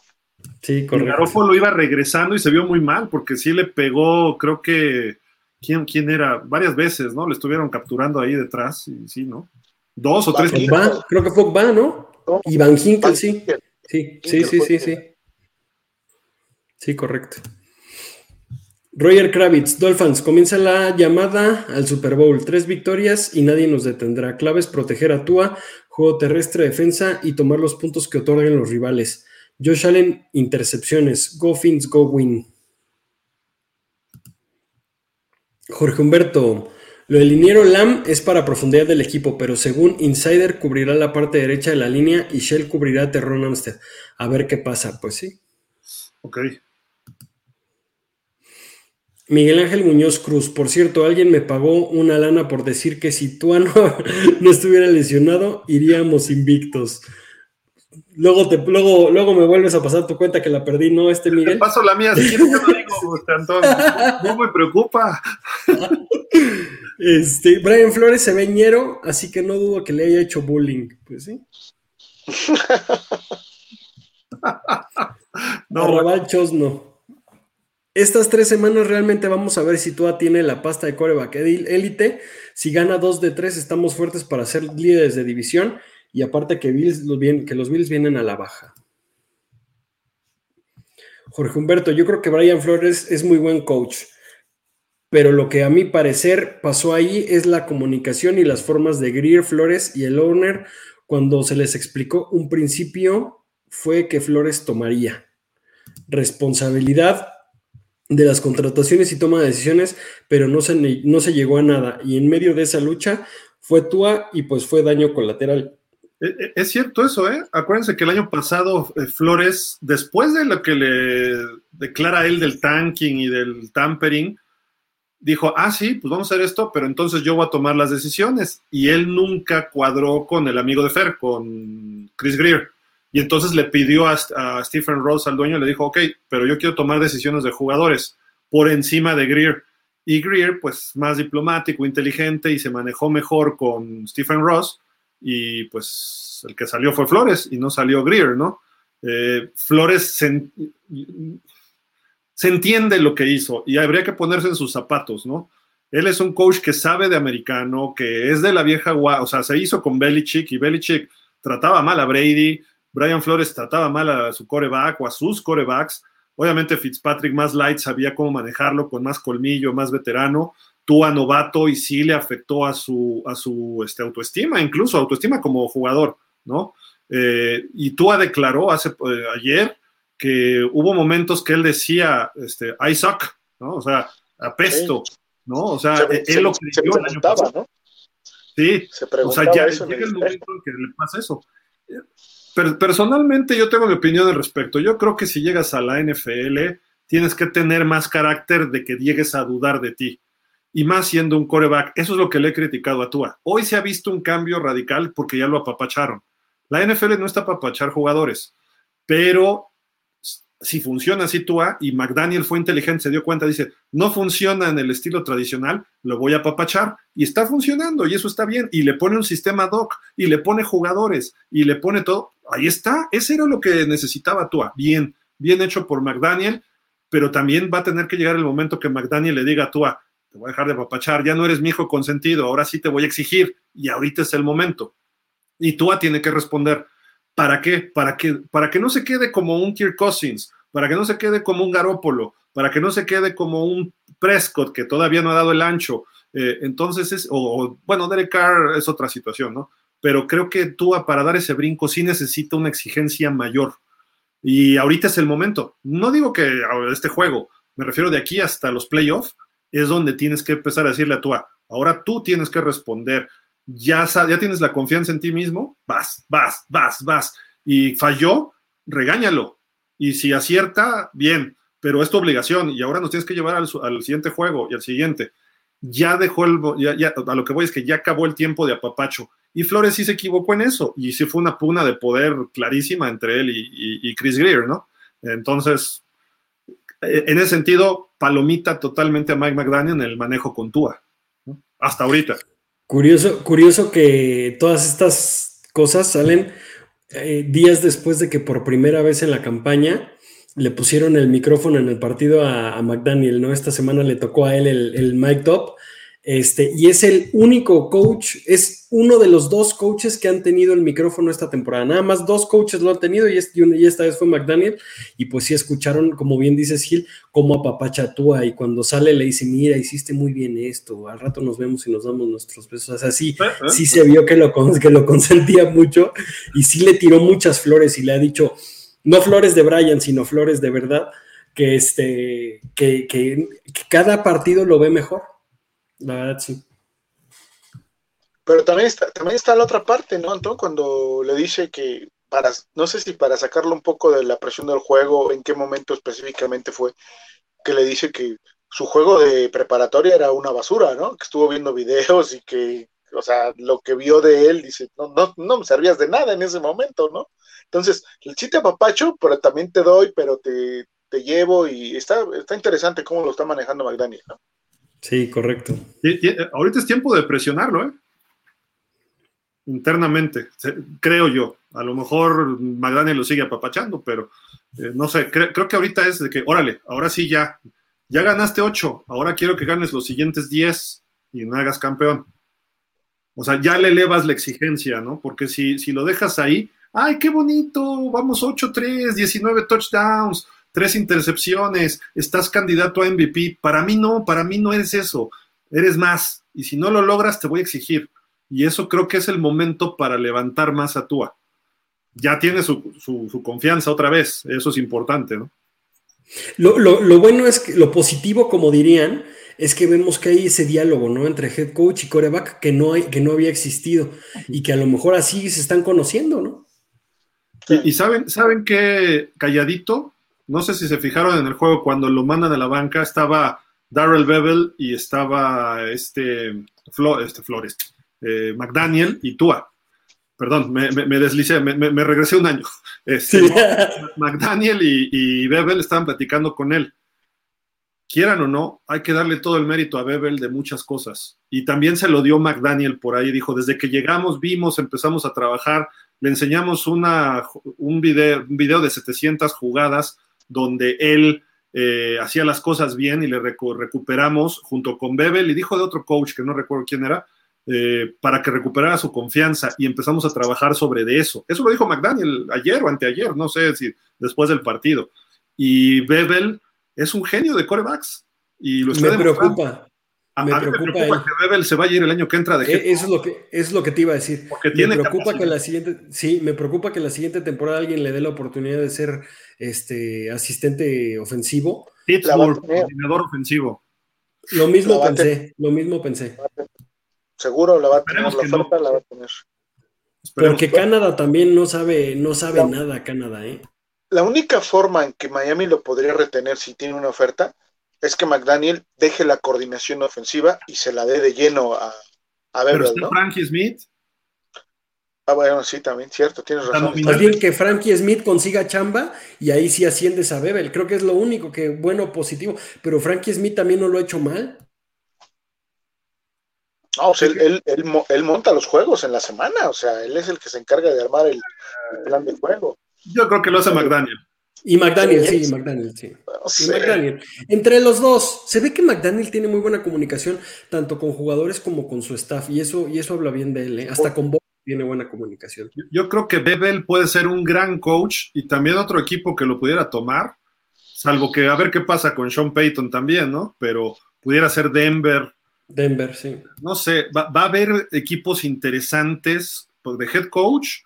Sí, correcto. lo iba regresando y se vio muy mal porque sí le pegó, creo que, ¿quién, quién era? Varias veces, ¿no? Le estuvieron capturando ahí detrás y sí, ¿no? Dos o tres. creo que fue Va, ¿no? Y Van Hinkel, sí. Sí, sí, sí, sí, sí. Sí, correcto. Roger Kravitz, Dolphins, comienza la llamada al Super Bowl. Tres victorias y nadie nos detendrá. Clave es proteger a Tua, juego terrestre, defensa y tomar los puntos que otorguen los rivales. Josh Allen, intercepciones. Go Fins, go win. Jorge Humberto, lo del liniero Lam es para profundidad del equipo, pero según Insider cubrirá la parte derecha de la línea y Shell cubrirá a Terron Amstead. A ver qué pasa, pues sí. Ok. Miguel Ángel Muñoz Cruz, por cierto, alguien me pagó una lana por decir que si Tuano no estuviera lesionado, iríamos invictos. Luego, te, luego, luego me vuelves a pasar tu cuenta que la perdí, ¿no? Este Miguel. Te paso la mía, si quieres yo lo digo, Antonio. No me preocupa. Este, Brian Flores se ve ñero, así que no dudo que le haya hecho bullying. Pues sí. no. Estas tres semanas realmente vamos a ver si Tua tiene la pasta de coreback élite. Si gana dos de tres, estamos fuertes para ser líderes de división y aparte que, Bills, que los Bills vienen a la baja. Jorge Humberto, yo creo que Brian Flores es muy buen coach, pero lo que a mi parecer pasó ahí es la comunicación y las formas de Greer, Flores y el owner cuando se les explicó un principio fue que Flores tomaría responsabilidad de las contrataciones y toma de decisiones, pero no se, no se llegó a nada. Y en medio de esa lucha fue Tua y pues fue daño colateral. Eh, eh, es cierto eso, ¿eh? Acuérdense que el año pasado eh, Flores, después de lo que le declara él del tanking y del tampering, dijo, ah, sí, pues vamos a hacer esto, pero entonces yo voy a tomar las decisiones. Y él nunca cuadró con el amigo de Fer, con Chris Greer. Y entonces le pidió a, Stephen Ross, al dueño, le dijo, ok, pero yo quiero tomar decisiones de jugadores por encima de Greer. Y Greer, pues más diplomático, inteligente y se manejó mejor con Stephen Ross y pues el que salió fue Flores y no salió Greer, ¿no? Eh, Flores se, entiende lo que hizo y habría que ponerse en sus zapatos, ¿no? Él es un coach que sabe de americano, que es de la vieja, o sea, se hizo con Belichick y Belichick trataba mal a Brady, Brian Flores trataba mal a su coreback o a sus corebacks. Obviamente Fitzpatrick más light sabía cómo manejarlo con más colmillo, más veterano, Tua novato y sí le afectó a su, a su este, autoestima, incluso autoestima como jugador, ¿no? Eh, y Tua declaró hace, eh, ayer que hubo momentos que él decía, este, I suck, ¿no? O sea, apesto, ¿no? O sea, él lo creyó el año pasado. ¿no? Sí, o sea, ya llega el momento en que le pasa eso. Personalmente yo tengo mi opinión al respecto. Yo creo que si llegas a la NFL, tienes que tener más carácter de que llegues a dudar de ti. Y más siendo un coreback. Eso es lo que le he criticado a Tua. Hoy se ha visto un cambio radical porque ya lo apapacharon. La NFL no está para apapachar jugadores, pero si funciona así Tua, y McDaniel fue inteligente, se dio cuenta, dice, no funciona en el estilo tradicional, lo voy a papachar, y está funcionando, y eso está bien, y le pone un sistema doc, y le pone jugadores, y le pone todo, ahí está, ese era lo que necesitaba Tua, bien, bien hecho por McDaniel, pero también va a tener que llegar el momento que McDaniel le diga a Tua, te voy a dejar de papachar, ya no eres mi hijo consentido, ahora sí te voy a exigir, y ahorita es el momento. Y Tua tiene que responder, ¿Para qué? Para que, para que no se quede como un Kirk Cousins, para que no se quede como un Garópolo, para que no se quede como un Prescott que todavía no ha dado el ancho. Eh, entonces, es, o, bueno, Derek Carr es otra situación, ¿no? Pero creo que tú para dar ese brinco sí necesita una exigencia mayor. Y ahorita es el momento. No digo que este juego, me refiero de aquí hasta los playoffs, es donde tienes que empezar a decirle a Tua, ahora tú tienes que responder ya, ya tienes la confianza en ti mismo, vas, vas, vas, vas. Y falló, regáñalo. Y si acierta, bien, pero es tu obligación y ahora nos tienes que llevar al, siguiente juego y al siguiente. Ya dejó el, ya, a lo que voy es que ya acabó el tiempo de apapacho. Y Flores sí se equivocó en eso y sí fue una puna de poder clarísima entre él y, Chris Greer, ¿no? Entonces, e, en ese sentido, palomita totalmente a Mike McDaniel en el manejo con Tua, hasta ahorita. Curioso, curioso que todas estas cosas salen eh, días después de que por primera vez en la campaña le pusieron el micrófono en el partido a, McDaniel, ¿no? Esta semana le tocó a él el, el mic top este, y es el único coach, es uno de los dos coaches que han tenido el micrófono esta temporada. Nada más dos coaches lo han tenido y, esta vez fue McDaniel. Y pues sí escucharon, como bien dices Gil, como a papá chatúa y cuando sale le dice, mira, hiciste muy bien esto, al rato nos vemos y nos damos nuestros besos. O sea, sí, eh, eh. sí se vio que lo, que lo consentía mucho y sí le tiró muchas flores y le ha dicho, no flores de Brian, sino flores de verdad, que, este, que, que cada partido lo ve mejor la verdad, sí. Pero también está, también está la otra parte, ¿no, Anton? Cuando le dice que para, no sé si para sacarlo un poco de la presión del juego, en qué momento específicamente fue, que le dice que su juego de preparatoria era una basura, ¿no? Que estuvo viendo videos y que, o sea, lo que vio de él, dice, no, no, no me servías de nada en ese momento, ¿no? Entonces, el chiste papacho, pero también te doy, pero te, te llevo y está, está interesante cómo lo está manejando McDaniel, ¿no? Sí, correcto. ahorita es tiempo de presionarlo, ¿eh? Internamente, creo yo. A lo mejor Magdani lo sigue apapachando, pero eh, no sé, creo que ahorita es de que, órale, ahora sí ya, ya ganaste ocho, ahora quiero que ganes los siguientes diez y no hagas campeón. O sea, ya le elevas la exigencia, ¿no? Porque si, si lo dejas ahí, ay, qué bonito, vamos 8-3, 19 touchdowns, tres intercepciones, estás candidato a MVP. Para mí no, para mí no eres eso, eres más. Y si no lo logras, te voy a exigir. Y eso creo que es el momento para levantar más a Tua. Ya tiene su, confianza otra vez, eso es importante, ¿no? Lo, bueno es que, lo positivo, como dirían, es que vemos que hay ese diálogo, ¿no? Entre head coach y coreback que no, hay, que no había existido y que a lo mejor así se están conociendo, ¿no? Y, y, saben, saben que calladito no sé si se fijaron en el juego cuando lo mandan a la banca, estaba Darrell Bevel y estaba este, este Flores, eh, McDaniel y Tua. Perdón, me, deslicé, me, regresé un año. Este, McDaniel y, y Bevel estaban platicando con él. Quieran o no, hay que darle todo el mérito a Bevel de muchas cosas. Y también se lo dio McDaniel por ahí. Dijo, desde que llegamos, vimos, empezamos a trabajar, le enseñamos una, un, video, un video de 700 jugadas donde él eh, hacía las cosas bien y le recuperamos junto con Bebel y dijo de otro coach que no recuerdo quién era, eh, para que recuperara su confianza y empezamos a trabajar sobre de eso. Eso lo dijo McDaniel ayer o anteayer, no sé si después del partido. Y Bebel es un genio de corebacks y lo está Me preocupa. Me, preocupa, que Bebel se vaya a ir el año que entra de e, Eso es lo que, es lo que te iba a decir. Porque tiene me preocupa que la siguiente, sí, me preocupa que la siguiente temporada alguien le dé la oportunidad de ser este asistente ofensivo. Pittsburgh, coordinador ofensivo. Lo mismo pensé, lo mismo pensé. Seguro la va a tener, la oferta la va a tener. Porque Canadá también no sabe, no sabe nada, Canadá, ¿eh? La única forma en que Miami lo podría retener si tiene una oferta es que McDaniel deje la coordinación ofensiva y se la dé de lleno a, a Pero está Frankie Smith. Ah, bueno, sí, también, cierto, tienes razón. Más bien que Frankie Smith consiga chamba y ahí sí asciendes a Bebel. Creo que es lo único que bueno, positivo. Pero Frankie Smith también no lo ha hecho mal. No, o sea, él, él, monta los juegos en la semana, o sea, él es el que se encarga de armar el, plan de juego. Yo creo que lo hace McDaniel. Y McDaniel, sí, McDaniel, sí. Y McDaniel. Entre los dos, se ve que McDaniel tiene muy buena comunicación, tanto con jugadores como con su staff, y eso, y eso habla bien de él, ¿eh? hasta con Bob tiene buena comunicación. Yo creo que Bebel puede ser un gran coach y también otro equipo que lo pudiera tomar, salvo que a ver qué pasa con Sean Payton también, ¿no? Pero pudiera ser Denver, Denver, sí. No sé, va, a haber equipos interesantes pues, de head coach.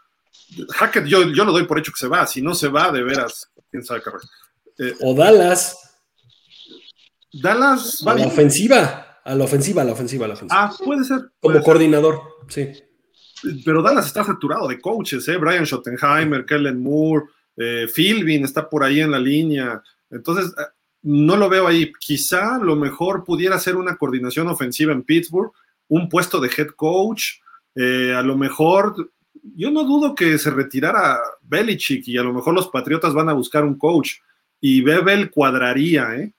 Hackett, yo, yo lo doy por hecho que se va. Si no se va, de veras, quién sabe eh, O Dallas. Dallas a la ofensiva. A la ofensiva, a la ofensiva, a la ofensiva. Ah, puede ser. Como coordinador, sí. Pero Dallas está saturado de coaches, ¿eh? Brian Schottenheimer, Kellen Moore, eh, Philbin está por ahí en la línea. Entonces, no lo veo ahí. Quizá lo mejor pudiera ser una coordinación ofensiva en Pittsburgh, un puesto de head coach. Eh, a lo mejor, yo no dudo que se retirara Belichick y a lo mejor los Patriotas van a buscar un coach. Y Bebel cuadraría, ¿eh?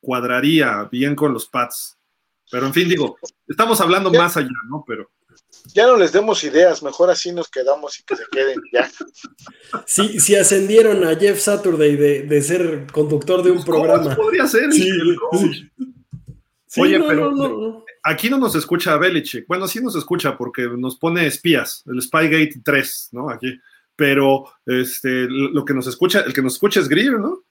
Cuadraría bien con los Pats. Pero en fin, digo, estamos hablando más allá, ¿no? Pero ya no les demos ideas, mejor así nos quedamos y que se queden ya. Sí, si ascendieron a Jeff Saturday de, ser conductor de un programa. Podría ser. Sí, Oye, pero aquí no nos escucha Belichick. Bueno, sí nos escucha porque nos pone espías, el Spygate 3, ¿no? Aquí. Pero este, lo que nos escucha, el que nos escucha es Greer, ¿no?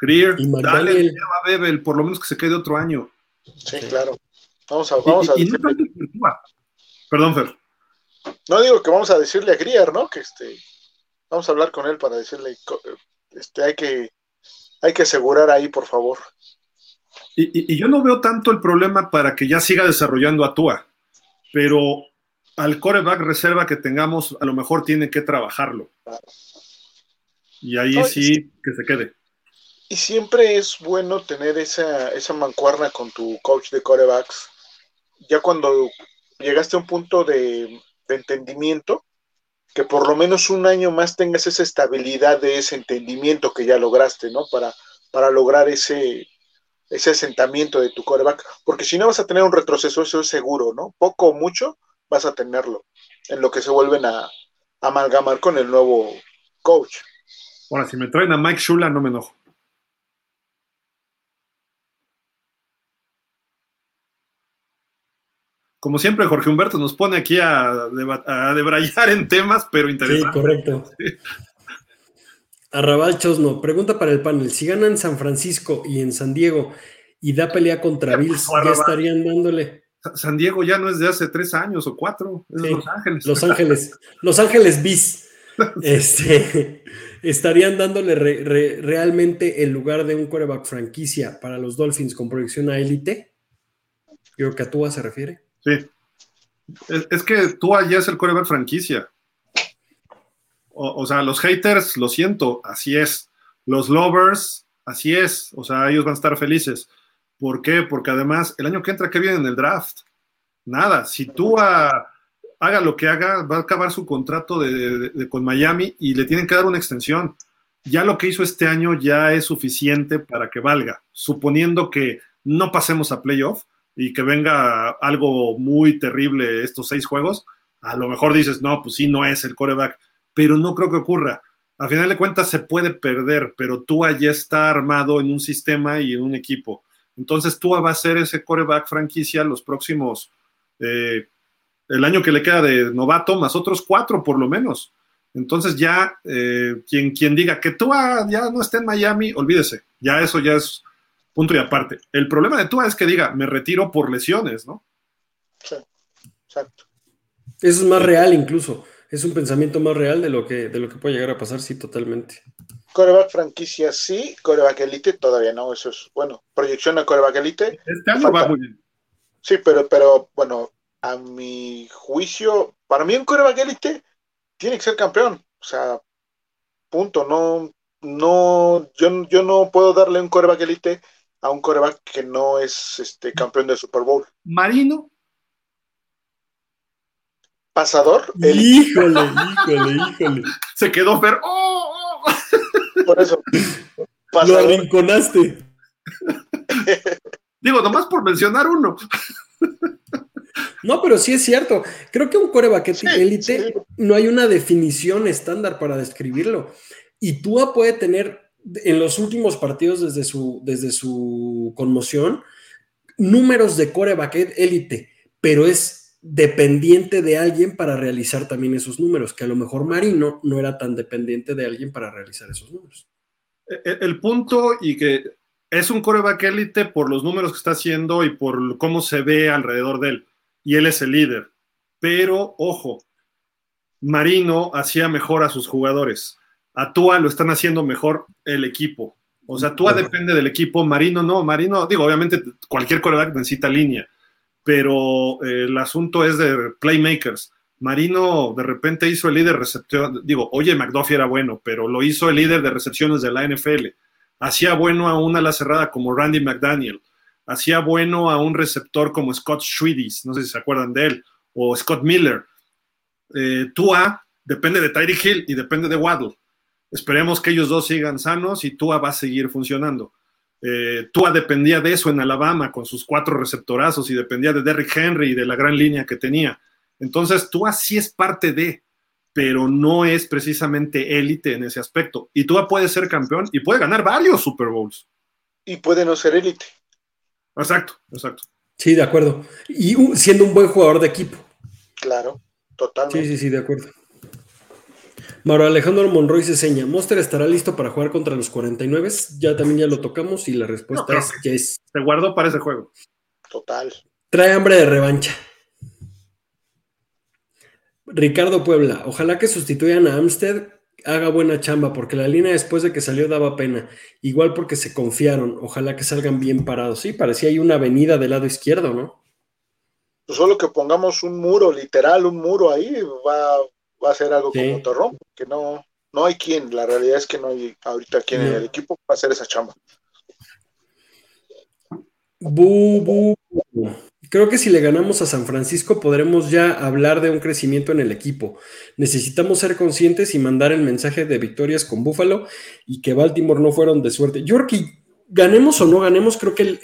Greer, dale, a Bebel, por lo menos que se quede otro año. Sí, claro. Vamos a, vamos a Perdón, Fer. No digo que vamos a decirle a Grier, ¿no? Que este, vamos a hablar con él para decirle, este, hay que, hay que asegurar ahí, por favor. Y, yo no veo tanto el problema para que ya siga desarrollando a Tua, pero al coreback reserva que tengamos, a lo mejor tiene que trabajarlo. Y ahí sí que se quede. Y siempre es bueno tener esa, esa mancuerna con tu coach de corebacks ya cuando llegaste a un punto de, entendimiento, que por lo menos un año más tengas esa estabilidad de ese entendimiento que ya lograste, ¿no? Para, para lograr ese, ese asentamiento de tu coreback, porque si no vas a tener un retroceso, eso es seguro, ¿no? Poco o mucho vas a tenerlo, en lo que se vuelven a, amalgamar con el nuevo coach. Ahora, si me traen a Mike Shula, no me enojo. como siempre, Jorge Humberto nos pone aquí a, debrayar en temas, pero interesante. Sí, correcto. Arrabal Chosno, pregunta para el panel. Si ganan San Francisco y en San Diego y da pelea contra Bills, ¿ya estarían dándole? San Diego ya no es de hace tres años o cuatro, es Los Ángeles. Los Ángeles, Los Ángeles Bis. este, estarían dándole realmente el lugar de un coreback franquicia para los Dolphins con proyección a élite. Creo que a Tua se refiere. Sí. Es, que tú allá es el coreback franquicia. O, sea, los haters, lo siento, así es. Los lovers, así es. O sea, ellos van a estar felices. ¿Por qué? Porque además, el año que entra, ¿qué viene en el draft? Nada. Si tú haga lo que haga, va a acabar su contrato de, con Miami y le tienen que dar una extensión. Ya lo que hizo este año ya es suficiente para que valga, suponiendo que no pasemos a playoff y que venga algo muy terrible estos seis juegos, a lo mejor dices, no, pues sí, no es el coreback, pero no creo que ocurra. A final de cuentas se puede perder, pero Tua ya está armado en un sistema y en un equipo. Entonces Tua va a ser ese coreback franquicia los próximos, eh, el año que le queda de novato, más otros cuatro por lo menos. Entonces ya, eh, quien, quien diga que Tua ya no está en Miami, olvídese, ya eso ya es punto y aparte. El problema de Tua es que diga, me retiro por lesiones, ¿no? Sí, exacto. Eso es más real incluso. Es un pensamiento más real de lo que, de lo que puede llegar a pasar, sí, totalmente. Coreback franquicia sí, coreback elite todavía no, eso es, bueno, proyección a coreback elite. Este año va muy bien. Sí, pero, pero bueno, a mi juicio, para mí un coreback elite tiene que ser campeón. O sea, punto. No, no, yo, yo no puedo darle un coreback elite a un coreback que no es este campeón de Super Bowl. Marino. Pasador. Híjole, híjole, híjole. Se quedó Fer. ¡Oh! oh! Por eso. Lo arrinconaste. Digo, nomás por mencionar uno. No, pero sí es cierto. Creo que un coreback élite no hay una definición estándar para describirlo. Y Tua puede tener en los últimos partidos desde su, desde su conmoción números de coreback élite, pero es dependiente de alguien para realizar también esos números, que a lo mejor Marino no era tan dependiente de alguien para realizar esos números. El, e, el punto y que es un coreback élite por los números que está haciendo y por cómo se ve alrededor de él y él es el líder. Pero, ojo, Marino hacía mejor a sus jugadores. A Tua lo están haciendo mejor el equipo. O sea, Tua depende del equipo, Marino no. Marino, digo, obviamente cualquier coreback necesita línea, pero eh, el asunto es de playmakers. Marino de repente hizo el líder receptor, digo, oye, McDuffie era bueno, pero lo hizo el líder de recepciones de la NFL. Hacía bueno a una ala cerrada como Randy McDaniel hacía bueno a un receptor como Scott Schwedis, no sé si se acuerdan de él, o Scott Miller. Eh, Tua depende de Tyreek Hill y depende de Waddle. Esperemos que ellos dos sigan sanos y Tua va a seguir funcionando. Eh, Tua dependía de eso en Alabama con sus cuatro receptorazos y dependía de Derrick Henry y de la gran línea que tenía. Entonces, Tua sí es parte de, pero no es precisamente élite en ese aspecto. Y Tua puede ser campeón y puede ganar varios Super Bowls. Y puede no ser élite. Exacto, exacto. Sí, de acuerdo. Y siendo un buen jugador de equipo. Claro, totalmente. Sí, sí, sí, de acuerdo. Mauro Alejandro Monroy se seña, ¿Monster estará listo para jugar contra los 49? Ya también ya lo tocamos y la respuesta es que es. Se guardó para ese juego. Total. Trae hambre de revancha. Ricardo Puebla, ojalá que sustituyan a Amstead haga buena chamba, porque la línea después de que salió daba pena. Igual porque se confiaron. Ojalá que salgan bien parados. Sí, parecía hay una avenida del lado izquierdo, ¿no? Pues solo que pongamos un muro, literal, un muro ahí, va, va a ser algo como Torrón, que no, no hay quien. La realidad es que no hay ahorita quien en el equipo para hacer esa chamba. Bu, bu, bu. Creo que si le ganamos a San Francisco podremos ya hablar de un crecimiento en el equipo. Necesitamos ser conscientes y mandar el mensaje de victorias con Buffalo y que Baltimore no fueron de suerte. Yo creo que ganemos o no ganemos, creo que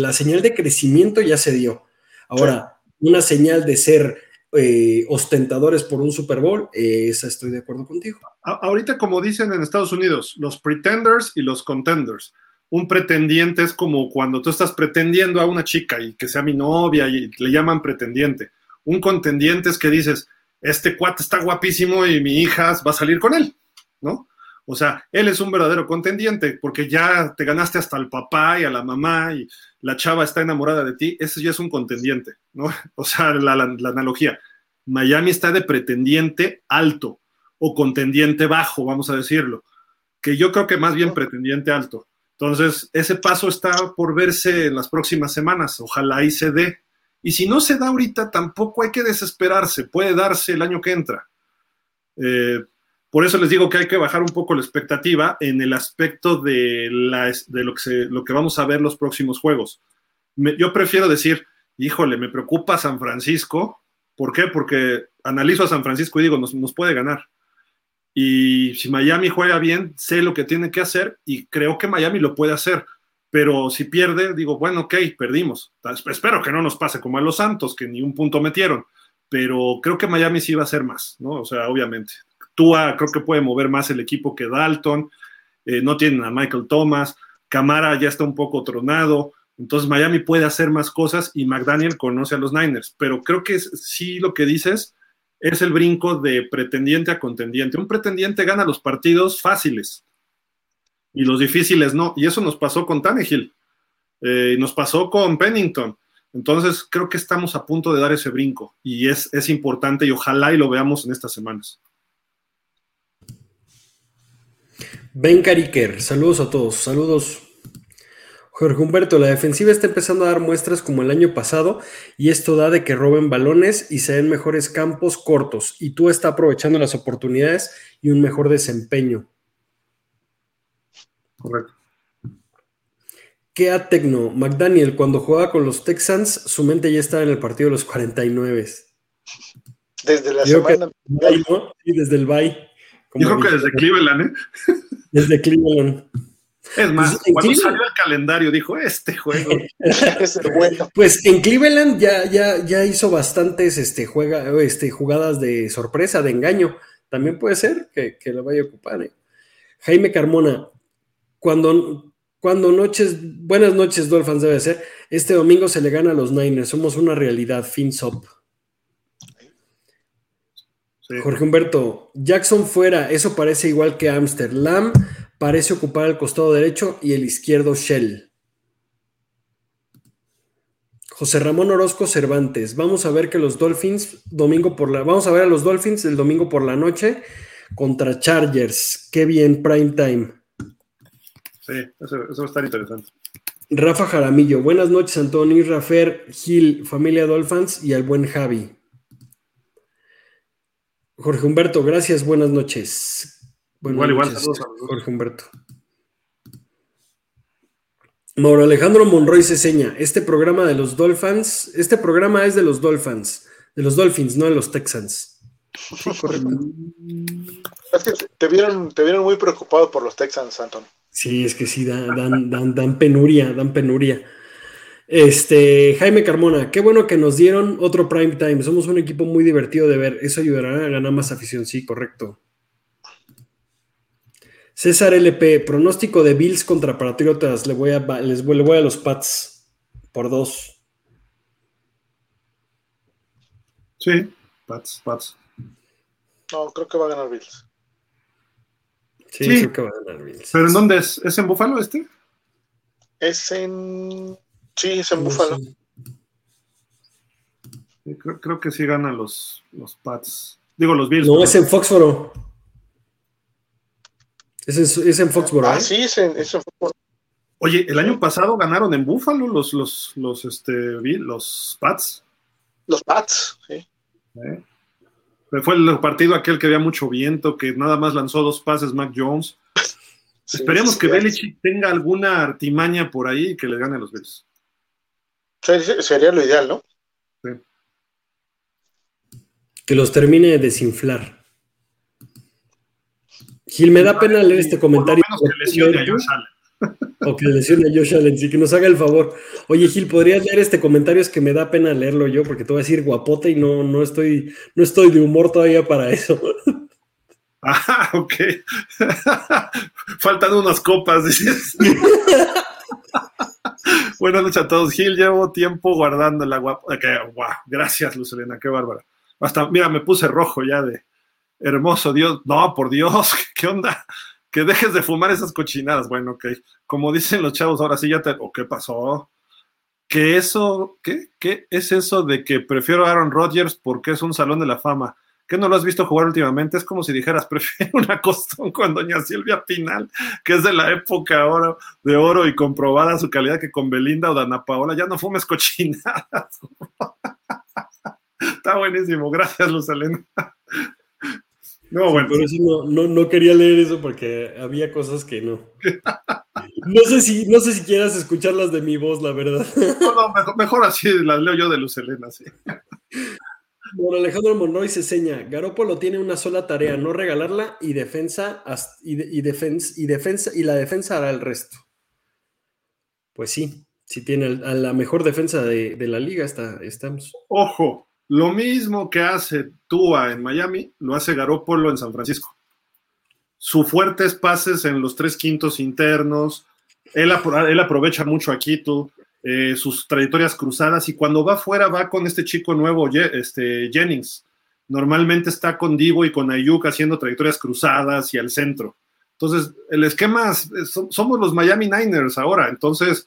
la señal de crecimiento ya se dio. Ahora, una señal de ser eh, ostentadores por un Super Bowl, eh, esa estoy de acuerdo contigo. ahorita, como dicen en Estados Unidos, los pretenders y los contenders un pretendiente es como cuando tú estás pretendiendo a una chica y que sea mi novia y le llaman pretendiente. Un contendiente es que dices, este cuate está guapísimo y mi hija va a salir con él, ¿no? O sea, él es un verdadero contendiente porque ya te ganaste hasta al papá y a la mamá y la chava está enamorada de ti, ese ya es un contendiente, ¿no? O sea, la, analogía. Miami está de pretendiente alto o contendiente bajo, vamos a decirlo, que yo creo que más bien pretendiente alto. Entonces, ese paso está por verse en las próximas semanas. Ojalá ahí se dé. Y si no se da ahorita, tampoco hay que desesperarse. Puede darse el año que entra. Eh, por eso les digo que hay que bajar un poco la expectativa en el aspecto de, lo, que vamos a ver los próximos juegos. yo prefiero decir, híjole, me preocupa San Francisco. ¿Por qué? Porque analizo a San Francisco y digo, nos puede ganar. Y si Miami juega bien, sé lo que tiene que hacer y creo que Miami lo puede hacer. Pero si pierde, digo, bueno, ok, perdimos. Espero que no nos pase como a los Santos, que ni un punto metieron. Pero creo que Miami sí va a hacer más, ¿no? O sea, obviamente. Tua creo que puede mover más el equipo que Dalton. Eh, no tienen a Michael Thomas. Camara ya está un poco tronado. Entonces Miami puede hacer más cosas y McDaniel conoce a los Niners. Pero creo que sí lo que dices es el brinco de pretendiente a contendiente. Un pretendiente gana los partidos fáciles y los difíciles no. Y eso nos pasó con Tannehill. Eh, nos pasó con Pennington. Entonces, creo que estamos a punto de dar ese brinco y es, es importante y ojalá y lo veamos en estas semanas. Ben Cariker, saludos a todos, saludos. Jorge Humberto, la defensiva está empezando a dar muestras como el año pasado y esto da de que roben balones y se den mejores campos cortos y tú está aprovechando las oportunidades y un mejor desempeño. Correcto. a Tecno, McDaniel, cuando jugaba con los Texans, su mente ya estaba en el partido de los 49. Desde la semana. Sí, desde el bye. Yo creo que desde Cleveland, ¿eh? Desde Cleveland. Es más, pues, cuando salió el calendario dijo, este juego es bueno. Pues en Cleveland ya, ya, ya hizo bastantes este, juega, este, jugadas de sorpresa, de engaño. También puede ser que, lo vaya a ocupar. ¿eh? Jaime Carmona, cuando, cuando noches, buenas noches, Dolphins debe ser. Este domingo se le gana a los Niners. Somos una realidad. Fins Jorge Humberto, Jackson fuera, eso parece igual que Amsterdam, parece ocupar el costado derecho y el izquierdo Shell. José Ramón Orozco Cervantes, vamos a ver que los Dolphins, domingo por la, vamos a ver a los Dolphins el domingo por la noche contra Chargers. Qué bien, prime time. Sí, eso, va a estar interesante. Rafa Jaramillo, buenas noches, Antonio, Rafer, Gil, familia Dolphins y al buen Javi. Jorge Humberto, gracias, buenas noches. igual, igual, saludos Jorge Humberto. Mauro Alejandro Monroy seña, este programa de los Dolphins, este programa es de los Dolphins, de los Dolphins, no de los Texans. Sí, correcto. Es que te vieron, te vieron muy preocupado por los Texans, Anton. Sí, es que sí, dan, dan, dan penuria, dan penuria. Este, Jaime Carmona, qué bueno que nos dieron otro prime time. Somos un equipo muy divertido de ver. Eso ayudará a ganar más afición. Sí, correcto. César LP, pronóstico de Bills contra Patriotas. Le voy a, les voy, a los Pats por dos. Sí, Pats, Pats. No, creo que va a ganar Bills. Sí, creo que va a ganar Bills. ¿Pero en dónde es? ¿Es en Buffalo este? Es en Sí, es en Búfalo. Creo, que sí ganan los, los Pats. Digo, los Bills. No, es en Foxboro. Es en, Foxboro. Ah, ¿eh? sí, es en, Foxboro. Oye, el año pasado ganaron en Búfalo los, los, los, este, los Pats. Los Pats, sí. ¿Eh? Fue el partido aquel que había mucho viento, que nada más lanzó dos pases Mac Jones. Esperemos que Belichick tenga alguna artimaña por ahí y que le gane a los Bills. Sería lo ideal, ¿no? Sí. Que los termine de desinflar. Gil, me da pena leer este comentario. que lesione a Josh Allen. O que lesione a Josh Allen, sí, que nos haga el favor. Oye, Gil, ¿podrías leer este comentario? Es que me da pena leerlo yo, porque te voy a decir guapote y no, no, estoy, no estoy de humor todavía para eso. Ah, ok. Faltan unas copas, dices. Buenas noches a todos. Gil, llevo tiempo guardando la guapa. Gracias, Lucelena, qué bárbara. Hasta, mira, me puse rojo ya de hermoso Dios. No, por Dios, ¿qué onda? Que dejes de fumar esas cochinadas. Bueno, ok. Como dicen los chavos, ahora sí ya te. ¿O qué pasó? ¿Qué eso? ¿Qué? ¿Qué es eso de que prefiero a Aaron Rodgers porque es un salón de la fama? ¿Qué no lo has visto jugar últimamente? Es como si dijeras, prefiero una costón con Doña Silvia Pinal, que es de la época oro, de oro y comprobada su calidad que con Belinda o Dana Paola. Ya no fumes cochinadas. Está buenísimo. Gracias, Luz No, bueno. Por eso no, quería leer eso porque había cosas que no. No sé si, no sé si quieras escucharlas de mi voz, la verdad. No, no, mejor, así las leo yo de Luz sí. Bueno, Alejandro Monroy se seña, Garópolo tiene una sola tarea, no regalarla y defensa y, defensa y defensa y la defensa hará el resto. Pues sí, si tiene a la mejor defensa de, la liga está, estamos. Ojo, lo mismo que hace Tua en Miami, lo hace Garópolo en San Francisco. Su fuertes pases en los tres quintos internos, él, él aprovecha mucho a Quito, eh, sus trayectorias cruzadas y cuando va fuera va con este chico nuevo, este, Jennings. Normalmente está con Divo y con Ayuk haciendo trayectorias cruzadas y al centro. Entonces, el esquema, somos los Miami Niners ahora, entonces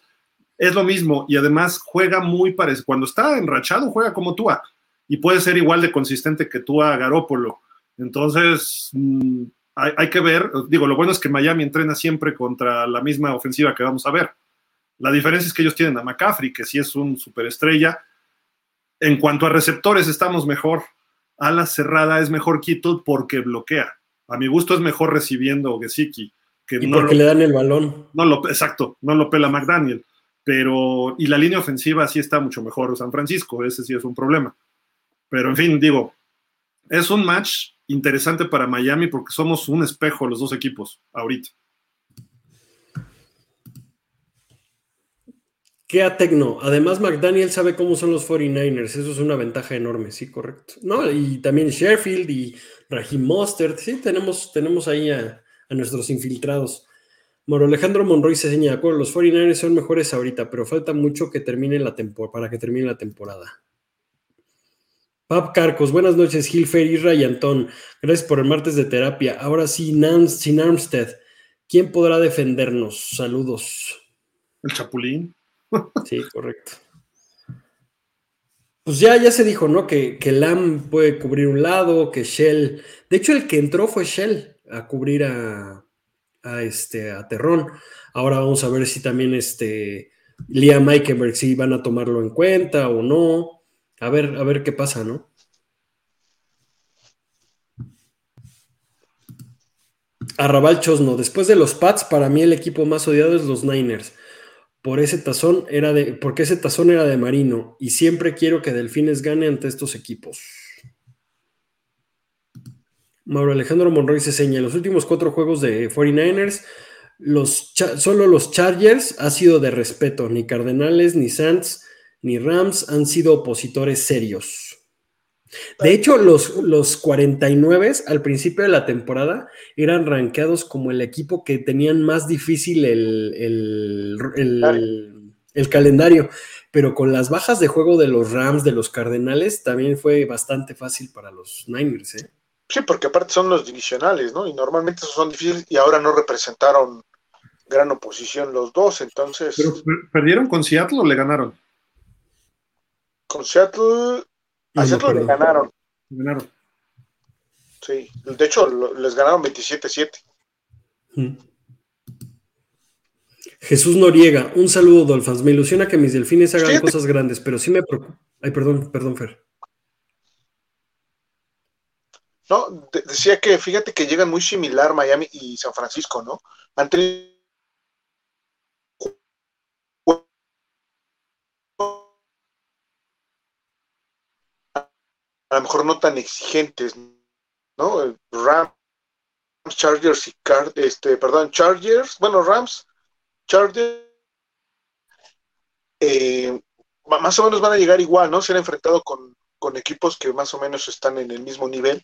es lo mismo y además juega muy parecido. Cuando está enrachado, juega como Tua y puede ser igual de consistente que Tua Garópolo. Entonces, mm, hay, que ver, digo, lo bueno es que Miami entrena siempre contra la misma ofensiva que vamos a ver. La diferencia es que ellos tienen a McCaffrey, que sí es un superestrella. En cuanto a receptores, estamos mejor. A la cerrada es mejor Kittle porque bloquea. A mi gusto es mejor recibiendo Gesicki. Que y no porque le dan el balón. No lo, exacto, no lo pela McDaniel. Pero, y la línea ofensiva sí está mucho mejor San Francisco, ese sí es un problema. Pero en fin, digo, es un match interesante para Miami porque somos un espejo los dos equipos ahorita. Queda Tecno. Además, McDaniel sabe cómo son los 49ers. Eso es una ventaja enorme, sí, correcto. No, y también Sheffield y Raheem Mostert. Sí, tenemos, tenemos ahí a, nuestros infiltrados. Moro Alejandro Monroy se señala, acuerdo, los 49ers son mejores ahorita, pero falta mucho que termine la para que termine la temporada. Pap Carcos, buenas noches, Gilfer, Isra y Antón. Gracias por el martes de terapia. Ahora sí, Nance, sin Armstead. ¿Quién podrá defendernos? Saludos. El Chapulín. Sí, correcto. Pues ya, ya se dijo, ¿no? Que, que Lam puede cubrir un lado, que Shell. De hecho, el que entró fue Shell a cubrir a, este, a Terrón. Ahora vamos a ver si también este Liam Eikenberg si van a tomarlo en cuenta o no. A ver, a ver qué pasa, ¿no? Arrabal Chosno, después de los Pats, para mí el equipo más odiado es los Niners. Por ese tazón era de, porque ese tazón era de Marino y siempre quiero que Delfines gane ante estos equipos. Mauro Alejandro Monroy se señala, los últimos cuatro juegos de 49ers, los, solo los Chargers ha sido de respeto, ni Cardenales, ni Saints, ni Rams han sido opositores serios. De hecho, los, los 49 al principio de la temporada eran rankeados como el equipo que tenían más difícil el, el, calendario, pero con las bajas de juego de los Rams, de los Cardenales, también fue bastante fácil para los Niners. ¿eh? Sí, porque aparte son los divisionales, ¿no? Y normalmente esos son difíciles y ahora no representaron gran oposición los dos, entonces... ¿Pero perdieron con Seattle o le ganaron? Con Seattle, a Seattle le ganaron. Ganaron. Sí, de hecho les ganaron 27-7. Jesús Noriega, un saludo, Dolphins. Me ilusiona que mis delfines hagan cosas grandes, pero sí me preocupa. Ay, perdón, perdón, Fer. No, decía que fíjate que llegan muy similar Miami y San Francisco, ¿no? Han tenido a lo mejor no tan exigentes, ¿no? Rams, Chargers y Card, este, perdón, Chargers, bueno, Rams, Chargers, eh, más o menos van a llegar igual, ¿no? Se han enfrentado con, con equipos que más o menos están en el mismo nivel.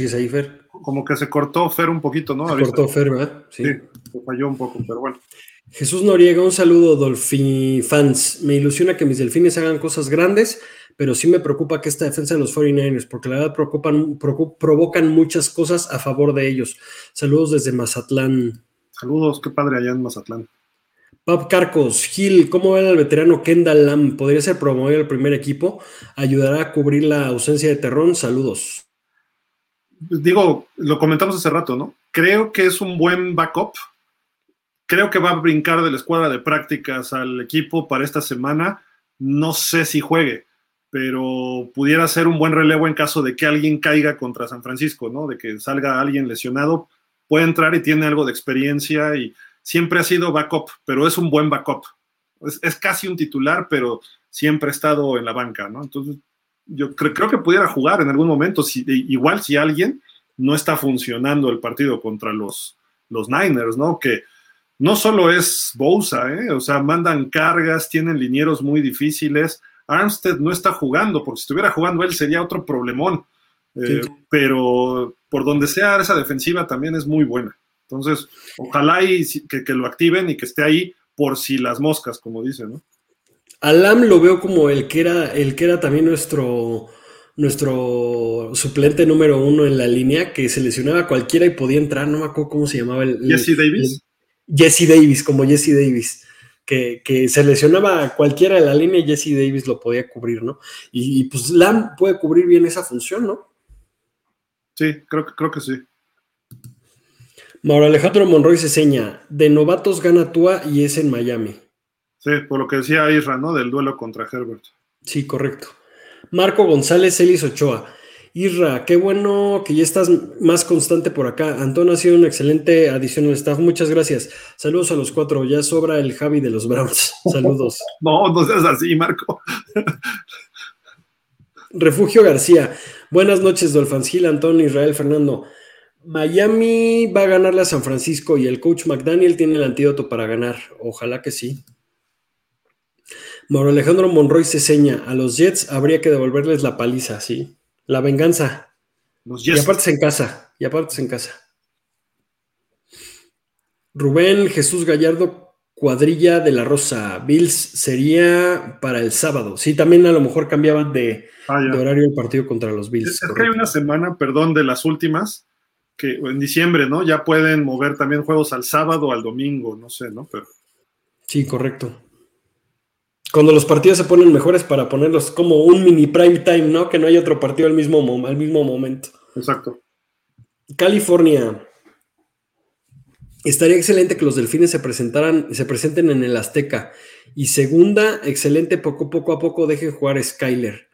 ¿Sigues ahí, Fer? Como que se cortó Fer un poquito, ¿no? Se cortó Fer, ¿verdad? Sí. se falló un poco, pero bueno. Jesús Noriega, un saludo, Dolphin fans. Me ilusiona que mis delfines hagan cosas grandes, pero sí me preocupa que esta defensa de los 49ers, porque la verdad preocupan, provocan muchas cosas a favor de ellos. Saludos desde Mazatlán. Saludos, qué padre allá en Mazatlán. Pap Carcos, Gil, ¿cómo ven al veterano Kendall Lam? ¿Podría ser promovido al primer equipo? ¿Ayudará a cubrir la ausencia de Terrón? Saludos digo, lo comentamos hace rato, ¿no? Creo que es un buen backup. Creo que va a brincar de la escuadra de prácticas al equipo para esta semana. No sé si juegue, pero pudiera ser un buen relevo en caso de que alguien caiga contra San Francisco, ¿no? De que salga alguien lesionado. Puede entrar y tiene algo de experiencia y siempre ha sido backup, pero es un buen backup. Es, casi un titular, pero siempre ha estado en la banca, ¿no? Entonces, yo creo, que pudiera jugar en algún momento, si, igual si alguien no está funcionando el partido contra los, los Niners, ¿no? Que no solo es Bosa, ¿eh? o sea, mandan cargas, tienen linieros muy difíciles. Armstead no está jugando, porque si estuviera jugando él sería otro problemón. Eh, pero por donde sea esa defensiva también es muy buena. Entonces, ojalá y que, que, lo activen y que esté ahí por si las moscas, como dicen, ¿no? Alam lo veo como el que era, el que era también nuestro, nuestro suplente número uno en la línea, que seleccionaba cualquiera y podía entrar, no me acuerdo cómo se llamaba el. Jesse Davis. Jesse Davis, como Jesse Davis. Que, que, seleccionaba a cualquiera de la línea y Jesse Davis lo podía cubrir, ¿no? Y, pues Lam puede cubrir bien esa función, ¿no? Sí, creo, creo que sí. Mauro Alejandro Monroy se seña, de novatos gana Tua y es en Miami. Sí, por lo que decía Isra, ¿no? Del duelo contra Herbert. Sí, correcto. Marco González, Elis Ochoa. Isra, qué bueno que ya estás más constante por acá. Antonio ha sido una excelente adición al staff. Muchas gracias. Saludos a los cuatro. Ya sobra el Javi de los Browns. Saludos. no, no seas así, Marco. Refugio García. Buenas noches, Dolphins Gil, Antonio, Israel, Fernando. Miami va a ganarle a San Francisco y el coach McDaniel tiene el antídoto para ganar. Ojalá que sí. Mauro Alejandro Monroy se seña. A los Jets habría que devolverles la paliza, sí. La venganza. Los Jets. Y aparte en casa. Y aparte en casa. Rubén Jesús Gallardo, cuadrilla de la Rosa. Bills sería para el sábado. Sí, también a lo mejor cambiaban de, ah, horario el partido contra los Bills. Es, que hay una semana, perdón, de las últimas que en diciembre, ¿no? Ya pueden mover también juegos al sábado o al domingo, no sé, ¿no? Pero... Sí, correcto. Cuando los partidos se ponen mejores para ponerlos como un mini prime time, ¿no? Que no hay otro partido al mismo, al mismo momento. Exacto. California. Estaría excelente que los delfines se presentaran, se presenten en el Azteca. Y segunda, excelente, poco, poco a poco dejen jugar Skyler.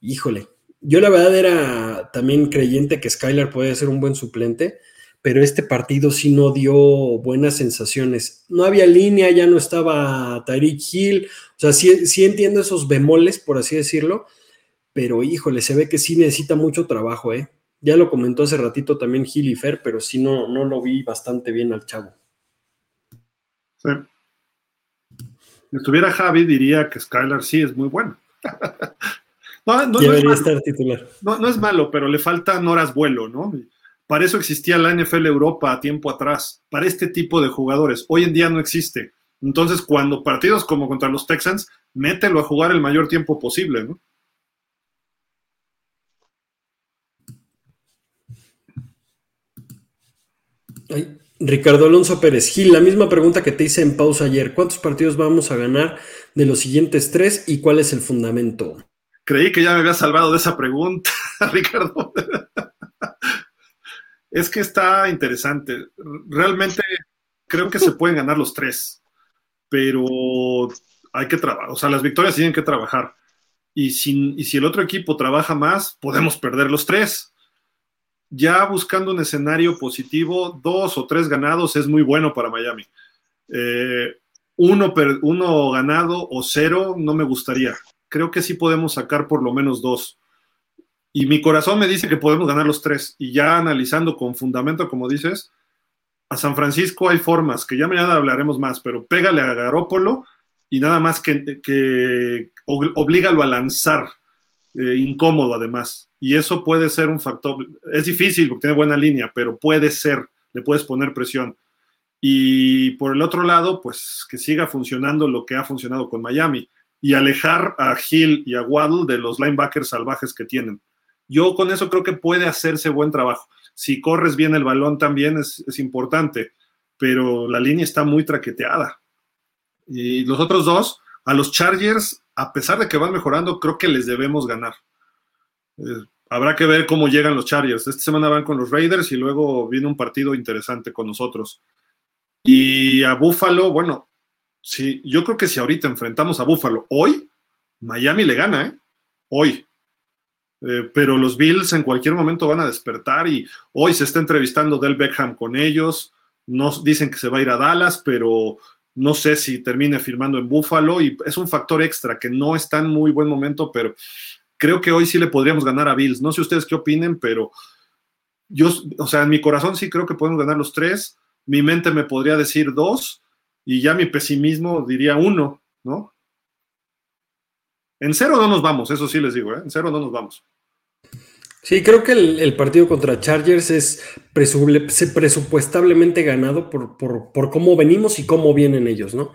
Híjole, yo la verdad era también creyente que Skylar podía ser un buen suplente, pero este partido sí no dio buenas sensaciones. No había línea, ya no estaba Tyreek Hill, sea, sí, sí entiendo esos bemoles, por así decirlo, pero híjole, se ve que sí necesita mucho trabajo, ¿eh? Ya lo comentó hace ratito también Hill y Fer, pero sí no, no lo vi bastante bien al chavo. Sí. Si estuviera Javi, diría que Skylar sí es muy bueno. No, no, Debería estar titular. No, es malo, pero le faltan horas vuelo, ¿no? Para eso existía la NFL Europa a tiempo atrás, para este tipo de jugadores. Hoy en día no existe. Entonces, cuando partidos como contra los Texans, mételo a jugar el mayor tiempo posible, ¿no? Ricardo Alonso Pérez Gil, la misma pregunta que te hice en pausa ayer. ¿Cuántos partidos vamos a ganar de los siguientes tres y cuál es el fundamento? Creí que ya me había salvado de esa pregunta, Ricardo. es que está interesante. Realmente creo que se pueden ganar los tres, pero hay que trabajar. O sea, las victorias tienen que trabajar. Y si, y si el otro equipo trabaja más, podemos perder los tres. Ya buscando un escenario positivo, dos o tres ganados es muy bueno para Miami. Eh, uno, uno ganado o cero no me gustaría creo que sí podemos sacar por lo menos dos. Y mi corazón me dice que podemos ganar los tres. Y ya analizando con fundamento, como dices, a San Francisco hay formas, que ya mañana hablaremos más, pero pégale a Garópolo y nada más que, que oblígalo a lanzar, eh, incómodo además. Y eso puede ser un factor, es difícil porque tiene buena línea, pero puede ser, le puedes poner presión. Y por el otro lado, pues que siga funcionando lo que ha funcionado con Miami y alejar a Hill y a Waddle de los linebackers salvajes que tienen. Yo con eso creo que puede hacerse buen trabajo. Si corres bien el balón también es, importante, pero la línea está muy traqueteada. Y los otros dos, a los Chargers, a pesar de que van mejorando, creo que les debemos ganar. Eh, habrá que ver cómo llegan los Chargers. Esta semana van con los Raiders y luego viene un partido interesante con nosotros. Y a Buffalo, bueno, Sí, yo creo que si ahorita enfrentamos a Buffalo hoy, Miami le gana, ¿eh? Hoy. Eh, pero los Bills en cualquier momento van a despertar y hoy se está entrevistando Del Beckham con ellos. Nos dicen que se va a ir a Dallas, pero no sé si termine firmando en Buffalo y es un factor extra que no está en muy buen momento, pero creo que hoy sí le podríamos ganar a Bills. No sé ustedes qué opinen, pero yo, o sea, en mi corazón sí creo que podemos ganar los tres. Mi mente me podría decir dos, y ya mi pesimismo diría uno, ¿no? En cero no nos vamos, eso sí les digo, ¿eh? en cero no nos vamos. Sí, creo que el, partido contra Chargers es presupuestablemente ganado por, por, cómo venimos y cómo vienen ellos, ¿no?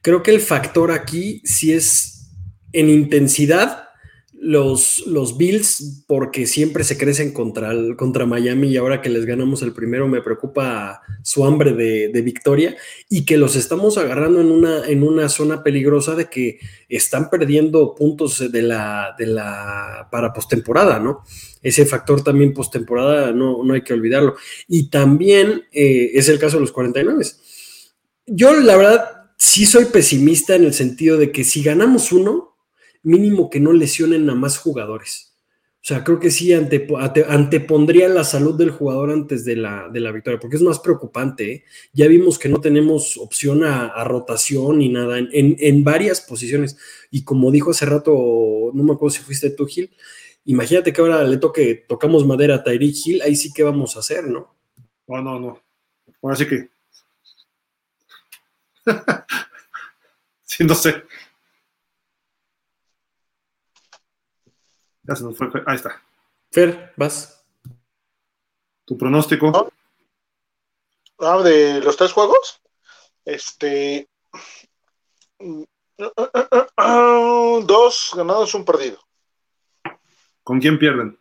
Creo que el factor aquí sí es en intensidad los, los Bills porque siempre se crecen contra, contra Miami y ahora que les ganamos el primero me preocupa su hambre de, victoria y que los estamos agarrando en una, en una zona peligrosa de que están perdiendo puntos de la, de la para postemporada, ¿no? Ese factor también postemporada no, no hay que olvidarlo. Y también eh, es el caso de los 49. Yo la verdad sí soy pesimista en el sentido de que si ganamos uno, mínimo que no lesionen a más jugadores. O sea, creo que sí antepondría la salud del jugador antes de la, de la victoria, porque es más preocupante. ¿eh? Ya vimos que no tenemos opción a, rotación ni nada en, varias posiciones. Y como dijo hace rato, no me acuerdo si fuiste tú, Gil, imagínate que ahora le toque, tocamos madera a Tyreek Hill, ahí sí que vamos a hacer, ¿no? No, no, no. Ahora sí que. sí, no sé. Ahí está. Fer, vas. ¿Tu pronóstico? Ah, de los tres juegos. Este. Dos ganados, un perdido. ¿Con quién pierden?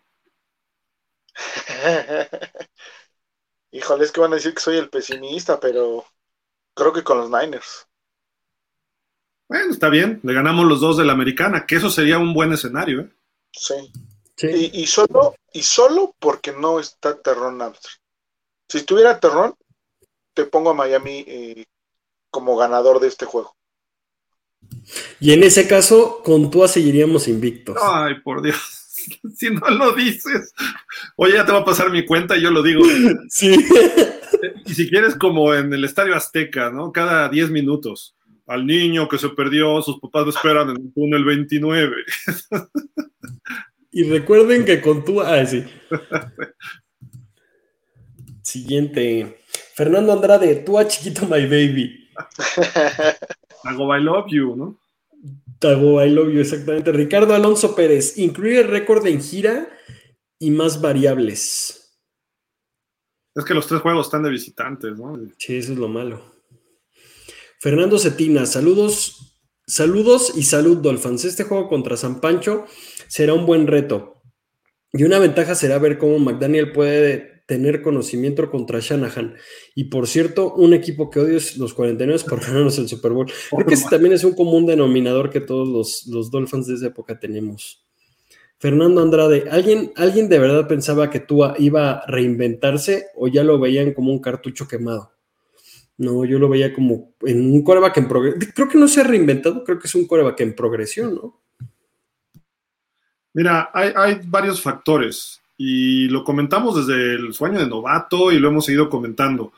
Híjole, es que van a decir que soy el pesimista, pero creo que con los Niners. Bueno, está bien, le ganamos los dos de la americana, que eso sería un buen escenario, ¿eh? Sí. Y, solo, y solo porque no está Terrón Armstrong. Si estuviera Terrón, te pongo a Miami eh, como ganador de este juego. Y en ese caso, con Tua seguiríamos invictos. Ay, por Dios. Si no lo dices. Oye, ya te va a pasar mi cuenta y yo lo digo. Sí. Y si quieres, como en el Estadio Azteca, ¿no? Cada 10 minutos. Al niño que se perdió, sus papás lo esperan en el túnel 29. Y recuerden que con tu. Ah, sí. Siguiente. Fernando Andrade, tú a chiquito my baby. Tago I love you, ¿no? Tago I love you, exactamente. Ricardo Alonso Pérez, incluye récord en gira y más variables. Es que los tres juegos están de visitantes, ¿no? Sí, eso es lo malo. Fernando Cetina, saludos Saludos y salud, Dolphins. Este juego contra San Pancho será un buen reto. Y una ventaja será ver cómo McDaniel puede tener conocimiento contra Shanahan. Y por cierto, un equipo que odio es los 49 por ganarnos el Super Bowl. Creo que ese también es un común denominador que todos los, los Dolphins de esa época tenemos. Fernando Andrade, ¿alguien, ¿alguien de verdad pensaba que Tua iba a reinventarse o ya lo veían como un cartucho quemado? No, yo lo veía como en un coreback en progresión. Creo que no se ha reinventado, creo que es un coreback en progresión, ¿no? Mira, hay, varios factores y lo comentamos desde el sueño de novato y lo hemos seguido comentando.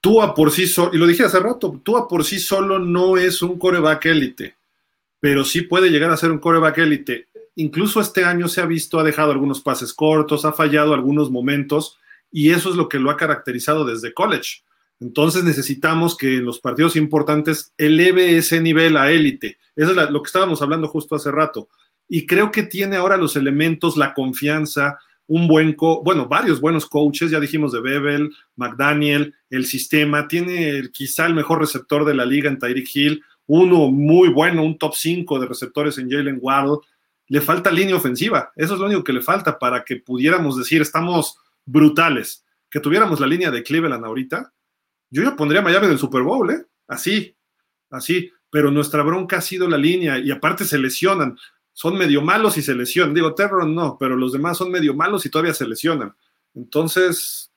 Tua por sí solo, y lo dije hace rato, Tua por sí solo no es un coreback élite, pero sí puede llegar a ser un coreback élite. Incluso este año se ha visto, ha dejado algunos pases cortos, ha fallado algunos momentos, y eso es lo que lo ha caracterizado desde college. Entonces necesitamos que en los partidos importantes eleve ese nivel a élite. Eso es lo que estábamos hablando justo hace rato. Y creo que tiene ahora los elementos, la confianza, un buen, bueno, varios buenos coaches, ya dijimos de Bebel, McDaniel, el sistema, tiene quizá el mejor receptor de la liga en Tyreek Hill, uno muy bueno, un top 5 de receptores en Jalen Waddle. Le falta línea ofensiva, eso es lo único que le falta para que pudiéramos decir, estamos brutales. Que tuviéramos la línea de Cleveland ahorita, yo ya pondría a Miami en el Super Bowl, ¿eh? Así, así. Pero nuestra bronca ha sido la línea y aparte se lesionan. Son medio malos y se lesionan. Digo, Terron no, pero los demás son medio malos y todavía se lesionan. Entonces,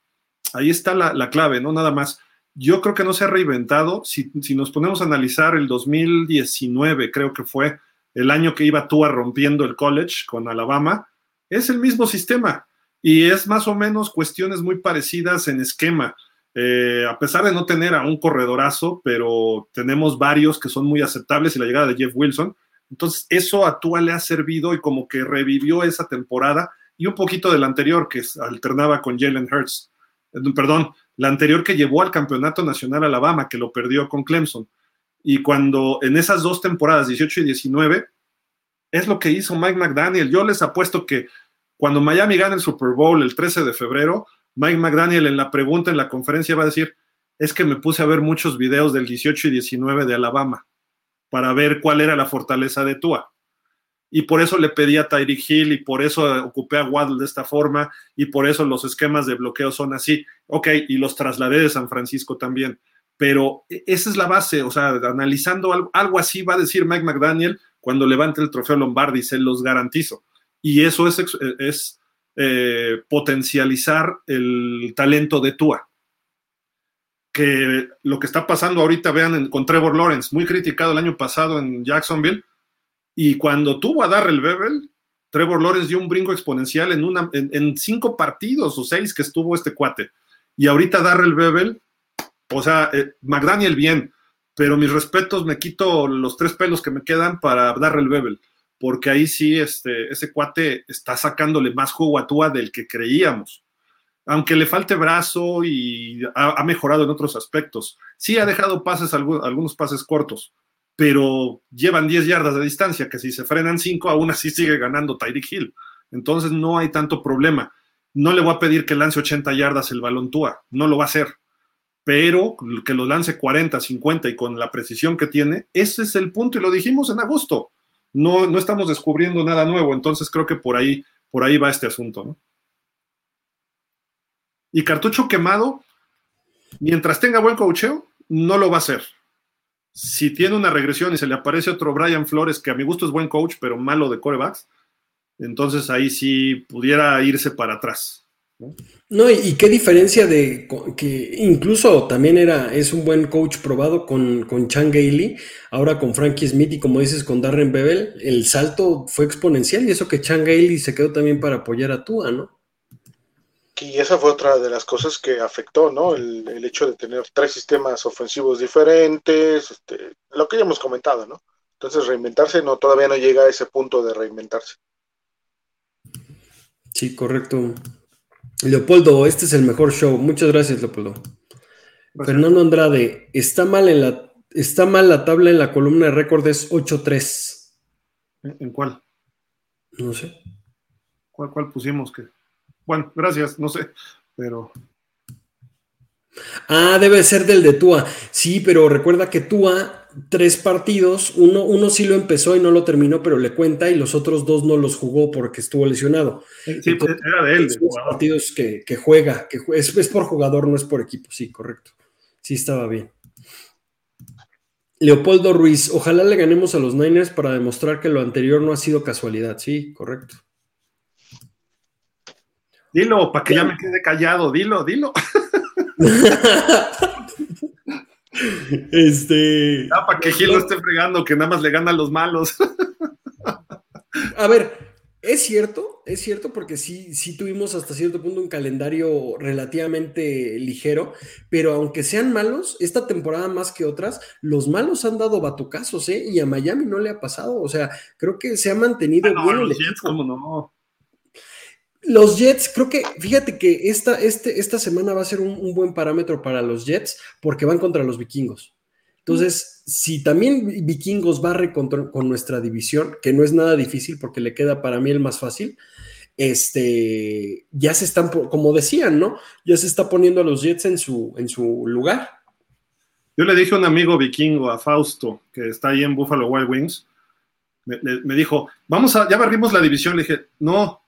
ahí está la, clave, ¿no? Nada más. Yo creo que no se ha reinventado. Si, si, nos ponemos a analizar el 2019, creo que fue el año que iba Tua rompiendo el college con Alabama, es el mismo sistema y es más o menos cuestiones muy parecidas en esquema. Eh, a pesar de no tener a un corredorazo, pero tenemos varios que son muy aceptables y la llegada de Jeff Wilson. Entonces, eso a Tua le ha servido y como que revivió esa temporada y un poquito de la anterior que alternaba con Jalen Hurts. Eh, perdón, la anterior que llevó al campeonato nacional Alabama, que lo perdió con Clemson. Y cuando en esas dos temporadas, 18 y 19, es lo que hizo Mike McDaniel. Yo les apuesto que cuando Miami gane el Super Bowl el 13 de febrero, Mike McDaniel en la pregunta en la conferencia va a decir, es que me puse a ver muchos videos del 18 y 19 de Alabama. Para ver cuál era la fortaleza de Tua. Y por eso le pedí a Tyreek Hill y por eso ocupé a Waddle de esta forma y por eso los esquemas de bloqueo son así. Ok, y los trasladé de San Francisco también. Pero e, esa es la base, o sea, analizando algo, algo así va a decir Mike McDaniel cuando levante el trofeo Lombardi, se los garantizo. Y eso es, es eh, potencializar el talento de Tua que lo que está pasando ahorita, vean, con Trevor Lawrence, muy criticado el año pasado en Jacksonville, y cuando tuvo a Darrell Bevel, Trevor Lawrence dio un brinco exponencial en, una, en, cinco partidos o seis que estuvo este cuate. Y ahorita Darrell Bevel, o sea, eh, McDaniel bien, pero mis respetos, me quito los tres pelos que me quedan para Darrell Bevel, porque ahí sí, este, ese cuate está sacándole más jugo a Tua del que creíamos aunque le falte brazo y ha, mejorado en otros aspectos. Sí ha dejado pases, algunos pases cortos, pero llevan 10 yardas de distancia, que si se frenan 5, aún así sigue ganando Tyreek Hill. Entonces no hay tanto problema. No le voy a pedir que lance 80 yardas el balón Tua, no lo va a hacer. Pero que lo lance 40, 50 y con la precisión que tiene, ese es el punto y lo dijimos en agosto. No, no estamos descubriendo nada nuevo, entonces creo que por ahí, por ahí va este asunto, ¿no? Y cartucho quemado, mientras tenga buen cocheo, no lo va a hacer. Si tiene una regresión y se le aparece otro Brian Flores, que a mi gusto es buen coach, pero malo de corebacks, entonces ahí sí pudiera irse para atrás. ¿no? y, qué diferencia de que incluso también era, es un buen coach probado con, con Chan Gailey, ahora con Frankie Smith y como dices con Darren Bevel, el salto fue exponencial y eso que Chan Gailey se quedó también para apoyar a Tua, ¿no? Y esa fue otra de las cosas que afectó, ¿no? El, hecho de tener tres sistemas ofensivos diferentes, este, lo que ya hemos comentado, ¿no? Entonces reinventarse no, todavía no llega a ese punto de reinventarse. Sí, correcto. Leopoldo, este es el mejor show. Muchas gracias, Leopoldo. Fernando Andrade, está mal en la, está mal la tabla en la columna de récord es 8-3. ¿En cuál? No sé. ¿Cuál, cuál pusimos que? Bueno, gracias, no sé, pero. Ah, debe ser del de Tua. Sí, pero recuerda que Tua, tres partidos, uno, uno sí lo empezó y no lo terminó, pero le cuenta, y los otros dos no los jugó porque estuvo lesionado. Sí, era de él. Partidos que, juega, que es, es por jugador, no es por equipo. Sí, correcto. Sí, estaba bien. Leopoldo Ruiz, ojalá le ganemos a los Niners para demostrar que lo anterior no ha sido casualidad. Sí, correcto. Dilo, para que ya me quede callado, dilo, dilo. este. Ah, para que Gil no esté fregando, que nada más le ganan los malos. A ver, es cierto, es cierto, porque sí, sí tuvimos hasta cierto punto un calendario relativamente ligero, pero aunque sean malos, esta temporada más que otras, los malos han dado batucazos, ¿eh? Y a Miami no le ha pasado. O sea, creo que se ha mantenido ah, bien el equipo. no? Los Jets, creo que, fíjate que esta, este, esta semana va a ser un, buen parámetro para los Jets porque van contra los vikingos. Entonces, si también vikingos barre con, nuestra división, que no es nada difícil porque le queda para mí el más fácil, este, ya se están, como decían, ¿no? Ya se está poniendo a los Jets en su, en su lugar. Yo le dije a un amigo vikingo, a Fausto, que está ahí en Buffalo Wild Wings, me, me dijo, vamos a, ya barrimos la división. Le dije, no,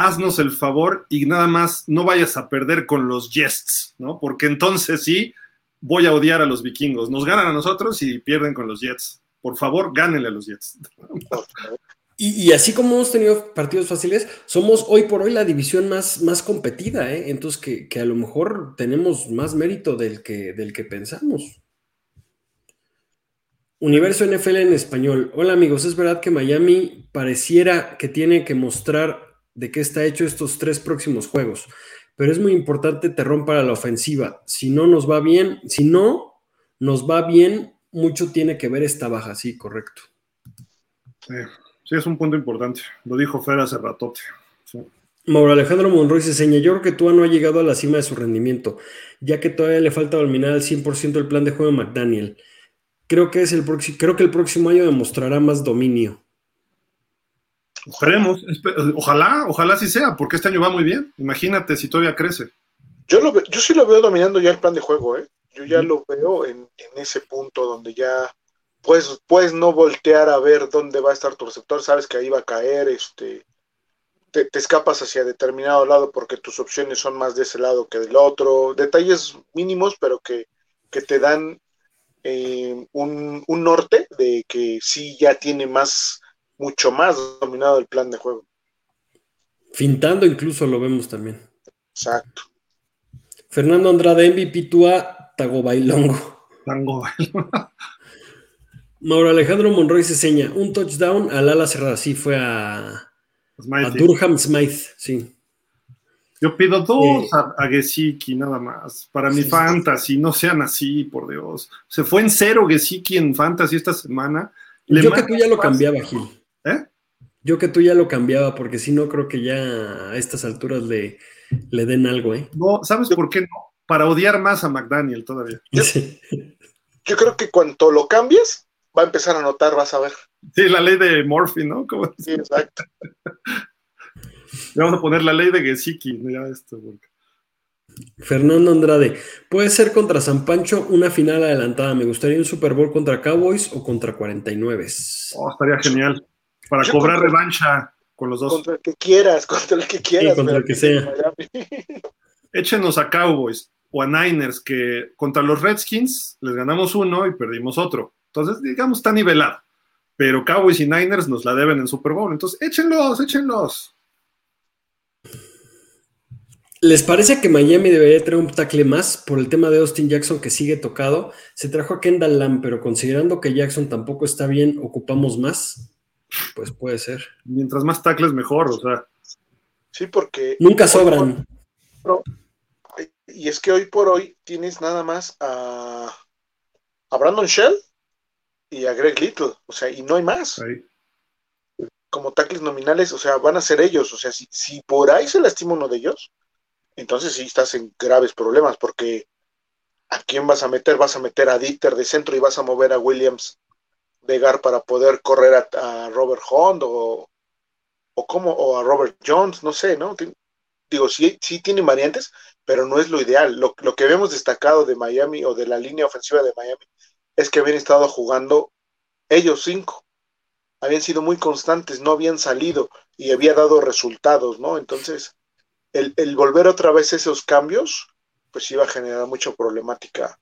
haznos el favor y nada más no vayas a perder con los Jets, ¿no? Porque entonces sí voy a odiar a los vikingos. Nos ganan a nosotros y pierden con los Jets. Por favor, gánenle a los Jets. Y, así como hemos tenido partidos fáciles, somos hoy por hoy la división más, más competida, ¿eh? Entonces que, que, a lo mejor tenemos más mérito del que, del que pensamos. Universo NFL en español. Hola amigos, es verdad que Miami pareciera que tiene que mostrar de qué está hecho estos tres próximos juegos. Pero es muy importante terrón para la ofensiva. Si no nos va bien, si no nos va bien, mucho tiene que ver esta baja, sí, correcto. Sí, es un punto importante. Lo dijo Fer hace ratote. Mauro Alejandro Monroy se señala, yo creo que Tua no ha llegado a la cima de su rendimiento, ya que todavía le falta dominar al 100% el plan de juego de McDaniel. Creo que, es el creo que el próximo año demostrará más dominio. Esperemos, ojalá, ojalá sí sea, porque este año va muy bien. Imagínate si todavía crece. Yo, lo, yo sí lo veo dominando ya el plan de juego, ¿eh? Yo ya lo veo en, ese punto donde ya pues puedes no voltear a ver dónde va a estar tu receptor, sabes que ahí va a caer, este, te, escapas hacia determinado lado porque tus opciones son más de ese lado que del otro, detalles mínimos, pero que, te dan eh, un, un, norte de que sí ya tiene más, mucho más dominado el plan de juego. Fintando incluso lo vemos también. Exacto. Fernando Andrade, MVP Tua, Tago Bailongo. Tango Bailongo. Mauro Alejandro Monroy se seña un touchdown al ala cerrada. Sí, fue a, a Durham Smythe, sí. Yo pido dos eh, a, Gesicki nada más. Para mi fantasy, no sean así, por Dios. Se fue en cero Gesicki en fantasy esta semana. Yo que tú ya lo cambiaba, Gil. ¿Eh? Yo que tú ya lo cambiaba, porque si no creo que ya a estas alturas le, le den algo, ¿eh? No, ¿sabes por qué no? Para odiar más a McDaniel todavía. Yo, creo que cuando lo cambies, va a empezar a notar, vas a ver. Sí, la ley de Murphy, ¿no? Sí, exacto. Vamos a poner la ley de Gesicki, ya esto, Fernando Andrade, puede ser contra San Pancho una final adelantada. Me gustaría un Super Bowl contra Cowboys o contra 49. Oh, estaría genial. Para cobrar revancha con los dos. Contra el que quieras, contra el que quieras. contra el que sea. Échenos a Cowboys o a Niners, que contra los Redskins les ganamos uno y perdimos otro. Entonces, digamos, está nivelado. Pero Cowboys y Niners nos la deben en Super Bowl. Entonces, échenlos, échenlos. ¿Les parece que Miami debería traer un tackle más por el tema de Austin Jackson que sigue tocado? Se trajo a Kendall Lamb, pero considerando que Jackson tampoco está bien, ¿ocupamos más? Pues puede ser. Mientras más tackles, mejor, o sea. Sí, porque. Nunca sobran. y es que hoy por hoy tienes nada más a, a Brandon Shell y a Greg Little, o sea, y no hay más. Como tackles nominales, o sea, van a ser ellos, o sea, si, si por ahí se lastima uno de ellos, entonces sí estás en graves problemas, porque ¿a quién vas a meter? Vas a meter a Dieter de centro y vas a mover a Williams de Gar para poder correr a, Robert Hunt o, o, o a Robert Jones, no sé, ¿no? Digo, sí, sí tienen variantes, pero no es lo ideal. Lo, lo que vemos destacado de Miami o de la línea ofensiva de Miami es que habían estado jugando ellos cinco. Habían sido muy constantes, no habían salido y había dado resultados, ¿no? Entonces, el, volver otra vez esos cambios, pues iba a generar mucha problemática.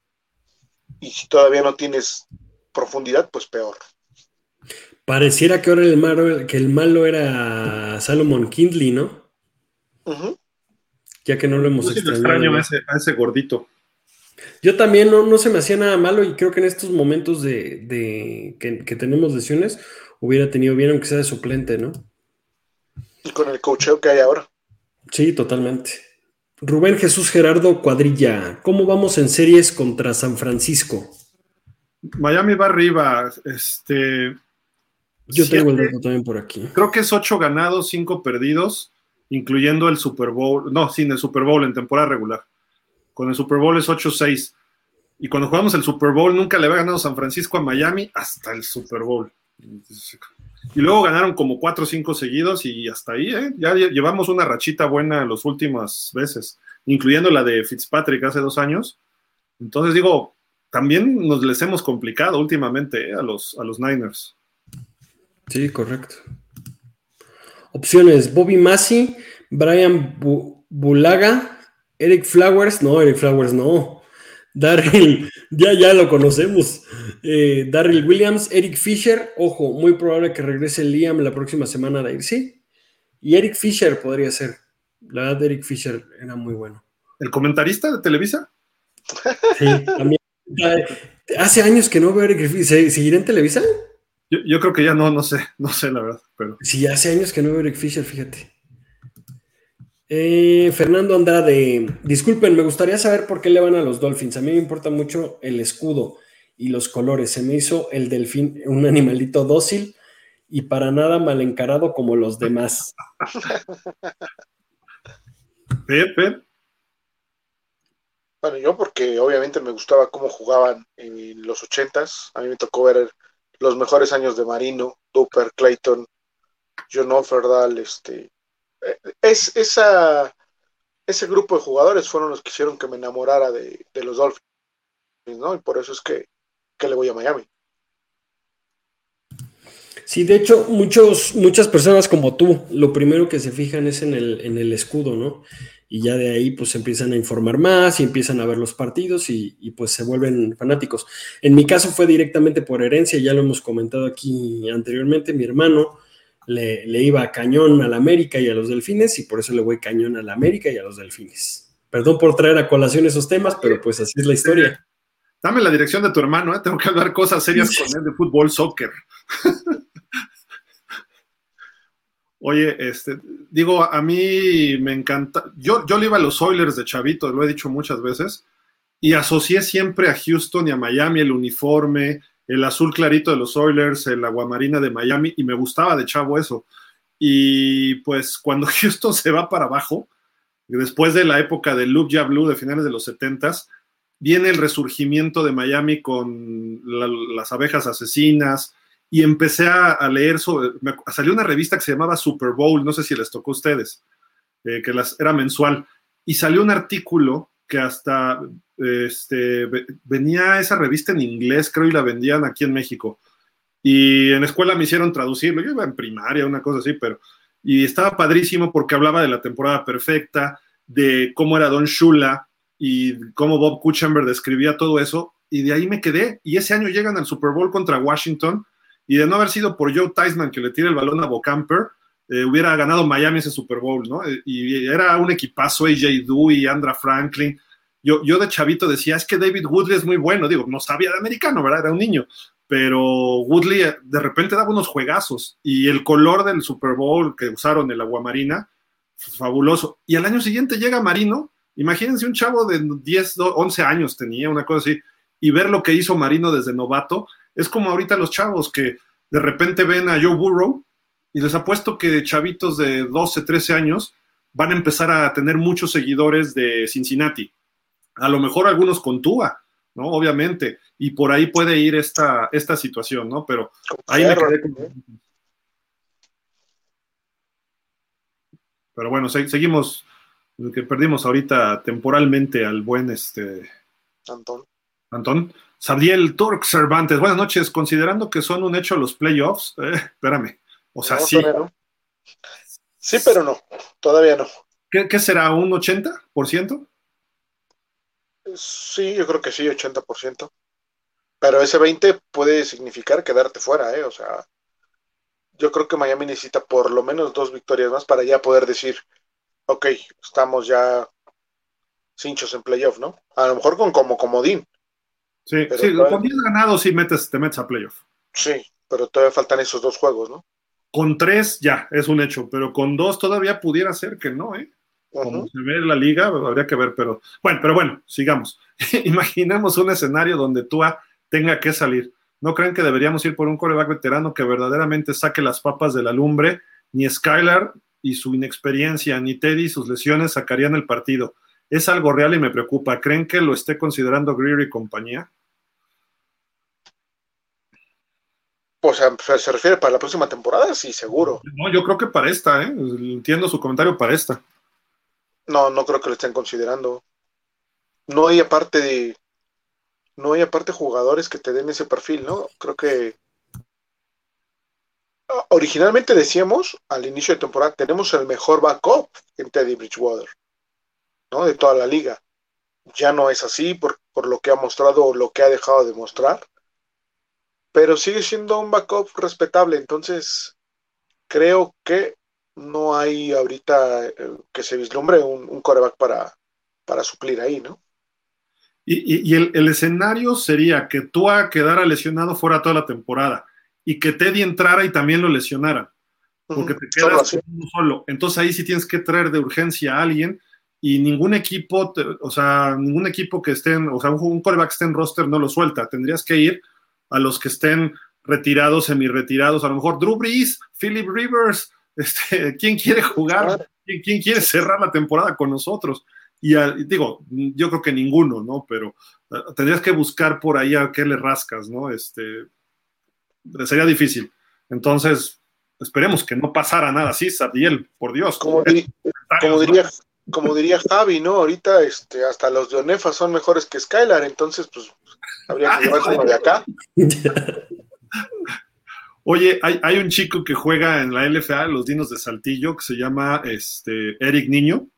Y si todavía no tienes profundidad, pues peor. Pareciera que ahora el malo, que el malo era Salomon Kindley, ¿no? Ya que no lo hemos extraño a ese, a ese gordito. Yo también no, se me hacía nada malo y creo que en estos momentos de, que, tenemos lesiones hubiera tenido bien aunque sea de suplente, ¿no? Y con el cocheo que hay ahora. Sí, totalmente. Rubén Jesús Gerardo Cuadrilla, ¿cómo vamos en series contra San Francisco? Miami va arriba, este... Yo tengo el dato también por aquí. Creo que es ocho ganados, cinco perdidos, incluyendo el Super Bowl, no, sin el Super Bowl en temporada regular. Con el Super Bowl es 8-6. Y cuando jugamos el Super Bowl nunca le había ganado San Francisco a Miami hasta el Super Bowl. Y luego ganaron como 4 o 5 seguidos y hasta ahí, ¿eh? ya llevamos una rachita buena las últimas veces, incluyendo la de Fitzpatrick hace dos años. Entonces digo, también nos les hemos complicado últimamente ¿eh? a, los, a los Niners. Sí, correcto. Opciones: Bobby Massey, Brian Bulaga, Eric Flowers, no, Eric Flowers no. Darryl, ya, ya lo conocemos. Eh, Darryl Williams, Eric Fisher, ojo, muy probable que regrese Liam la próxima semana de ir, sí. Y Eric Fisher podría ser. La verdad, Eric Fisher era muy bueno. ¿El comentarista de Televisa? Sí, también. Hace años que no veo a Eric Fisher. ¿Seguirá en Televisa? Yo, yo, creo que ya no, no sé, no sé la verdad. Pero... Sí, hace años que no veo a Eric Fisher, fíjate. Eh, Fernando Andrade, disculpen, me gustaría saber por qué le van a los Dolphins. A mí me importa mucho el escudo y los colores. Se me hizo el delfín un animalito dócil y para nada mal encarado como los demás. Pepe. Bueno, yo porque obviamente me gustaba cómo jugaban en los ochentas. A mí me tocó ver los mejores años de Marino, Duper, Clayton, John Offerdal, este, es, esa, ese grupo de jugadores fueron los que hicieron que me enamorara de, los Dolphins, ¿no? Y por eso es que, le voy a Miami. Sí, de hecho, muchos, muchas personas como tú, lo primero que se fijan es en el, en el escudo, ¿no? Y ya de ahí pues empiezan a informar más y empiezan a ver los partidos y, pues se vuelven fanáticos. En mi caso fue directamente por herencia, ya lo hemos comentado aquí anteriormente, mi hermano le, le iba a cañón a la América y a los Delfines y por eso le voy cañón a la América y a los Delfines. Perdón por traer a colación esos temas, pero pues así es la historia. Dame la dirección de tu hermano, ¿eh? tengo que hablar cosas serias con él de fútbol, soccer. Oye, este, digo, a mí me encanta. Yo, yo le iba a los Oilers de Chavito, lo he dicho muchas veces, y asocié siempre a Houston y a Miami el uniforme, el azul clarito de los Oilers, el aguamarina de Miami, y me gustaba de chavo eso. Y pues cuando Houston se va para abajo, después de la época del Look Ya de finales de los 70 viene el resurgimiento de Miami con las abejas asesinas, y empecé a, leer sobre, salió una revista que se llamaba Super Bowl, no sé si les tocó a ustedes, eh, que las, era mensual, y salió un artículo que hasta este, venía esa revista en inglés, creo, y la vendían aquí en México. Y en escuela me hicieron traducirlo, yo iba en primaria, una cosa así, pero... Y estaba padrísimo porque hablaba de la temporada perfecta, de cómo era Don Shula y cómo Bob Kuchenberg describía todo eso, y de ahí me quedé. Y ese año llegan al Super Bowl contra Washington, y de no haber sido por Joe Theismann que le tira el balón a Bocamper, eh, hubiera ganado Miami ese Super Bowl, ¿no? Eh, y era un equipazo, AJ Dewey, Andra Franklin. Yo, yo de chavito decía, es que David Woodley es muy bueno, digo, no sabía de americano, ¿verdad? Era un niño, pero Woodley eh, de repente daba unos juegazos y el color del Super Bowl que usaron, el aguamarina, fabuloso. Y al año siguiente llega Marino, imagínense un chavo de 10, 11 años tenía, una cosa así, y ver lo que hizo Marino desde novato, es como ahorita los chavos que de repente ven a Joe Burrow y les apuesto que chavitos de 12, 13 años van a empezar a tener muchos seguidores de Cincinnati. A lo mejor algunos con Tua, ¿no? Obviamente. Y por ahí puede ir esta, esta situación, ¿no? Pero ahí me quedé Pero bueno, seguimos, que perdimos ahorita temporalmente al buen este... Antón. Antón. Sabriel Turk Cervantes, buenas noches. Considerando que son un hecho los playoffs, eh, espérame. O sea, sí. Sí, pero no. Todavía no. ¿Qué, será? ¿Un 80%? Sí, yo creo que sí, 80%. Pero ese 20 puede significar quedarte fuera, ¿eh? O sea, yo creo que Miami necesita por lo menos dos victorias más para ya poder decir, ok, estamos ya cinchos en playoff, ¿no? A lo mejor con como comodín Sí, sí con 10 ganados sí metes, te metes a playoff. Sí, pero todavía faltan esos dos juegos, ¿no? Con tres ya, es un hecho, pero con dos todavía pudiera ser que no, ¿eh? Como se ve la liga, habría que ver, pero bueno, pero bueno, sigamos. Imaginemos un escenario donde Tua tenga que salir. ¿No creen que deberíamos ir por un coreback veterano que verdaderamente saque las papas de la lumbre? Ni Skylar y su inexperiencia, ni Teddy y sus lesiones sacarían el partido. Es algo real y me preocupa. ¿Creen que lo esté considerando Greer y compañía? Pues se refiere para la próxima temporada, sí, seguro. No, yo creo que para esta, ¿eh? Entiendo su comentario para esta. No, no creo que lo estén considerando. No hay aparte de. No hay aparte jugadores que te den ese perfil, ¿no? Creo que. Originalmente decíamos al inicio de temporada, tenemos el mejor backup en Teddy Bridgewater, ¿no? De toda la liga. Ya no es así por, por lo que ha mostrado o lo que ha dejado de mostrar pero sigue siendo un backup respetable, entonces creo que no hay ahorita eh, que se vislumbre un, coreback para, para suplir ahí, ¿no? Y, el, escenario sería que Tua quedara lesionado fuera toda la temporada y que Teddy entrara y también lo lesionara, porque te quedas solo, solo. Entonces ahí sí tienes que traer de urgencia a alguien y ningún equipo, o sea, ningún equipo que esté, en, o sea, un, coreback que esté en roster no lo suelta. Tendrías que ir a los que estén retirados, semi-retirados, a lo mejor Drew Brees, Philip Rivers, este, ¿quién quiere jugar? ¿Quién, quiere cerrar la temporada con nosotros? Y digo, yo creo que ninguno, ¿no? Pero eh, tendrías que buscar por ahí a qué le rascas, ¿no? Este, sería difícil. Entonces, esperemos que no pasara nada así, Sadiel, por Dios. Como, diría, como diría Javi, ¿no? Ahorita este, hasta los de Onefa son mejores que Skylar, entonces, pues, habría que llevarse uno de acá. Oye, hay, un chico que juega en la LFA, los Dinos de Saltillo, que se llama este, Eric Niño.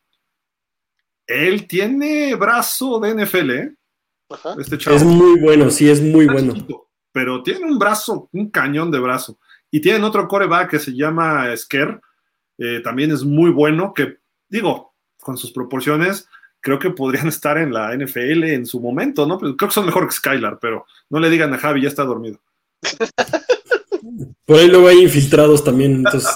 Él tiene brazo de NFL, ¿eh? Este es muy bueno, sí, es muy bueno. pero tiene un brazo, un cañón de brazo. Y tienen otro coreback que se llama Sker, eh, también es muy bueno, que digo, con sus proporciones, creo que podrían estar en la NFL en su momento, ¿no? Creo que son mejor que Skylar, pero no le digan a Javi, ya está dormido. Por ahí luego hay infiltrados también, entonces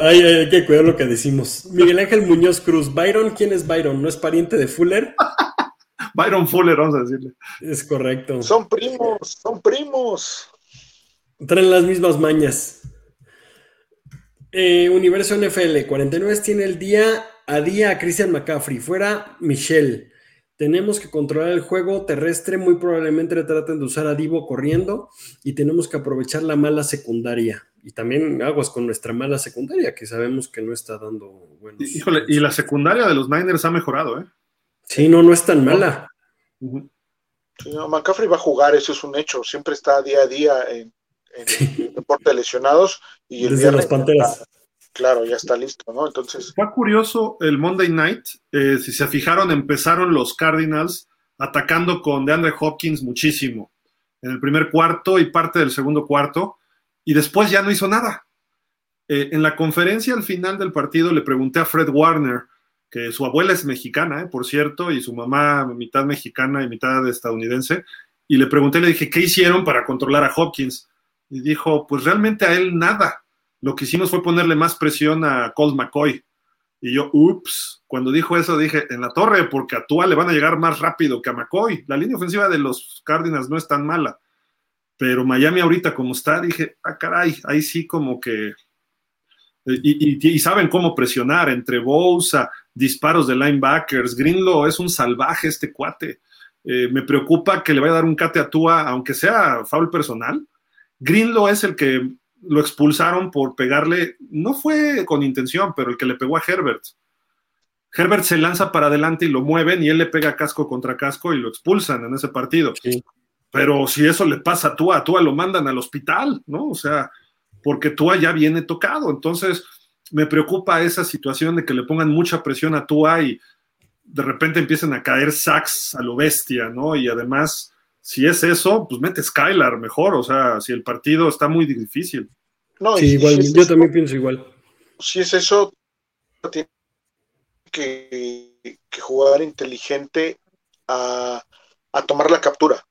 hay, que cuidar lo que decimos. Miguel Ángel Muñoz Cruz, Byron, ¿quién es Byron? ¿No es pariente de Fuller? Byron Fuller, vamos a decirle. Es correcto. Son primos, son primos. Traen las mismas mañas. Eh, Universo NFL, 49 tiene el día a día a Christian McCaffrey. Fuera Michelle. Tenemos que controlar el juego terrestre, muy probablemente traten de usar a Divo corriendo y tenemos que aprovechar la mala secundaria. Y también aguas con nuestra mala secundaria, que sabemos que no está dando buenos. Híjole, y la secundaria de los Niners ha mejorado, ¿eh? Sí, no, no es tan mala. McCaffrey va a jugar, eso es un hecho. Siempre está día a día en, el deporte de lesionados. Y el Desde las Panteras claro, ya está listo, ¿no? Entonces. Fue curioso el Monday Night. Eh, si se fijaron, empezaron los Cardinals atacando con DeAndre Hopkins muchísimo en el primer cuarto y parte del segundo cuarto, y después ya no hizo nada. Eh, en la conferencia al final del partido le pregunté a Fred Warner, que su abuela es mexicana, eh, por cierto, y su mamá mitad mexicana y mitad estadounidense, y le pregunté, le dije, ¿qué hicieron para controlar a Hopkins? Y dijo, pues realmente a él nada lo que hicimos fue ponerle más presión a Colt McCoy. Y yo, ups, cuando dijo eso dije, en la torre, porque a Tua le van a llegar más rápido que a McCoy. La línea ofensiva de los Cardinals no es tan mala. Pero Miami ahorita como está, dije, ah, caray, ahí sí como que... Y, saben cómo presionar entre Bosa, disparos de linebackers. Greenlow es un salvaje este cuate. Eh, me preocupa que le vaya a dar un cate a Tua, aunque sea foul personal. Greenlow es el que lo expulsaron por pegarle, no fue con intención, pero el que le pegó a Herbert. Herbert se lanza para adelante y lo mueven y él le pega casco contra casco y lo expulsan en ese partido. Pero si eso le pasa a Tua, a Tua lo mandan al hospital, ¿no? O sea, porque Tua ya viene tocado. Entonces, me preocupa esa situación de que le pongan mucha presión a Tua y de repente empiecen a caer sacks a lo bestia, ¿no? Y además si es eso, pues mete Skylar mejor, o sea, si el partido está muy difícil. No, sí, igual, yo también pienso igual. Si es eso, tiene que, jugar inteligente a, tomar la captura.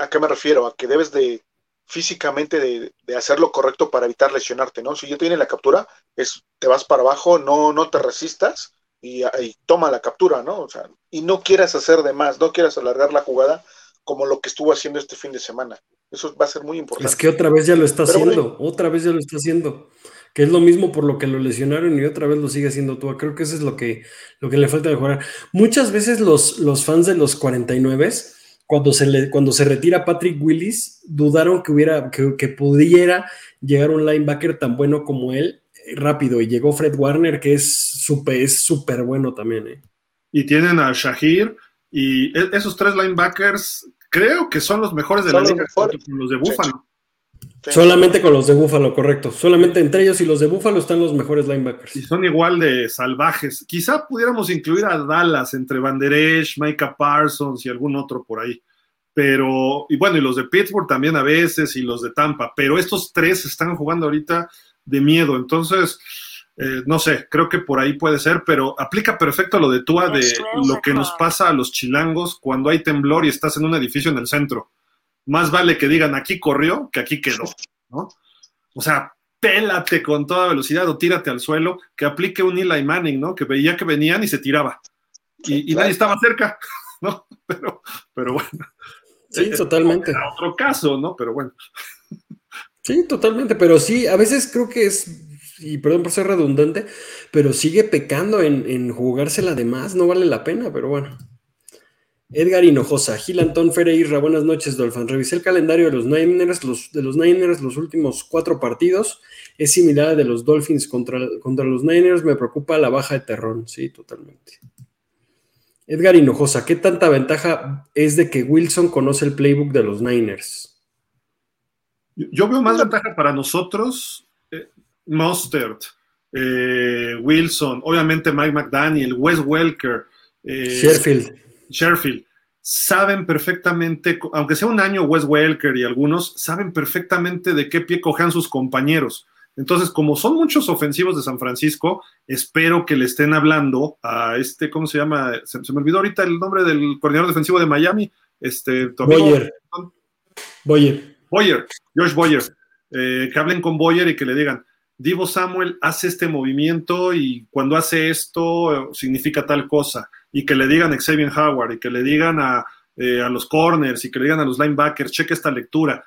¿A qué me refiero? A que debes de físicamente de, hacer lo correcto para evitar lesionarte, ¿no? Si ya tiene la captura, es te vas para abajo, no, no te resistas y, y, toma la captura, ¿no? O sea, y no quieras hacer de más, no quieras alargar la jugada como lo que estuvo haciendo este fin de semana. Eso va a ser muy importante. Es que otra vez ya lo está haciendo, otra vez ya lo está haciendo. Que es lo mismo por lo que lo lesionaron y otra vez lo sigue haciendo tú. Creo que eso es lo que, lo que le falta mejorar. Muchas veces los, los fans de los 49 cuando se, le, cuando se retira Patrick Willis, dudaron que, hubiera, que, pudiera llegar un linebacker tan bueno como él eh, rápido. Y llegó Fred Warner, que es súper es super bueno también. ¿eh? Y tienen a Shahir, y e, esos tres linebackers creo que son los mejores de la liga, los de Búfalo. Solamente con los de Búfalo, correcto. Solamente entre ellos y los de Búfalo están los mejores linebackers. Y son igual de salvajes. Quizá pudiéramos incluir a Dallas entre Banderesh, Micah Parsons y algún otro por ahí. Pero, y bueno, y los de Pittsburgh también a veces, y los de Tampa. Pero estos tres están jugando ahorita de miedo. Entonces, eh, no sé, creo que por ahí puede ser, pero aplica perfecto lo de Tua de lo que nos pasa a los chilangos cuando hay temblor y estás en un edificio en el centro. Más vale que digan aquí corrió que aquí quedó, ¿no? O sea, pélate con toda velocidad o tírate al suelo, que aplique un Eli Manning, ¿no? Que veía que venían y se tiraba. Y, nadie estaba cerca, ¿no? Pero, pero bueno. Sí, totalmente. otro caso, ¿no? Pero bueno. Sí, totalmente, pero sí, a veces creo que es y perdón por ser redundante, pero sigue pecando en, jugársela de más, no vale la pena, pero bueno. Edgar Hinojosa, Gil Antón Ferreira, buenas noches, Dolphin. Revisé el calendario de los Niners, los, de los Niners, los últimos cuatro partidos. Es similar al de los Dolphins contra, contra los Niners. Me preocupa la baja de Terrón, sí, totalmente. Edgar Hinojosa, ¿qué tanta ventaja es de que Wilson conoce el playbook de los Niners? Yo veo más ventaja para nosotros, Mustard, eh, Wilson, obviamente Mike McDaniel, Wes Welker, eh, Sherfield. Sherfield. Saben perfectamente, aunque sea un año Wes Welker y algunos, saben perfectamente de qué pie cojan sus compañeros. Entonces, como son muchos ofensivos de San Francisco, espero que le estén hablando a este, ¿cómo se llama? Se, me olvidó ahorita el nombre del coordinador defensivo de Miami, este, Boyer. Boyer. Boyer, George Boyer. Eh, que hablen con Boyer y que le digan, Divo Samuel hace este movimiento y cuando hace esto significa tal cosa. Y que le digan a Xavier Howard y que le digan a, eh, a los corners y que le digan a los linebackers, cheque esta lectura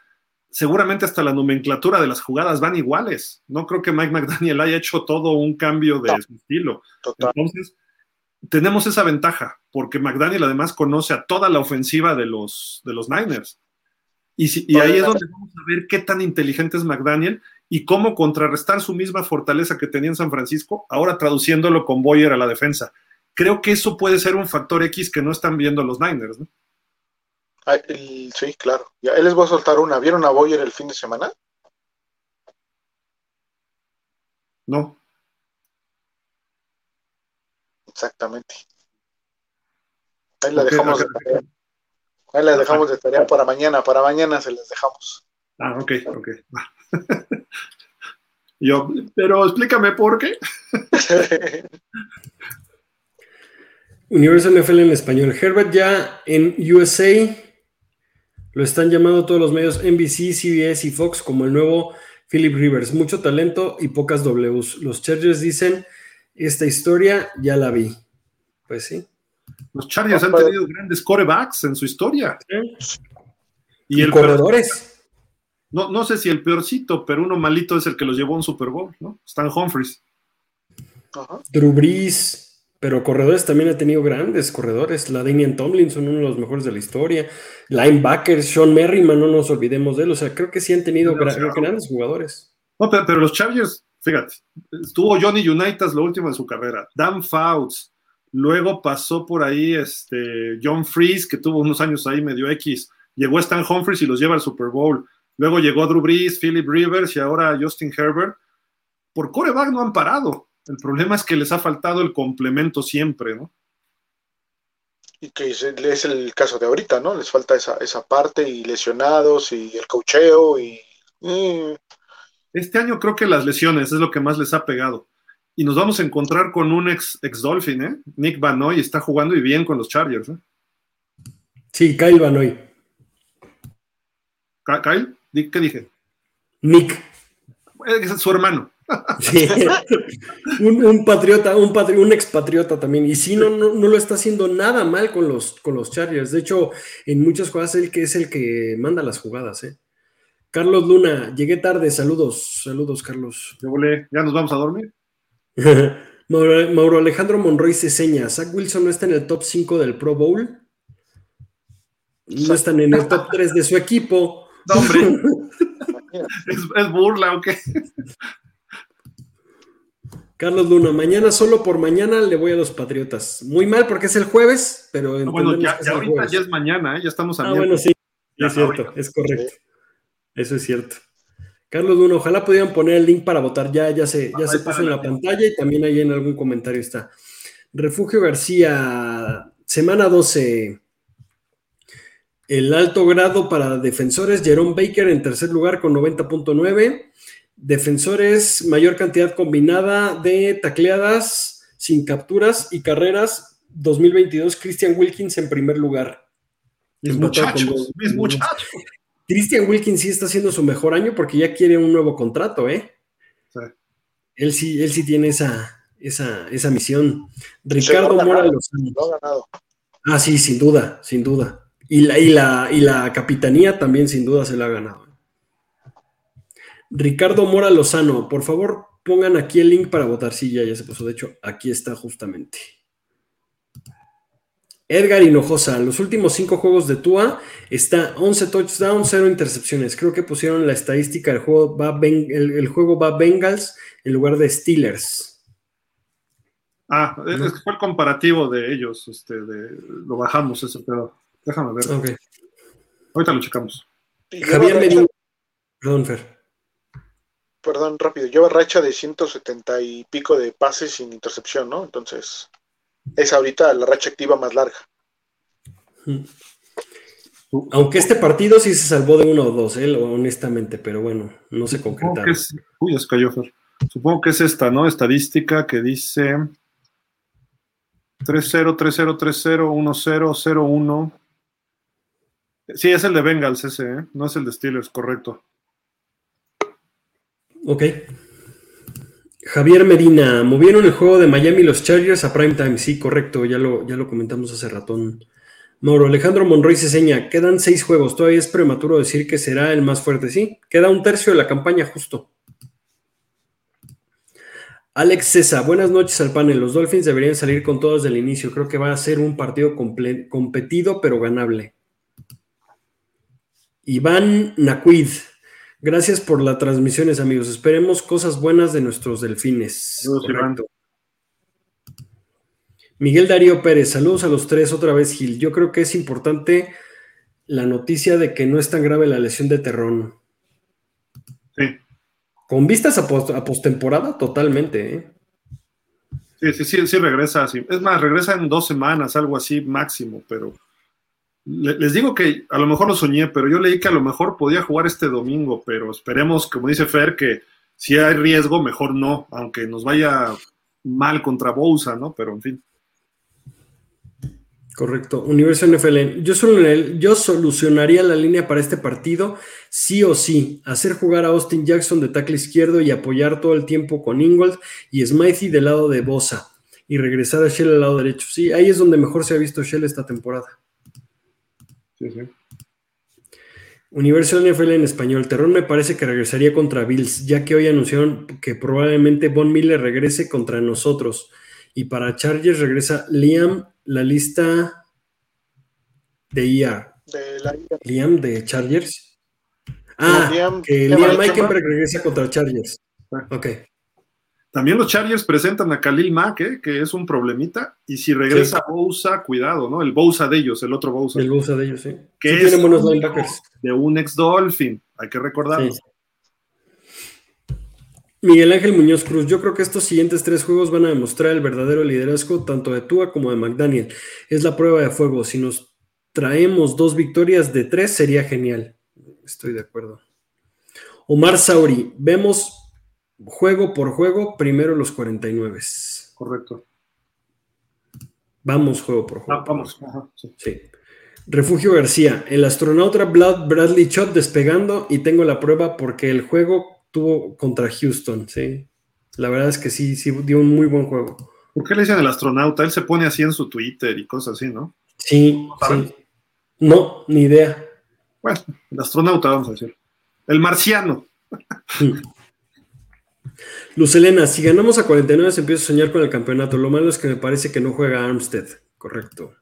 seguramente hasta la nomenclatura de las jugadas van iguales. No creo que Mike McDaniel haya hecho todo un cambio de estilo. Entonces, tenemos esa ventaja, porque McDaniel además conoce a toda la ofensiva de los, de los Niners. Y, y ahí es donde vamos a ver qué tan inteligente es McDaniel y cómo contrarrestar su misma fortaleza que tenía en San Francisco, ahora traduciéndolo con Boyer a la defensa. Creo que eso puede ser un factor X que no están viendo los Niners, ¿no? sí, claro. Ya les voy a soltar una. ¿Vieron a Boyer el fin de semana? No. Exactamente. Ahí la dejamos de tarea. Ahí la dejamos de tarea para mañana. Para mañana se las dejamos. Ah, ok, ok. Yo, pero explícame por qué. Universo NFL en español. Herbert ya en USA lo están llamando todos los medios NBC, CBS y Fox como el nuevo Philip Rivers. Mucho talento y pocas Ws. Los Chargers dicen, esta historia ya la vi. Pues sí. Los Chargers han tenido grandes corebacks en su historia. Y, el corredores. No, no sé si el peorcito, pero uno malito es el que los llevó a un Super Bowl, ¿no? Stan Humphries. Drew Brees. Pero corredores también ha tenido grandes corredores. La Damian Tomlinson, uno de los mejores de la historia. Linebackers, Sean Merriman, no nos olvidemos de él. O sea, creo que sí han tenido grandes jugadores. No, pero, los Chargers, fíjate, estuvo Johnny Unitas lo último de su carrera. Dan Fouts. Luego pasó por ahí este John Freeze, que tuvo unos años ahí medio X. Llegó Stan Humphries y los lleva al Super Bowl. Luego llegó Drew Brees, Philip Rivers y ahora Justin Herbert. Por coreback no han parado. El problema es que les ha faltado el complemento siempre, ¿no? Y que es, el caso de ahorita, ¿no? Les falta esa, esa parte y lesionados y el cocheo y... Este año creo que las lesiones es lo que más les ha pegado. Y nos vamos a encontrar con un ex, ex Dolphin, ¿eh? Nick Banoy está jugando y bien con los Chargers, ¿eh? Sí, Kyle Banoy. ¿Kyle? ¿Qué dije? Nick. Es su hermano. Sí. un, patriota, un, un expatriota también. Y sí, no, no, lo está haciendo nada mal con los, con los Chargers. De hecho, en muchas jugadas él que es el que manda las jugadas. ¿eh? Carlos Luna, llegué tarde. Saludos, saludos, Carlos. ¿Ya nos vamos a dormir? Mauro, Alejandro Monroy se seña. Zach Wilson no está en el top 5 del Pro Bowl. No están en el top 3 de su equipo. No, hombre. es, burla, ¿o qué? Carlos Luna, mañana solo por mañana le voy a los Patriotas. Muy mal porque es el jueves, pero bueno, ya, ahorita ya es mañana, ¿eh? ya estamos a Ah, bueno, sí, es cierto, es correcto. Eso es cierto. Carlos Luna, ojalá pudieran poner el link para votar. Ya, ya se, ya se puso en la pantalla y también ahí en algún comentario está. Refugio García, semana 12. El alto grado para defensores, Jerome Baker en tercer lugar con 90.9. Defensores, mayor cantidad combinada de tacleadas sin capturas y carreras. 2022, Christian Wilkins en primer lugar. Mis muchachos, mis muchachos. Christian Wilkins sí está haciendo su mejor año porque ya quiere un nuevo contrato, ¿eh? Él sí, él sí tiene esa, esa, esa misión. Ricardo Mora Lozano. Ah, sí, sin duda, sin duda. Y la, y la, y la capitanía también sin duda se la ha ganado. Ricardo Mora Lozano, por favor, pongan aquí el link para votar. Sí, ya, ya se puso. De hecho, aquí está justamente. Edgar Hinojosa, los últimos cinco juegos de Tua está 11 touchdowns, 0 intercepciones. Creo que pusieron la estadística, el juego va, el, juego va Bengals en lugar de Steelers. Ah, fue el comparativo de ellos, este, lo bajamos eso, pero déjame ver. Ahorita lo checamos. Javier Medina, Perdón, Fer. Perdón, rápido. Lleva racha de 170 y pico de pases sin intercepción, ¿no? Entonces, es ahorita la racha activa más larga. Aunque este partido sí se salvó de uno o dos, ¿eh? honestamente, pero bueno, no se concretaron. uy, es cayó, Fer. Supongo que es esta, ¿no? Estadística que dice 3-0, 3-0, 3-0, 1-0, 0-1. Sí, es el de Bengals ese, ¿eh? no es el de Steelers, correcto. Ok. Javier Medina, movieron el juego de Miami los Chargers a prime time. Sí, correcto, ya lo, ya lo comentamos hace ratón. Mauro Alejandro Monroy se seña, quedan seis juegos, todavía es prematuro decir que será el más fuerte, sí, queda un tercio de la campaña justo. Alex César, buenas noches al panel. Los Dolphins deberían salir con todos desde el inicio. Creo que va a ser un partido competido pero ganable. Iván Nacuid, gracias por las transmisiones, amigos. Esperemos cosas buenas de nuestros delfines. Miguel Darío Pérez, saludos a los tres otra vez, Gil. Yo creo que es importante la noticia de que no es tan grave la lesión de Terrón. Sí. Con vistas a, postemporada, totalmente. ¿eh? Sí, sí, sí, sí, regresa. Sí. Es más, regresa en dos semanas, algo así máximo, pero les digo que a lo mejor lo soñé, pero yo leí que a lo mejor podía jugar este domingo, pero esperemos, como dice Fer, que si hay riesgo, mejor no, aunque nos vaya mal contra Bousa, ¿no? Pero en fin. Correcto. Universo NFL. Yo, yo solucionaría la línea para este partido, sí o sí. Hacer jugar a Austin Jackson de tackle izquierdo y apoyar todo el tiempo con Ingold y Smythe del lado de Bosa. Y regresar a Shell al lado derecho. Sí, ahí es donde mejor se ha visto Shell esta temporada. Sí, sí. Universo NFL en español. Terrón me parece que regresaría contra Bills, ya que hoy anunciaron que probablemente Von Miller regrese contra nosotros. Y para Chargers regresa Liam la lista de IA. De Liam de Chargers. Ah, que Liam Meikenberg regresa contra Chargers. Ah. Ok. También los Chargers presentan a Khalil Mack, ¿eh? que es un problemita. Y si regresa Bousa, cuidado, ¿no? El Bousa de ellos, el otro Bousa. El Bousa de ellos, sí. Que es buenos de un ex Dolphin, hay que recordarlo. Miguel Ángel Muñoz Cruz, yo creo que estos siguientes tres juegos van a demostrar el verdadero liderazgo tanto de Tua como de McDaniel. Es la prueba de fuego. Si nos traemos dos victorias de tres, sería genial. Estoy de acuerdo. Omar Sauri, vemos juego por juego, primero los 49. Correcto. Vamos juego por juego. Ah, vamos. sí. Refugio García, el astronauta Bradley Chott despegando y tengo la prueba porque el juego tuvo contra Houston, sí. La verdad es que sí, sí dio un muy buen juego. ¿Por qué le dicen el astronauta? Él se pone así en su Twitter y cosas así, ¿no? Sí, sí. No, ni idea. Bueno, el astronauta, vamos a decir. El marciano. Luz Elena, si ganamos a 49 se empieza a soñar con el campeonato. Lo malo es que me parece que no juega Armstead. Correcto.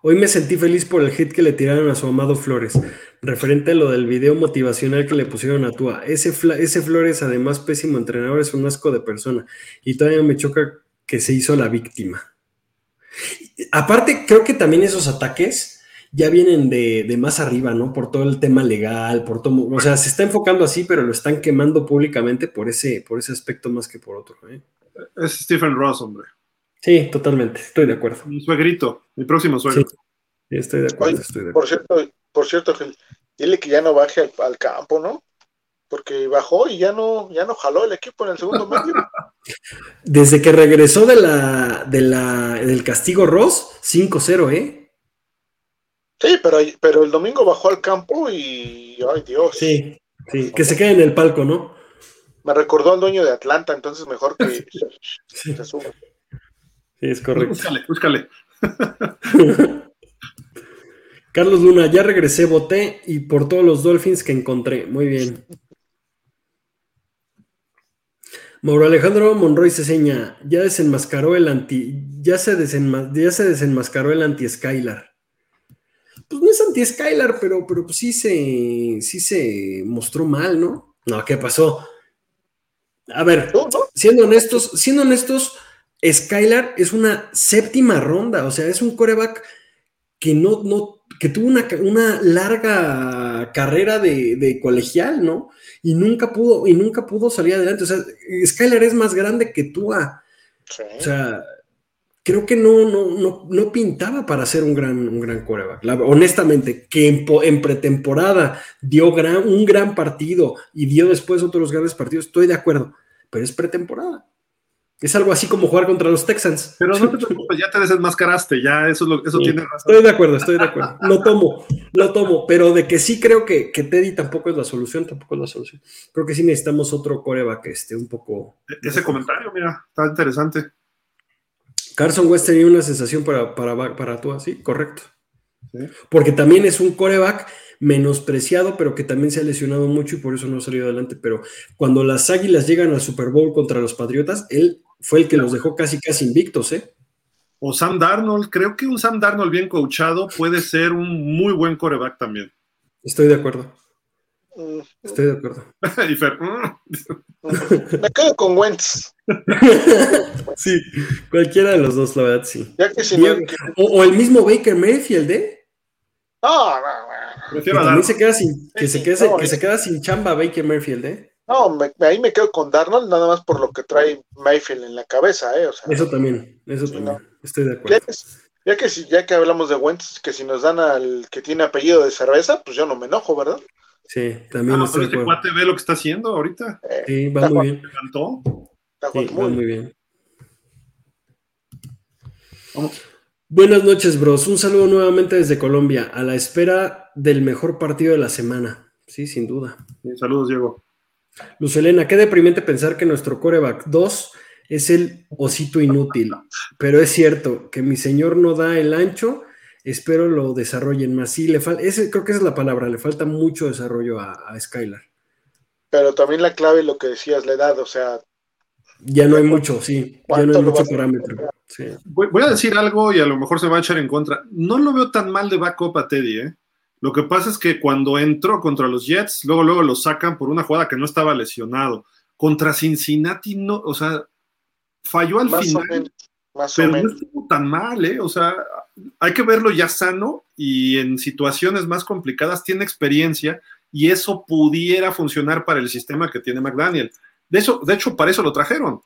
Hoy me sentí feliz por el hit que le tiraron a su amado Flores, referente a lo del video motivacional que le pusieron a Tua. Ese, ese Flores, además pésimo entrenador, es un asco de persona y todavía me choca que se hizo la víctima. Aparte, creo que también esos ataques ya vienen de, más arriba, ¿no? Por todo el tema legal, por todo, o sea, se está enfocando así, pero lo están quemando públicamente por ese, por ese aspecto más que por otro. ¿eh? Es Stephen Ross, hombre. Sí, totalmente, estoy de acuerdo. Mi suegrito, mi próximo suegro. Sí, estoy, de acuerdo, Por cierto, por cierto, dile que ya no baje al, campo, ¿no? Porque bajó y ya no, ya no jaló el equipo en el segundo medio. Desde que regresó de la, de la, del castigo Ross, 5-0, ¿eh? Sí, pero, pero el domingo bajó al campo y. ¡Ay, Dios! Sí, sí, que se quede en el palco, ¿no? Me recordó al dueño de Atlanta, entonces mejor que se suba. Sí, es correcto. Búscale, búscale. Carlos Luna, ya regresé, voté y por todos los Dolphins que encontré. Muy bien. Mauro Alejandro Monroy se seña, ya desenmascaró el anti, ya se, ya se desenmascaró el anti-Skylar. Pues no es anti-Skylar, pero, pero pues sí se, sí se mostró mal, ¿no? No, ¿qué pasó? A ver, siendo honestos, siendo honestos, Skylar es una séptima ronda, o sea, es un coreback que no, no, que tuvo una, una larga carrera de, de, colegial, ¿no? Y nunca pudo, y nunca pudo salir adelante. O sea, Skyler es más grande que Tua. Sí. O sea, creo que no, no, no, no pintaba para ser un gran, un gran coreback. honestamente, que en, en pretemporada dio gran, un gran partido y dio después otros grandes partidos, estoy de acuerdo, pero es pretemporada. Es algo así como jugar contra los Texans. Pero no te preocupes, ya te desenmascaraste, ya eso, lo, eso tiene razón. Estoy de acuerdo, estoy de acuerdo. Lo tomo, lo tomo, pero de que sí creo que, que Teddy tampoco es la solución, tampoco es la solución. Creo que sí necesitamos otro coreback este, un poco. E-, ese comentario, mira, está interesante. Carson West tenía una sensación para, para, para tú, así, correcto. Porque también es un coreback menospreciado, pero que también se ha lesionado mucho y por eso no ha salido adelante. Pero cuando las Águilas llegan al Super Bowl contra los Patriotas, él fue el que los dejó casi casi invictos, ¿eh? O Sam Darnold, creo que un Sam Darnold bien coachado puede ser un muy buen coreback también. Estoy de acuerdo. Estoy de acuerdo. mm. Me quedo con Wentz. sí, cualquiera de los dos, la verdad, sí. o, el mismo Baker Mayfield, ¿eh? No, no, no. Prefiero también se queda sin, que, se, quede, que se queda sin chamba Baker Mayfield, ¿eh? No, ahí me quedo con Darnold, nada más por lo que trae Mayfield en la cabeza, ¿eh? O sea, eso también, eso también. Estoy de acuerdo. Ya que, ya que hablamos de Wentz, que si nos dan al que tiene apellido de cerveza, pues yo no me enojo, ¿verdad? Sí, también. Ah, pero este cuate ve lo que está haciendo ahorita. Eh, sí, va muy bien. Sí, muy bien. Vamos. Buenas noches, bros. Un saludo nuevamente desde Colombia, a la espera del mejor partido de la semana. Sí, sin duda. saludos, Diego. Luz Elena, qué deprimente pensar que nuestro coreback 2 es el osito inútil, pero es cierto que mi señor no da el ancho, espero lo desarrollen más. Sí, le falta, creo que esa es la palabra, le falta mucho desarrollo a, a Skylar. Pero también la clave, lo que decías, la edad, o sea... Ya no hay mucho, sí, ya no hay mucho parámetro. Voy, a decir algo y a lo mejor se va a echar en contra. No lo veo tan mal de backup a Teddy, ¿eh? Lo que pasa es que cuando entró contra los Jets, luego, luego lo sacan por una jugada que no estaba lesionado. Contra Cincinnati, no, o sea, falló al final. pero no estuvo tan mal, ¿eh? O sea, hay que verlo ya sano y en situaciones más complicadas tiene experiencia y eso pudiera funcionar para el sistema que tiene McDaniel. De, eso, de hecho, para eso lo trajeron,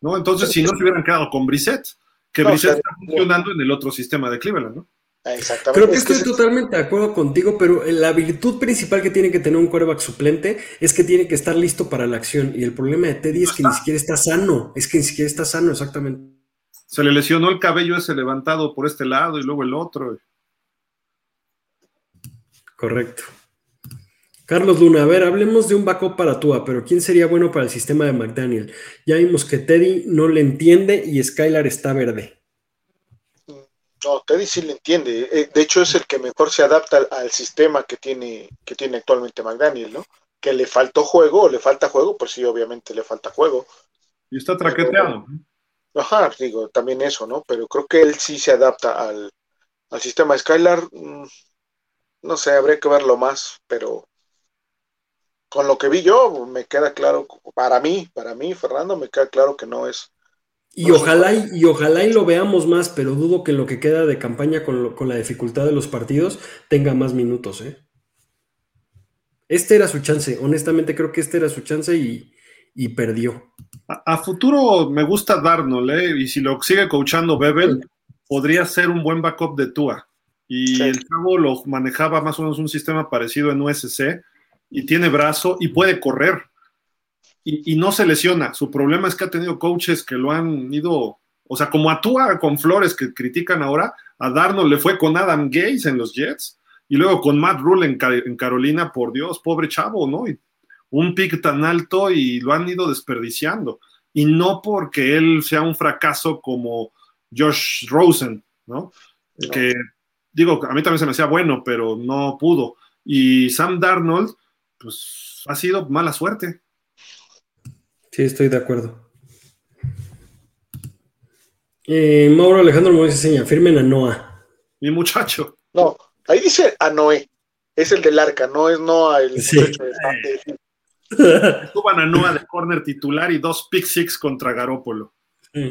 ¿no? Entonces, si no se hubieran quedado con Brissett, que Brissett está funcionando en el otro sistema de Cleveland, ¿no? Exactamente. Creo que estoy totalmente de acuerdo contigo, pero la virtud principal que tiene que tener un quarterback suplente es que tiene que estar listo para la acción. Y el problema de Teddy es que ni siquiera está sano. Es que ni siquiera está sano, exactamente. Se le lesionó el cabello ese levantado por este lado y luego el otro. Correcto. Carlos Luna, a ver, hablemos de un backup para Tua, pero ¿quién sería bueno para el sistema de McDaniel? Ya vimos que Teddy no le entiende y Skylar está verde. No, Teddy sí le entiende. Eh, de hecho, es el que mejor se adapta al, sistema que tiene, que tiene actualmente McDaniel, ¿no? Que le faltó juego o le falta juego, pues sí, obviamente le falta juego. Y está traqueteado. Ajá, digo, también eso, ¿no? Pero creo que él sí se adapta al, al sistema Skylar. Mm, no sé, habría que verlo más, pero con lo que vi yo, me queda claro, para mí, para mí, Fernando, me queda claro que no es y ojalá y, ojalá y lo veamos más, pero dudo que lo que queda de campaña con, la dificultad de los partidos tenga más minutos. ¿eh? Este era su chance, honestamente creo que este era su chance y, perdió. A, futuro me gusta Darnold, ¿eh? y si lo sigue coachando Bebel, podría ser un buen backup de Tua. Y el cabo lo manejaba más o menos un sistema parecido en USC, y tiene brazo y puede correr y, no se lesiona. Su problema es que ha tenido coaches que lo han ido, o sea, como actúa con Flores que critican ahora, a Darnold le fue con Adam Gates en los Jets y luego con Matt Rule en, Carolina, por Dios, pobre chavo, ¿no? Y un pick tan alto y lo han ido desperdiciando. Y no porque él sea un fracaso como Josh Rosen, ¿no? Que digo, a mí también se me hacía bueno, pero no pudo. Y Sam Darnold, pues ha sido mala suerte. Sí, estoy de acuerdo. Eh, Mauro Alejandro Moisés seña, firmen a Noah. Mi muchacho. No, ahí dice a Noé. Es el del arca, no es Noah el sí. Suban a Noah de corner titular y dos pick six contra Garópolo.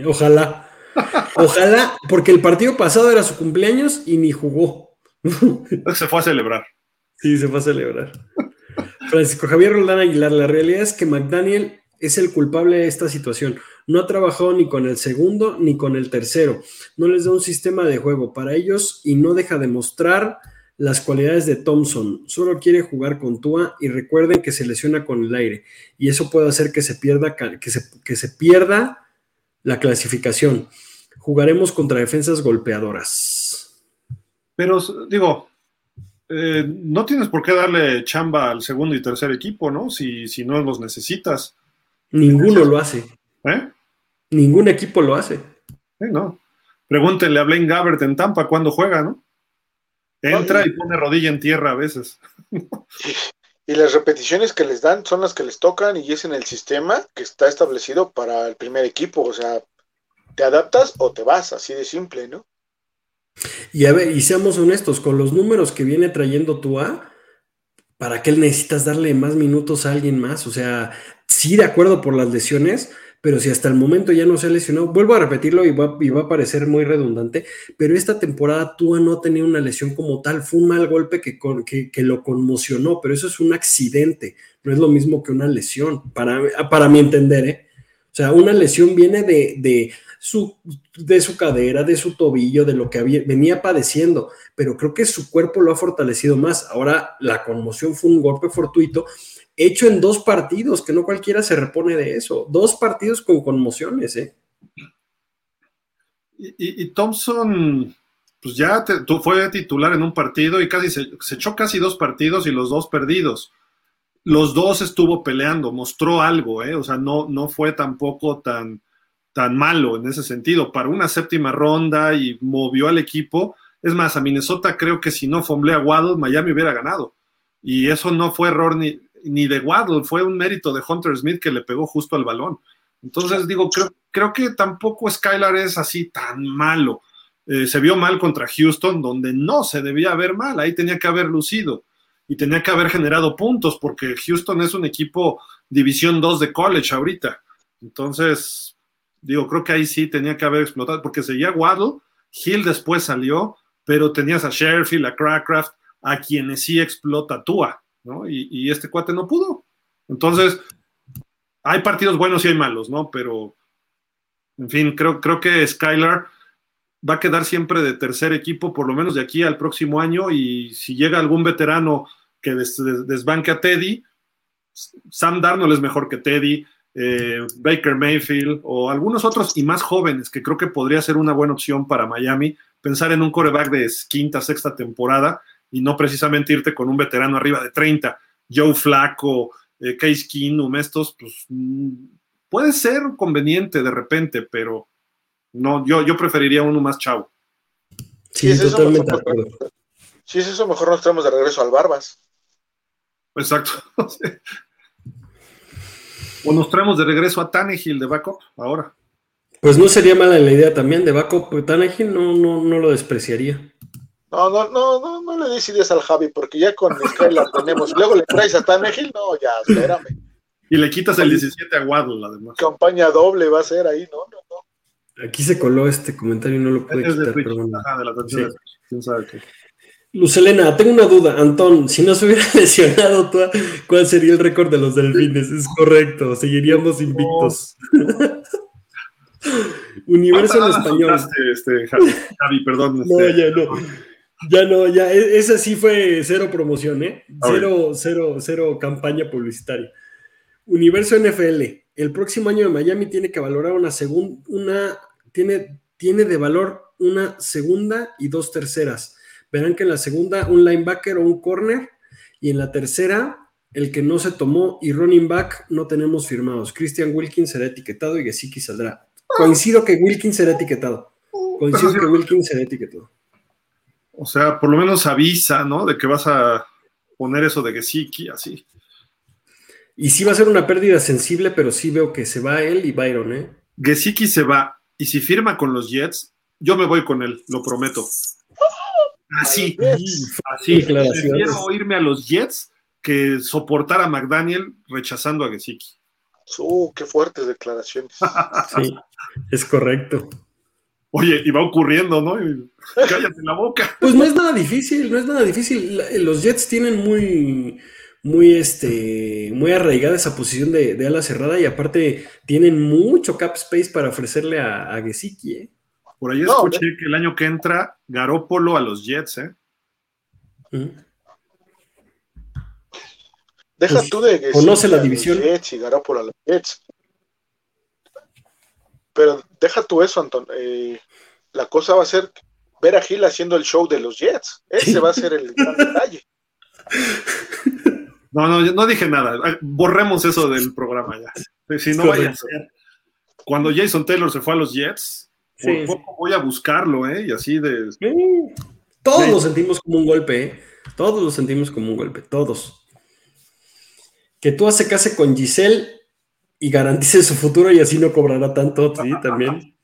ojalá. Ojalá, porque el partido pasado era su cumpleaños y ni jugó. se fue a celebrar. Sí, se fue a celebrar. Francisco Javier Roldán Aguilar, la realidad es que McDaniel es el culpable de esta situación. No ha trabajado ni con el segundo ni con el tercero. No les da un sistema de juego para ellos y no deja de mostrar las cualidades de Thompson. Solo quiere jugar con Tua y recuerden que se lesiona con el aire y eso puede hacer que se pierda, que se, que se pierda la clasificación. Jugaremos contra defensas golpeadoras. Pero digo, eh, no tienes por qué darle chamba al segundo y tercer equipo, ¿no? Si, si no los necesitas. Ninguno lo hace. ¿Eh? Ningún equipo lo hace. no. Pregúntenle a Blaine Gabbert en Tampa cuando juega, ¿no? Entra y pone rodilla en tierra a veces. Y las repeticiones que les dan son las que les tocan y es en el sistema que está establecido para el primer equipo. O sea, te adaptas o te vas, así de simple, ¿no? Y a ver, y seamos honestos, con los números que viene trayendo tu A, ¿para qué necesitas darle más minutos a alguien más? O sea, sí, de acuerdo por las lesiones, pero si hasta el momento ya no se ha lesionado, vuelvo a repetirlo y va, y va a parecer muy redundante, pero esta temporada Tua no tenía una lesión como tal, fue un mal golpe que, que, lo conmocionó, pero eso es un accidente, no es lo mismo que una lesión, para, para mi entender, ¿eh? O sea, una lesión viene de, de, de su cadera, de su tobillo, de lo que había, venía padeciendo, pero creo que su cuerpo lo ha fortalecido más. Ahora la conmoción fue un golpe fortuito hecho en dos partidos, que no cualquiera se repone de eso. Dos partidos con conmociones, ¿eh? Y, Thompson, pues ya fue titular en un partido y casi se, echó casi dos partidos y los dos perdidos. Los dos estuvo peleando, mostró algo, ¿eh? O sea, no, no fue tampoco tan, tan malo en ese sentido. Para una séptima ronda y movió al equipo. Es más, a Minnesota creo que si no fomblea Waddle, Miami hubiera ganado. Y eso no fue error ni, ni de Waddle, fue un mérito de Hunter Smith que le pegó justo al balón. Entonces digo, creo, que tampoco Skylar es así tan malo. Eh, se vio mal contra Houston, donde no se debía ver mal, ahí tenía que haber lucido y tenía que haber generado puntos, porque Houston es un equipo División 2 de college ahorita. Entonces, digo, creo que ahí sí tenía que haber explotado, porque seguía Waddle, Hill después salió, pero tenías a Sheffield, a Crackcraft, a quienes sí explota Tua. ¿no? Y, este cuate no pudo. Entonces, hay partidos buenos y hay malos, ¿no? Pero, en fin, creo, creo que Skylar va a quedar siempre de tercer equipo, por lo menos de aquí al próximo año, y si llega algún veterano que desbanque a Teddy, Sam Darnold es mejor que Teddy, eh, Baker Mayfield o algunos otros y más jóvenes que creo que podría ser una buena opción para Miami, pensar en un coreback de quinta, sexta temporada y no precisamente irte con un veterano arriba de 30, Joe Flaco, eh, Case Keenum, estos, pues mm, puede ser conveniente de repente, pero no, yo, yo preferiría uno más chavo. Sí, totalmente de acuerdo. Si es eso, mejor nos traemos de regreso al Barbas. Exacto. o nos traemos de regreso a Tannehill de backup ahora. Pues no sería mala la idea también de backup. Tannehill no, no, no lo despreciaría. No, no, no, no, no le des ideas al Javi, porque ya con Skylar tenemos. Luego le traes a Tanegil, no, ya, espérame. Y le quitas el 17 a Waddle, además. Campaña doble va a ser ahí, no, no, no. Aquí se coló este comentario y no lo puede quitar, pero bueno. de la sí. ¿Quién sabe qué? Lucelena, tengo una duda. Antón, si no se hubiera lesionado, ¿cuál sería el récord de los delfines? Es correcto, seguiríamos invictos. Universo en español. Este, Javi, perdón. no, este, ya no. Ya no, ya, e, esa sí fue cero promoción, ¿eh? Cero, cero, cero campaña publicitaria. Universo NFL. El próximo año de Miami tiene que valorar una segunda, una, tiene, tiene de valor una segunda y dos terceras. Verán que en la segunda un linebacker o un corner y en la tercera el que no se tomó y running back no tenemos firmados. Christian Wilkins será etiquetado y Gesicki saldrá. Coincido que Wilkins será etiquetado. Coincido que Wilkins será etiquetado. O sea, por lo menos avisa, ¿no? De que vas a poner eso de Gesicki, así. Y sí va a ser una pérdida sensible, pero sí veo que se va él y Byron, ¿eh? Gesicki se va. Y si firma con los Jets, yo me voy con él, lo prometo. Así, así. Prefiero irme a los Jets que soportar a McDaniel rechazando a Gesicki. Uh, qué fuertes declaraciones. sí, es correcto. Oye, y va ocurriendo, ¿no? cállate la boca. Pues no es nada difícil, no es nada difícil. Los Jets tienen muy, muy, este, muy arraigada esa posición de, ala cerrada y aparte tienen mucho cap space para ofrecerle a, a Gesicki, ¿eh? Por ahí escuché que el año que entra Garópolo a los Jets, ¿eh? Deja pues, tú de que conoce la división. Jets y Garópolo a los Jets. Pero deja tú eso, Anton. Eh, la cosa va a ser ver a Gil haciendo el show de los Jets. Ese va a ser el gran detalle. No, no, no dije nada. Borremos eso del programa ya. Si no vaya a ser. Cuando Jason Taylor se fue a los Jets, por poco voy a buscarlo, ¿eh? Y así de. Todos lo sentimos como un golpe, ¿eh? Todos lo sentimos como un golpe, todos. Que tú hace case con Giselle y garantice su futuro y así no cobrará tanto, sí, también.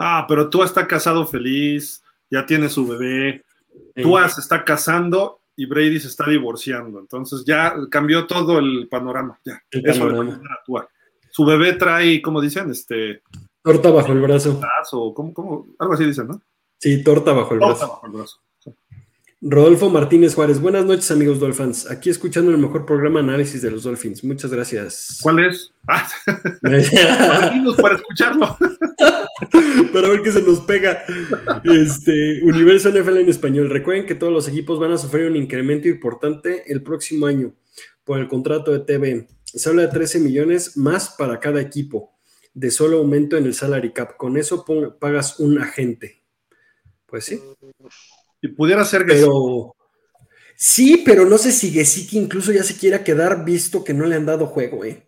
Ah, pero tú está casado feliz, ya tiene su bebé. Tú se está casando y Brady se está divorciando. Entonces ya cambió todo el panorama. Ya, Su bebé trae, como dicen, este. Torta bajo el brazo. Algo así dicen, ¿no? Sí, torta bajo el torta Bajo el brazo. Rodolfo Martínez Juárez, buenas noches amigos Dolphins. Aquí escuchando el mejor programa análisis de los Dolphins. Muchas gracias. ¿Cuál es? Ah. para escucharlo. para ver qué se nos pega. Este, Universo NFL en español. Recuerden que todos los equipos van a sufrir un incremento importante el próximo año por el contrato de TV. Se habla de 13 millones más para cada equipo de solo aumento en el salary cap. Con eso pagas un agente. Pues sí. Y pudiera ser que. Pero. Sí, pero no sé si Gesicki incluso ya se quiera quedar visto que no le han dado juego, ¿eh?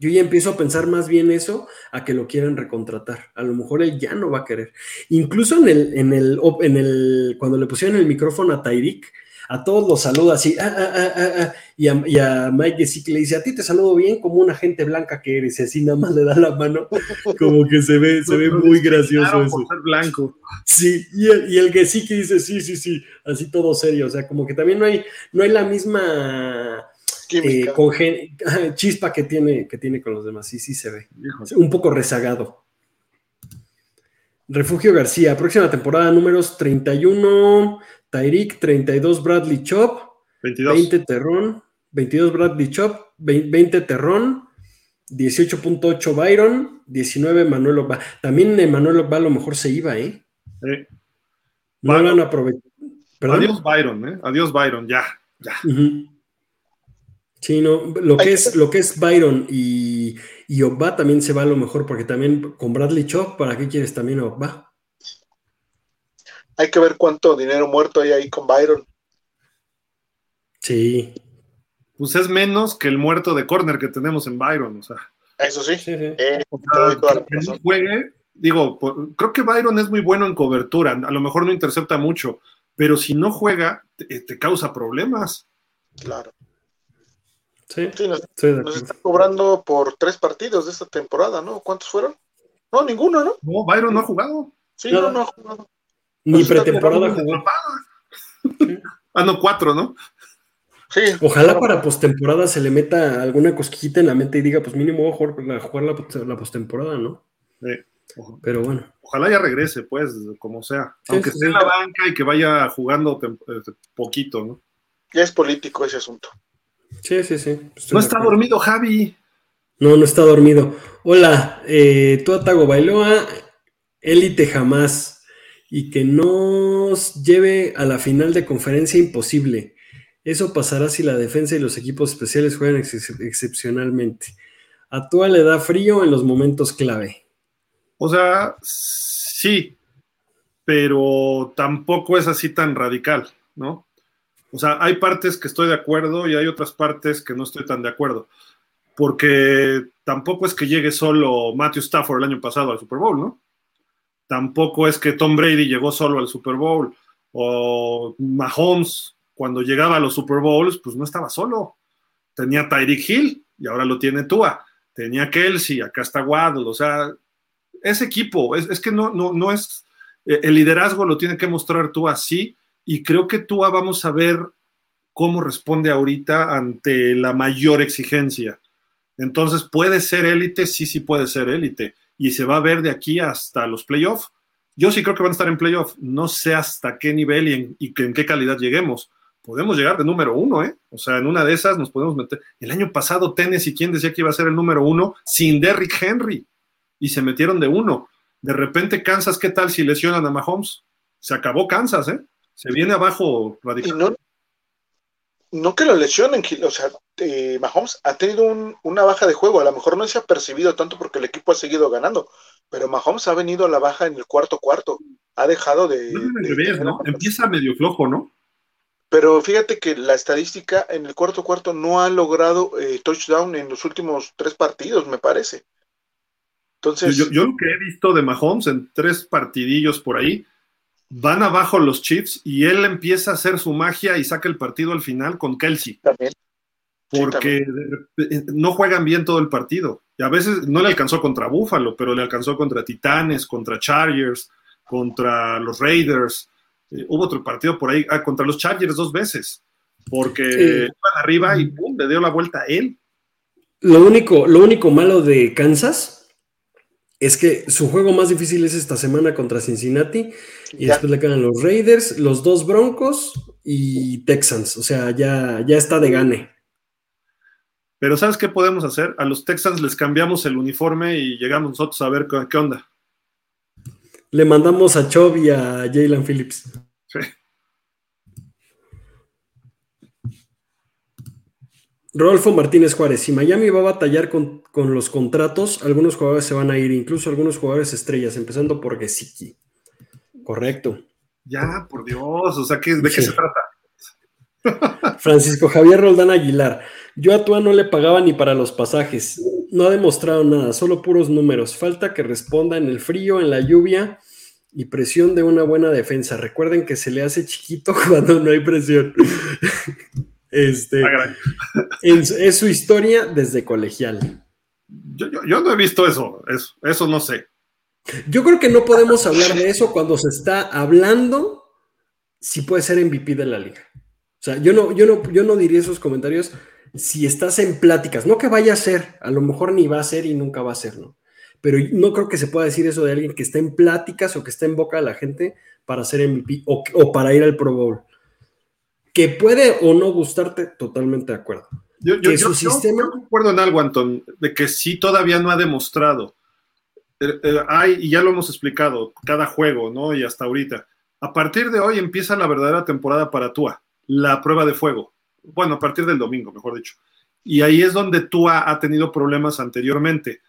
Yo ya empiezo a pensar más bien eso a que lo quieran recontratar. A lo mejor él ya no va a querer. Incluso en el, en el, en el, cuando le pusieron el micrófono a Tyreek, a todos los saluda así, ah, ah, ah, y, a, y, a, Mike que le dice, a ti te saludo bien como una gente blanca que eres, y así nada más le da la mano, como que se ve, se ve muy gracioso eso. blanco. Sí, y el, y el que dice, sí, sí, sí, así todo serio, o sea, como que también no hay, no hay la misma... Eh, chispa que tiene, que tiene con los demás, sí, sí se ve. Un poco rezagado. Refugio García, próxima temporada, números 31, Tyreek, 32 Bradley Chop, 20 Terrón, 22 Bradley Chop, 20 Terrón, 18.8 Byron, 19 Manuel Ogba. También Manuel Ogba a lo mejor se iba, ¿eh? Sí. No van a aprovechar. Adiós Byron, ¿eh? Adiós Byron, ya, ya. Sí, no, lo que, es, lo que es Byron y, y Ogba también se va a lo mejor, porque también con Bradley Chop, ¿para qué quieres también a Ogba? Hay que ver cuánto dinero muerto hay ahí con Byron. Sí. Pues es menos que el muerto de corner que tenemos en Byron, o sea. Eso sí. Eh, juegue, digo, creo que Byron es muy bueno en cobertura, a lo mejor no intercepta mucho, pero si no juega, te, causa problemas. Claro. Sí, nos, está cobrando por tres partidos de esta temporada, ¿no? ¿Cuántos fueron? No, ninguno, ¿no? No, Byron no ha jugado. Sí, no, no ha jugado. Ni pretemporada jugó. Ah, no, cuatro, ¿no? Sí. Ojalá para postemporada se le meta alguna cosquillita en la mente y diga, pues mínimo voy a jugar, jugar la, postemporada, ¿no? Sí. Pero bueno. Ojalá ya regrese, pues, como sea. Aunque esté en la banca y que vaya jugando este, poquito, ¿no? Ya es político ese asunto. Sí, sí, sí. no está dormido, Javi. No, no está dormido. Hola, eh, tú Atago Bailoa, élite jamás y que nos lleve a la final de conferencia imposible. Eso pasará si la defensa y los equipos especiales juegan excepcionalmente. A Tua le da frío en los momentos clave. O sea, sí, pero tampoco es así tan radical, ¿no? O sea, hay partes que estoy de acuerdo y hay otras partes que no estoy tan de acuerdo. Porque tampoco es que llegue solo Matthew Stafford el año pasado al Super Bowl, ¿no? Tampoco es que Tom Brady llegó solo al Super Bowl o Mahomes cuando llegaba a los Super Bowls, pues no estaba solo. Tenía Tyreek Hill y ahora lo tiene Tua. Tenía Kelsey, acá está Waddle. O sea, ese equipo, es, que no, no, no es, eh, el liderazgo lo tiene que mostrar Tua sí y creo que Tua vamos a ver cómo responde ahorita ante la mayor exigencia. Entonces, ¿puede ser élite? Sí, sí puede ser élite y se va a ver de aquí hasta los playoffs. Yo sí creo que van a estar en playoff. No sé hasta qué nivel y en, y en qué calidad lleguemos. Podemos llegar de número uno, ¿eh? O sea, en una de esas nos podemos meter. El año pasado, Tennessee, ¿quién decía que iba a ser el número uno? Sin Derrick Henry. Y se metieron de uno. De repente, Kansas, ¿qué tal si lesionan a Mahomes? Se acabó Kansas, ¿eh? Se viene abajo radicalmente no que lo lesionen, o sea, eh, Mahomes ha tenido una baja de juego, a lo mejor no se ha percibido tanto porque el equipo ha seguido ganando, pero Mahomes ha venido a la baja en el cuarto cuarto, ha dejado de... Empieza medio flojo, ¿no? Pero fíjate que la estadística en el cuarto cuarto no ha logrado eh, touchdown en los últimos tres partidos, me parece. Entonces... Yo, yo, lo que he visto de Mahomes en tres partidillos por ahí, van abajo los Chiefs y él empieza a hacer su magia y saca el partido al final con Kelsey. También. Porque no juegan bien todo el partido. Y a veces no le alcanzó contra Buffalo, pero le alcanzó contra Titanes, contra Chargers, contra los Raiders. Eh, hubo otro partido por ahí, ah, contra los Chargers dos veces, porque iban arriba y ¡pum! le dio la vuelta a él. Lo único, lo único malo de Kansas es que su juego más difícil es esta semana contra Cincinnati y después le quedan los Raiders, los dos Broncos y Texans. O sea, ya, ya está de gane. Pero ¿sabes qué podemos hacer? A los Texans les cambiamos el uniforme y llegamos nosotros a ver qué onda. Le mandamos a Chubb y a Jalen Phillips. Sí. Rodolfo Martínez Juárez, si Miami va a batallar con, los contratos, algunos jugadores se van a ir, incluso algunos jugadores estrellas, empezando por Gesicki. Correcto. Ya, por Dios, o sea, ¿de qué se trata? Francisco Javier Roldán Aguilar, yo a Tua no le pagaba ni para los pasajes, no ha demostrado nada, solo puros números, falta que responda en el frío, en la lluvia y presión de una buena defensa. Recuerden que se le hace chiquito cuando no hay presión. Este, ah, es, su historia desde colegial. Yo, no he visto eso, eso, eso no sé. Yo creo que no podemos hablar de eso cuando se está hablando si puede ser MVP de la liga. O sea, yo no, yo no, yo no diría esos comentarios si estás en pláticas, no que vaya a ser, a lo mejor ni va a ser y nunca va a ser, ¿no? Pero no creo que se pueda decir eso de alguien que está en pláticas o que está en boca de la gente para ser MVP o, o para ir al Pro Bowl que puede o no gustarte, totalmente de acuerdo. Yo, yo, yo, sistema... acuerdo en algo, Anton, de que sí todavía no ha demostrado. Eh, eh, hay, y ya lo hemos explicado, cada juego, ¿no? Y hasta ahorita. A partir de hoy empieza la verdadera temporada para Tua, la prueba de fuego. Bueno, a partir del domingo, mejor dicho. Y ahí es donde Tua ha tenido problemas anteriormente.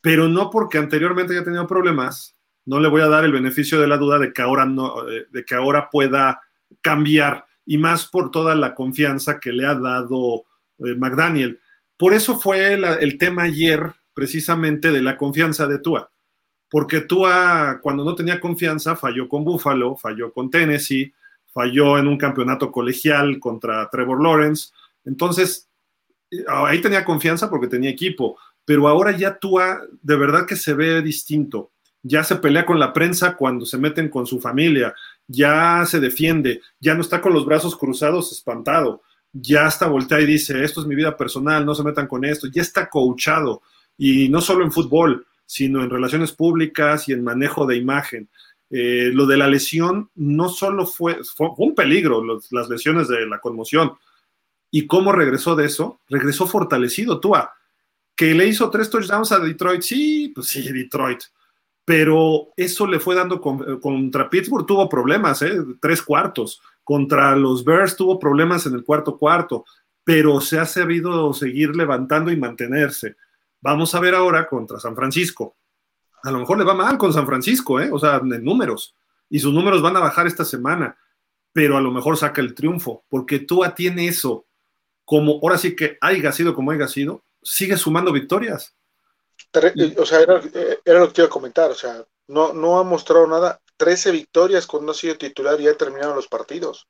Pero no porque anteriormente haya tenido problemas, no le voy a dar el beneficio de la duda de que ahora, no, eh, de que ahora pueda cambiar y más por toda la confianza que le ha dado eh, McDaniel. Por eso fue el tema ayer precisamente de la confianza de Tua, porque Tua cuando no tenía confianza falló con Buffalo, falló con Tennessee, falló en un campeonato colegial contra Trevor Lawrence, entonces eh, ahí tenía confianza porque tenía equipo, pero ahora ya Tua de verdad que se ve distinto. Ya se pelea con la prensa cuando se meten con su familia, ya se defiende, ya no está con los brazos cruzados espantado, ya está voltea y dice, esto es mi vida personal, no se metan con esto, ya está coachado, y no solo en fútbol, sino en relaciones públicas y en manejo de imagen. Eh, lo de la lesión no solo fue, un peligro, las lesiones de la conmoción. ¿Y cómo regresó de eso? Regresó fortalecido, Tua. Que le hizo tres touchdowns a Detroit, sí, pues sí, Detroit pero eso le fue dando contra Pittsburgh, tuvo problemas, ¿eh? tres cuartos, contra los Bears tuvo problemas en el cuarto cuarto, pero se ha sabido seguir levantando y mantenerse. Vamos a ver ahora contra San Francisco. A lo mejor le va mal con San Francisco, ¿eh? o sea, en números, y sus números van a bajar esta semana, pero a lo mejor saca el triunfo, porque Tua tiene eso, como ahora sí que haya sido como haya sido, sigue sumando victorias o sea, era, lo que te iba a comentar, o sea, no, no ha mostrado nada. 13 victorias cuando ha sido titular y ha terminado los partidos.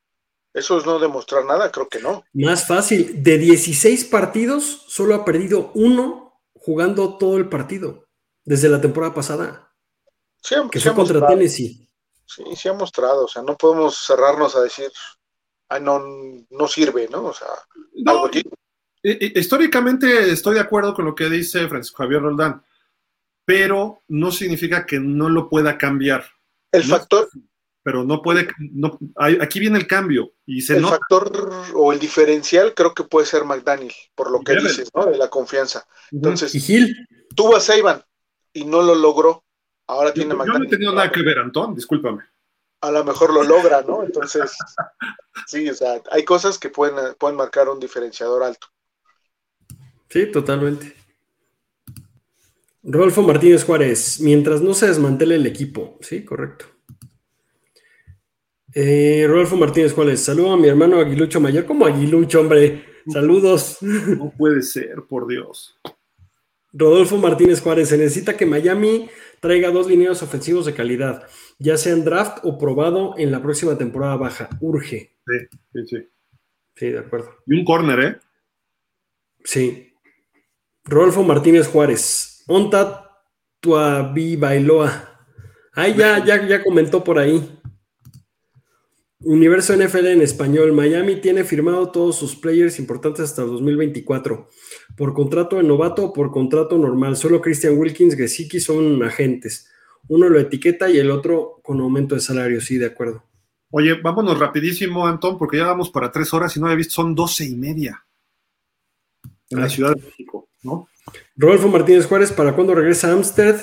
¿Eso es no demostrar nada? Creo que no. Más fácil, de 16 partidos, solo ha perdido uno jugando todo el partido, desde la temporada pasada. Sí, que fue contra Tennessee. Sí, sí ha mostrado, o sea, no podemos cerrarnos a decir, ay, no, no sirve, ¿no? O sea, algo Históricamente estoy de acuerdo con lo que dice Francisco Javier Roldán, pero no significa que no lo pueda cambiar. El factor. Pero no puede, no, aquí viene el cambio y se El factor o el diferencial creo que puede ser McDaniel, por lo que dices, ¿no? De la confianza. Entonces, ¿Y Gil? tuvo a Seiban y no lo logró. Ahora tiene yo, McDaniel. Yo no he tenido nada que ver, Antón, discúlpame. A lo mejor lo logra, ¿no? Entonces, sí, o sea, hay cosas que pueden, pueden marcar un diferenciador alto. Sí, totalmente. Rodolfo Martínez Juárez, mientras no se desmantele el equipo. Sí, correcto. Eh, Rodolfo Martínez Juárez, saludo a mi hermano Aguilucho Mayor. ¿Cómo Aguilucho, hombre? Saludos. No puede ser, por Dios. Rodolfo Martínez Juárez, se necesita que Miami traiga dos lineos ofensivos de calidad, ya sean draft o probado en la próxima temporada baja. Urge. Sí, sí, sí. Sí, de acuerdo. Y un corner, ¿eh? Sí. Rodolfo Martínez Juárez, Onta Tuabi Bailoa. Ay, ya, ya, ya comentó por ahí. Universo NFL en español. Miami tiene firmado todos sus players importantes hasta el 2024. Por contrato de novato o por contrato normal. Solo Christian Wilkins, Gesicki son agentes. Uno lo etiqueta y el otro con aumento de salario. Sí, de acuerdo. Oye, vámonos rapidísimo, Antón, porque ya vamos para tres horas y no había visto, son doce y media en la Ciudad de México, ¿no? Rodolfo Martínez Juárez, ¿para cuándo regresa a Amsterdam?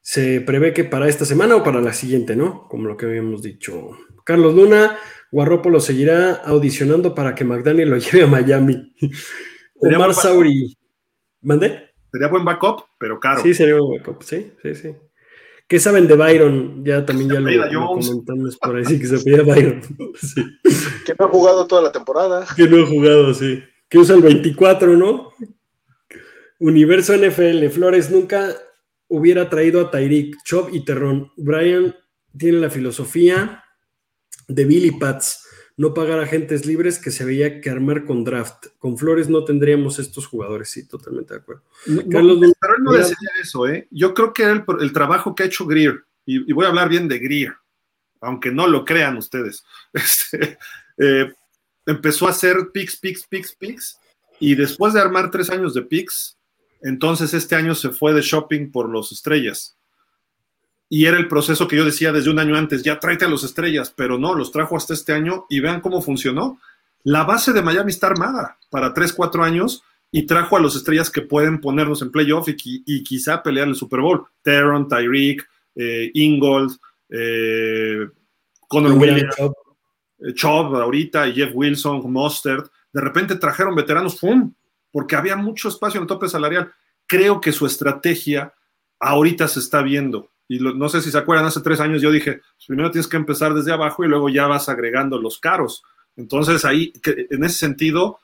Se prevé que para esta semana o para la siguiente, ¿no? Como lo que habíamos dicho. Carlos Luna, Guarropo seguirá audicionando para que McDaniel lo lleve a Miami. Omar Sauri. ¿Mande? Sería buen backup, pero caro. Sí, sería buen backup, sí, sí, sí. ¿Qué saben de Byron? Ya también ya lo, lo, comentamos por ahí, sí, que se pida Byron. Sí. Que no ha jugado toda la temporada. Que no ha jugado, sí. Que usa el 24, ¿no? Universo NFL, Flores nunca hubiera traído a Tyreek, Chop y Terrón. Brian tiene la filosofía de Billy Pats, no pagar agentes libres que se veía que armar con draft. Con Flores no tendríamos estos jugadores, sí, totalmente de acuerdo. No, Carlos, pero él no decía eso, ¿eh? Yo creo que el, el trabajo que ha hecho Greer, y, y, voy a hablar bien de Greer, aunque no lo crean ustedes, este, eh, empezó a hacer picks, picks, picks, picks, y después de armar tres años de picks, entonces este año se fue de shopping por los estrellas. Y era el proceso que yo decía desde un año antes, ya tráete a los estrellas, pero no, los trajo hasta este año y vean cómo funcionó. La base de Miami está armada para 3, 4 años y trajo a los estrellas que pueden ponernos en playoff y, y quizá pelear el Super Bowl. Teron, Tyreek, eh, Ingold, eh, Conor Williams, eh, Chubb ahorita y Jeff Wilson, Mostert. De repente trajeron veteranos, ¡pum! Porque había mucho espacio en el tope salarial. Creo que su estrategia ahorita se está viendo y lo, no sé si se acuerdan, hace tres años yo dije, pues primero tienes que empezar desde abajo y luego ya vas agregando los caros. Entonces ahí, que, en ese sentido,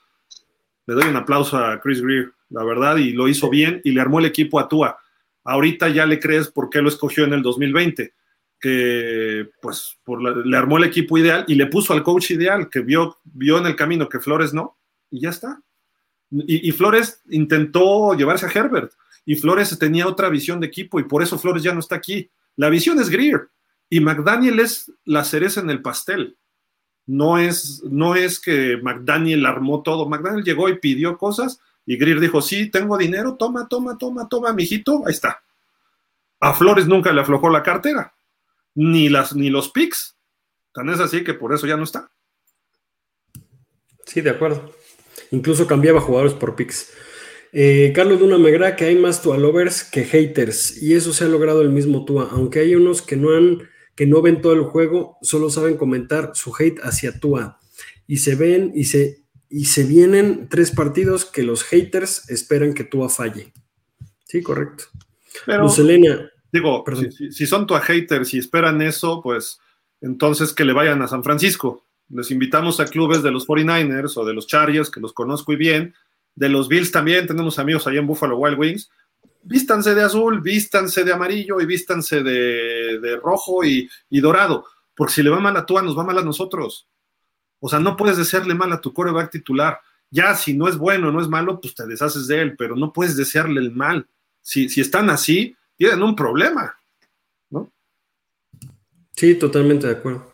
le doy un aplauso a Chris Greer, la verdad, y lo hizo bien y le armó el equipo a Tua. Ahorita ya le crees por qué lo escogió en el 2020, que pues por la, le armó el equipo ideal y le puso al coach ideal, que vio, vio en el camino que Flores no, y ya está. Y, Flores intentó llevarse a Herbert y Flores tenía otra visión de equipo y por eso Flores ya no está aquí. La visión es Greer y McDaniel es la cereza en el pastel. No es, no es que McDaniel armó todo. McDaniel llegó y pidió cosas y Greer dijo, sí, tengo dinero, toma, toma, toma, toma, mijito, ahí está. A Flores nunca le aflojó la cartera, ni, las, ni los picks. Tan es así que por eso ya no está. Sí, de acuerdo. Incluso cambiaba jugadores por picks. Eh, Carlos Luna me agrada que hay más Tualovers que haters, y eso se ha logrado el mismo Tua, aunque hay unos que no han, que no ven todo el juego, solo saben comentar su hate hacia Tua. Y se ven y se, y se vienen tres partidos que los haters esperan que Tua falle. Sí, correcto. Pero, digo, si, si, son Tua haters y esperan eso, pues entonces que le vayan a San Francisco. Les invitamos a clubes de los 49ers o de los Chargers, que los conozco y bien, de los Bills también, tenemos amigos allá en Buffalo Wild Wings. Vístanse de azul, vístanse de amarillo y vístanse de, de rojo y, y, dorado, porque si le va mal a Tua, nos va mal a nosotros. O sea, no puedes desearle mal a tu coreback titular. Ya, si no es bueno, no es malo, pues te deshaces de él, pero no puedes desearle el mal. Si, si están así, tienen un problema, ¿no? Sí, totalmente de acuerdo.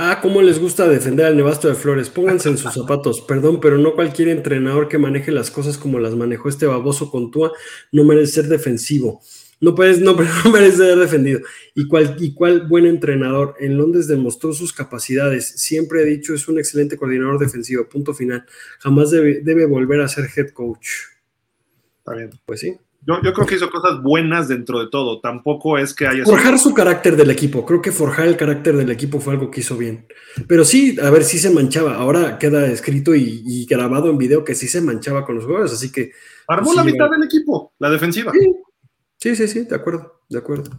Ah, cómo les gusta defender al Nevasto de Flores. Pónganse en sus zapatos. Perdón, pero no cualquier entrenador que maneje las cosas como las manejó este baboso con Tua no merece ser defensivo. No puedes, no, no merece ser defendido. ¿Y cuál, ¿Y cuál buen entrenador? En Londres demostró sus capacidades. Siempre he dicho, es un excelente coordinador defensivo. Punto final. Jamás debe, debe volver a ser head coach. Está bien. Pues sí. Yo, yo, creo que hizo cosas buenas dentro de todo. Tampoco es que haya. Forjar su carácter del equipo. Creo que forjar el carácter del equipo fue algo que hizo bien. Pero sí, a ver, sí se manchaba. Ahora queda escrito y, y grabado en video que sí se manchaba con los jugadores. Así que. Armó sí, la mitad del equipo, la defensiva. Sí. sí, sí, sí, de acuerdo, de acuerdo.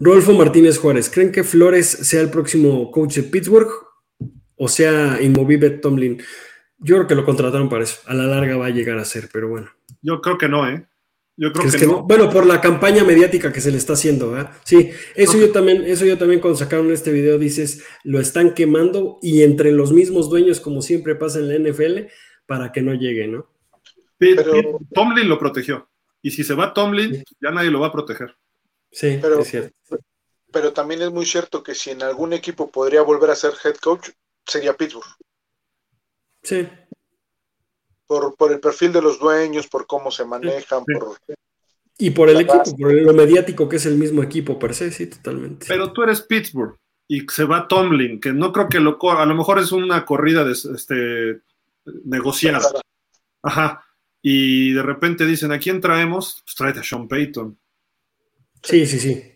Rodolfo Martínez Juárez, ¿creen que Flores sea el próximo coach de Pittsburgh o sea inmovible Tomlin? Yo creo que lo contrataron para eso. A la larga va a llegar a ser, pero bueno. Yo creo que no, ¿eh? Yo creo que, que no. no. Bueno, por la campaña mediática que se le está haciendo, ¿verdad? Sí, eso yo también, eso yo también cuando sacaron este video dices, lo están quemando y entre los mismos dueños, como siempre pasa en la NFL, para que no llegue, ¿no? Pete- Pero- Tomlin lo protegió. Y si se va Tomlin, Sí. ya nadie lo va a proteger. Sí, Pero- es cierto. Pero también es muy cierto que si en algún equipo podría volver a ser head coach, sería Pittsburgh. Sí, Por, por el perfil de los dueños, por cómo se manejan, Sí. por y por el equipo, base. por lo mediático que es el mismo equipo per se, sí, totalmente. Pero tú eres Pittsburgh y se va Tomlin, que no creo que lo. A lo mejor es una corrida de, este, negociada. Ajá. Y de repente dicen: ¿a quién traemos? Pues tráete a Sean Payton. Sí, sí, sí.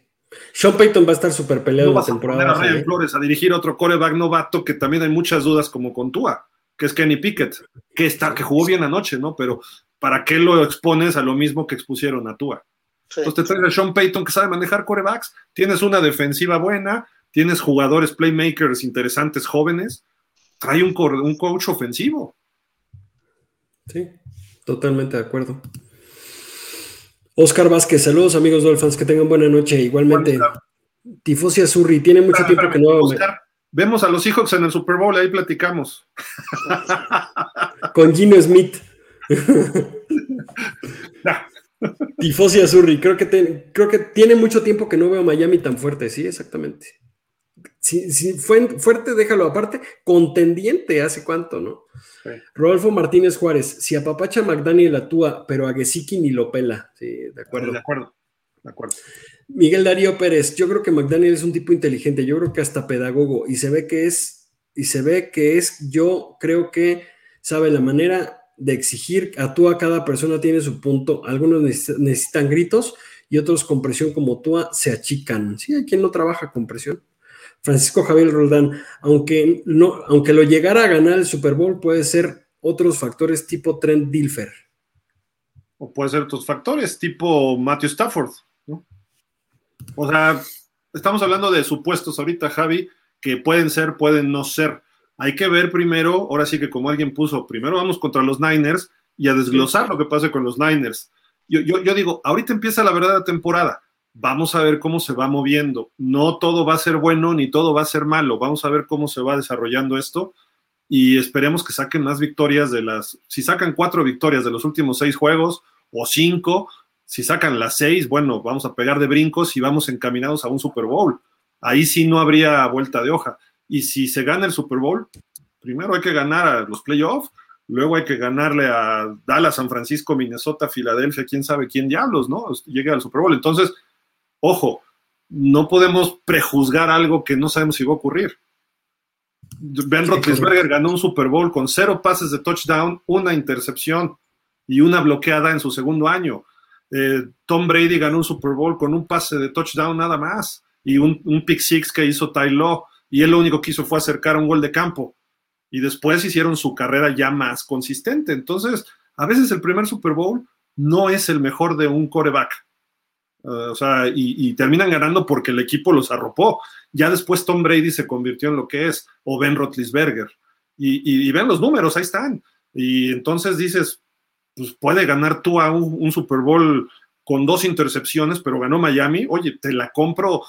Sean Payton va a estar súper peleado No en la vas a poner temporada. a Ryan ¿eh? Flores a dirigir otro coreback novato que también hay muchas dudas como con Tua, que es Kenny Pickett, que, está, que jugó bien anoche, ¿no? Pero ¿para qué lo expones a lo mismo que expusieron a Tua? Sí. Entonces te traes a Sean Payton que sabe manejar corebacks, tienes una defensiva buena, tienes jugadores playmakers interesantes jóvenes, trae un, coach ofensivo. Sí, totalmente de acuerdo. Oscar Vázquez, saludos amigos Dolphins, que tengan buena noche. Igualmente, Tifosi Azurri, tiene mucho tiempo que no. Oscar, vemos a los Seahawks en el Super Bowl, ahí platicamos. Con Gino Smith. Ya. Tifosi Azurri, creo que, te- creo que tiene mucho tiempo que no veo a Miami tan fuerte, sí, exactamente. Si, si fue fuerte, déjalo aparte. Contendiente, ¿hace cuánto, no? Sí. Rodolfo Martínez Juárez, si apapacha a McDaniel actúa, pero a Gesicki ni lo pela. Sí, de acuerdo. De acuerdo, de acuerdo. Miguel Darío Pérez, yo creo que McDaniel es un tipo inteligente, yo creo que hasta pedagogo, y se ve que es, y se ve que es, yo creo que sabe la manera de exigir, actúa cada persona tiene su punto, algunos neces- necesitan gritos y otros con presión como Tua se achican. Sí, hay quien no trabaja con presión. Francisco Javier Roldán, aunque, no, aunque lo llegara a ganar el Super Bowl, puede ser otros factores tipo Trent Dilfer. O puede ser otros factores, tipo Matthew Stafford. O sea, estamos hablando de supuestos ahorita, Javi, que pueden ser, pueden no ser. Hay que ver primero, ahora sí que como alguien puso, primero vamos contra los Niners y a desglosar lo que pase con los Niners. Yo, yo, yo digo, ahorita empieza la verdadera temporada. Vamos a ver cómo se va moviendo. No todo va a ser bueno ni todo va a ser malo. Vamos a ver cómo se va desarrollando esto y esperemos que saquen más victorias de las. Si sacan cuatro victorias de los últimos seis juegos o cinco, si sacan las seis, bueno, vamos a pegar de brincos y vamos encaminados a un Super Bowl. Ahí sí no habría vuelta de hoja. Y si se gana el Super Bowl, primero hay que ganar a los playoffs, luego hay que ganarle a Dallas, San Francisco, Minnesota, Filadelfia, quién sabe quién diablos, ¿no? Llegue al Super Bowl. Entonces, ojo, no podemos prejuzgar algo que no sabemos si va a ocurrir. Ben Roethlisberger ganó un Super Bowl con cero pases de touchdown, una intercepción y una bloqueada en su segundo año. Eh, Tom Brady ganó un Super Bowl con un pase de touchdown nada más y un, pick six que hizo Ty Law y él lo único que hizo fue acercar un gol de campo y después hicieron su carrera ya más consistente. Entonces, a veces el primer Super Bowl no es el mejor de un coreback. Uh, o sea, y, terminan ganando porque el equipo los arropó. Ya después Tom Brady se convirtió en lo que es, o Ben Roethlisberger. Y, y ven los números, ahí están. Y entonces dices, pues puede ganar tú a un, Super Bowl con dos intercepciones, pero ganó Miami. Oye, te la compro.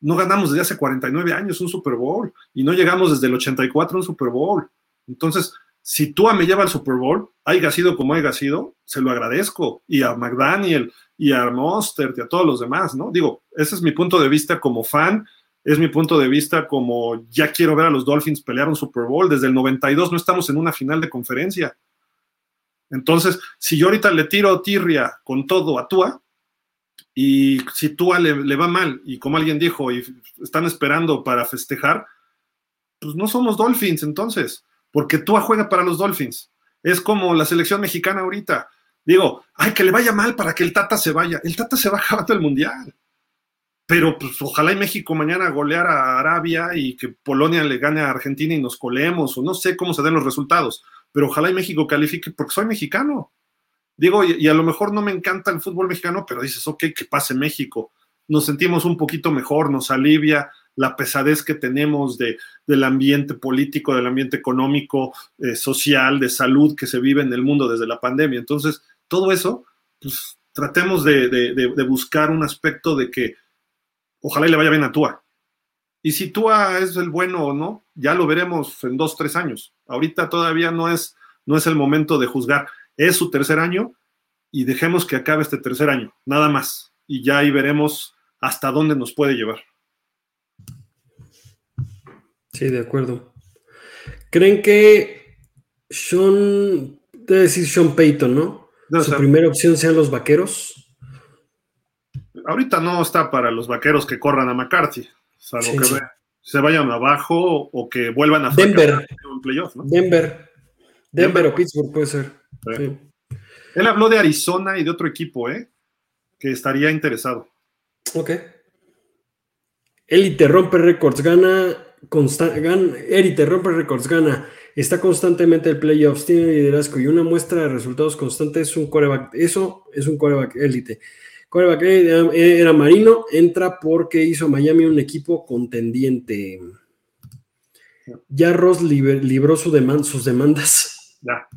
No ganamos desde hace 49 años un Super Bowl y no llegamos desde el 84 a un Super Bowl. Entonces, si Tua me lleva al Super Bowl, haya sido como haya sido, se lo agradezco. Y a McDaniel, y a Monster, y a todos los demás, ¿no? Digo, ese es mi punto de vista como fan, es mi punto de vista como ya quiero ver a los Dolphins pelear un Super Bowl. Desde el 92 no estamos en una final de conferencia. Entonces, si yo ahorita le tiro tirria con todo a Tua, Y si Tua le, le, va mal, y como alguien dijo, y están esperando para festejar, pues no somos Dolphins entonces, porque Tua juega para los Dolphins. Es como la selección mexicana ahorita. Digo, ay, que le vaya mal para que el Tata se vaya. El Tata se va acabando el Mundial. Pero pues ojalá y México mañana goleara a Arabia y que Polonia le gane a Argentina y nos colemos, o no sé cómo se den los resultados, pero ojalá y México califique porque soy mexicano. Digo, y, a lo mejor no me encanta el fútbol mexicano, pero dices, ok, que pase México. Nos sentimos un poquito mejor, nos alivia la pesadez que tenemos de, del ambiente político, del ambiente económico, eh, social, de salud que se vive en el mundo desde la pandemia. Entonces, todo eso, pues tratemos de, de, buscar un aspecto de que ojalá le vaya bien a Tua. Y si Tua es el bueno o no, ya lo veremos en dos, tres años. Ahorita todavía no es, no es el momento de juzgar. Es su tercer año y dejemos que acabe este tercer año, nada más. Y ya ahí veremos hasta dónde nos puede llevar. Sí, de acuerdo. ¿Creen que Sean, debe decir Sean Payton, ¿no? no Su primera opción sean los vaqueros. Ahorita no está para los vaqueros que corran a McCarthy, salvo sí, que sí. Se vayan abajo o que vuelvan a Denver. Un playoff, ¿no? Denver. Denver. O Pittsburgh puede ser. Sí. Él habló de Arizona y de otro equipo, ¿eh? Que estaría interesado. Ok. Elite rompe récords, gana, gana, Elite rompe récords, gana, está constantemente el playoffs, tiene liderazgo y una muestra de resultados constantes es un coreback. Eso es un coreback élite. Coreback era Marino, entra porque hizo a Miami un equipo contendiente. Ya Ross libró su demand, sus demandas. Ya.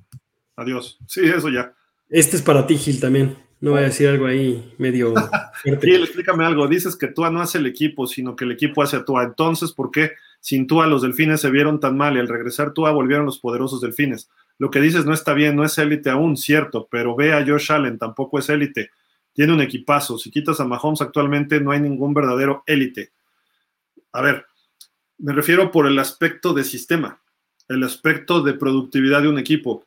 Adiós. Sí, eso ya. Este es para ti, Gil, también. No voy a decir algo ahí medio fuerte. Gil, explícame algo. Dices que Tua no hace el equipo, sino que el equipo hace a Tua. Entonces, ¿por qué sin Tua los delfines se vieron tan mal y al regresar Tua volvieron los poderosos delfines? Lo que dices no está bien, no es élite aún, cierto, pero ve a Josh Allen, tampoco es élite. Tiene un equipazo. Si quitas a Mahomes actualmente, no hay ningún verdadero élite. A ver, me refiero por el aspecto de sistema, el aspecto de productividad de un equipo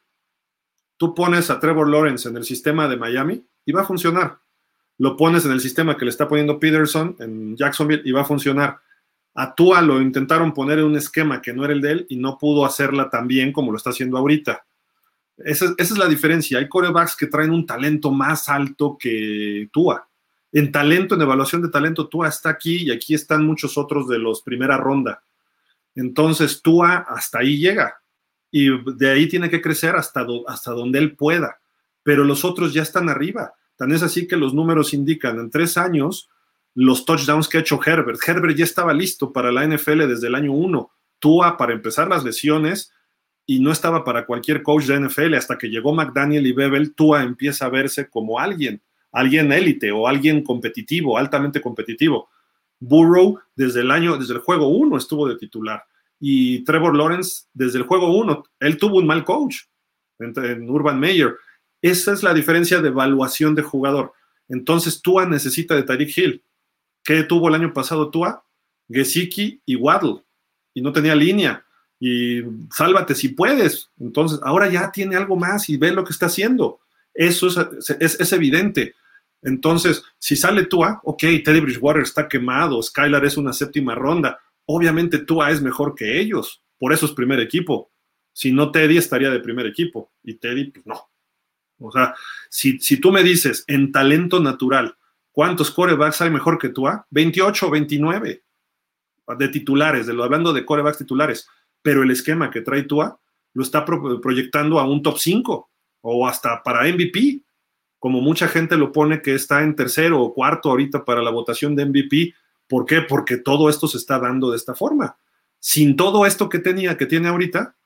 tú pones a Trevor Lawrence en el sistema de Miami y va a funcionar. Lo pones en el sistema que le está poniendo Peterson en Jacksonville y va a funcionar. A Tua lo intentaron poner en un esquema que no era el de él y no pudo hacerla tan bien como lo está haciendo ahorita. Esa, es la diferencia. Hay corebacks que traen un talento más alto que Tua. En talento, en evaluación de talento, Tua está aquí y aquí están muchos otros de los primera ronda. Entonces, Tua hasta ahí llega y de ahí tiene que crecer hasta, hasta donde él pueda. Pero los otros ya están arriba. Tan es así que los números indican en tres años los touchdowns que ha hecho Herbert. Herbert ya estaba listo para la NFL desde el año uno. Tua para empezar las lesiones y no estaba para cualquier coach de NFL. Hasta que llegó McDaniel y Bebel, Tua empieza a verse como alguien, alguien élite o alguien competitivo, altamente competitivo. Burrow desde el año, desde el juego uno estuvo de titular y Trevor Lawrence desde el juego 1. Él tuvo un mal coach en, Urban Meyer. Esa es la diferencia de evaluación de jugador. Entonces Tua necesita de Tyreek Hill. ¿Qué tuvo el año pasado Tua? Gesicki y Waddle. Y no tenía línea. Y sálvate si puedes. Entonces ahora ya tiene algo más y ve lo que está haciendo. Eso es, es, evidente. Entonces, si sale Tua, ok, Teddy Bridgewater está quemado, Skylar es una séptima ronda, obviamente Tua es mejor que ellos, por eso es primer equipo. Si no, Teddy estaría de primer equipo y Teddy, pues no. O sea, si, si tú me dices en talento natural, ¿cuántos corebacks hay mejor que Tua? 28 o 29 de titulares, de lo, hablando de corebacks titulares, pero el esquema que trae Tua lo está pro, proyectando a un top 5 o hasta para MVP, como mucha gente lo pone que está en tercero o cuarto ahorita para la votación de MVP, ¿Por qué? Porque todo esto se está dando de esta forma. Sin todo esto que tenía, que tiene ahorita,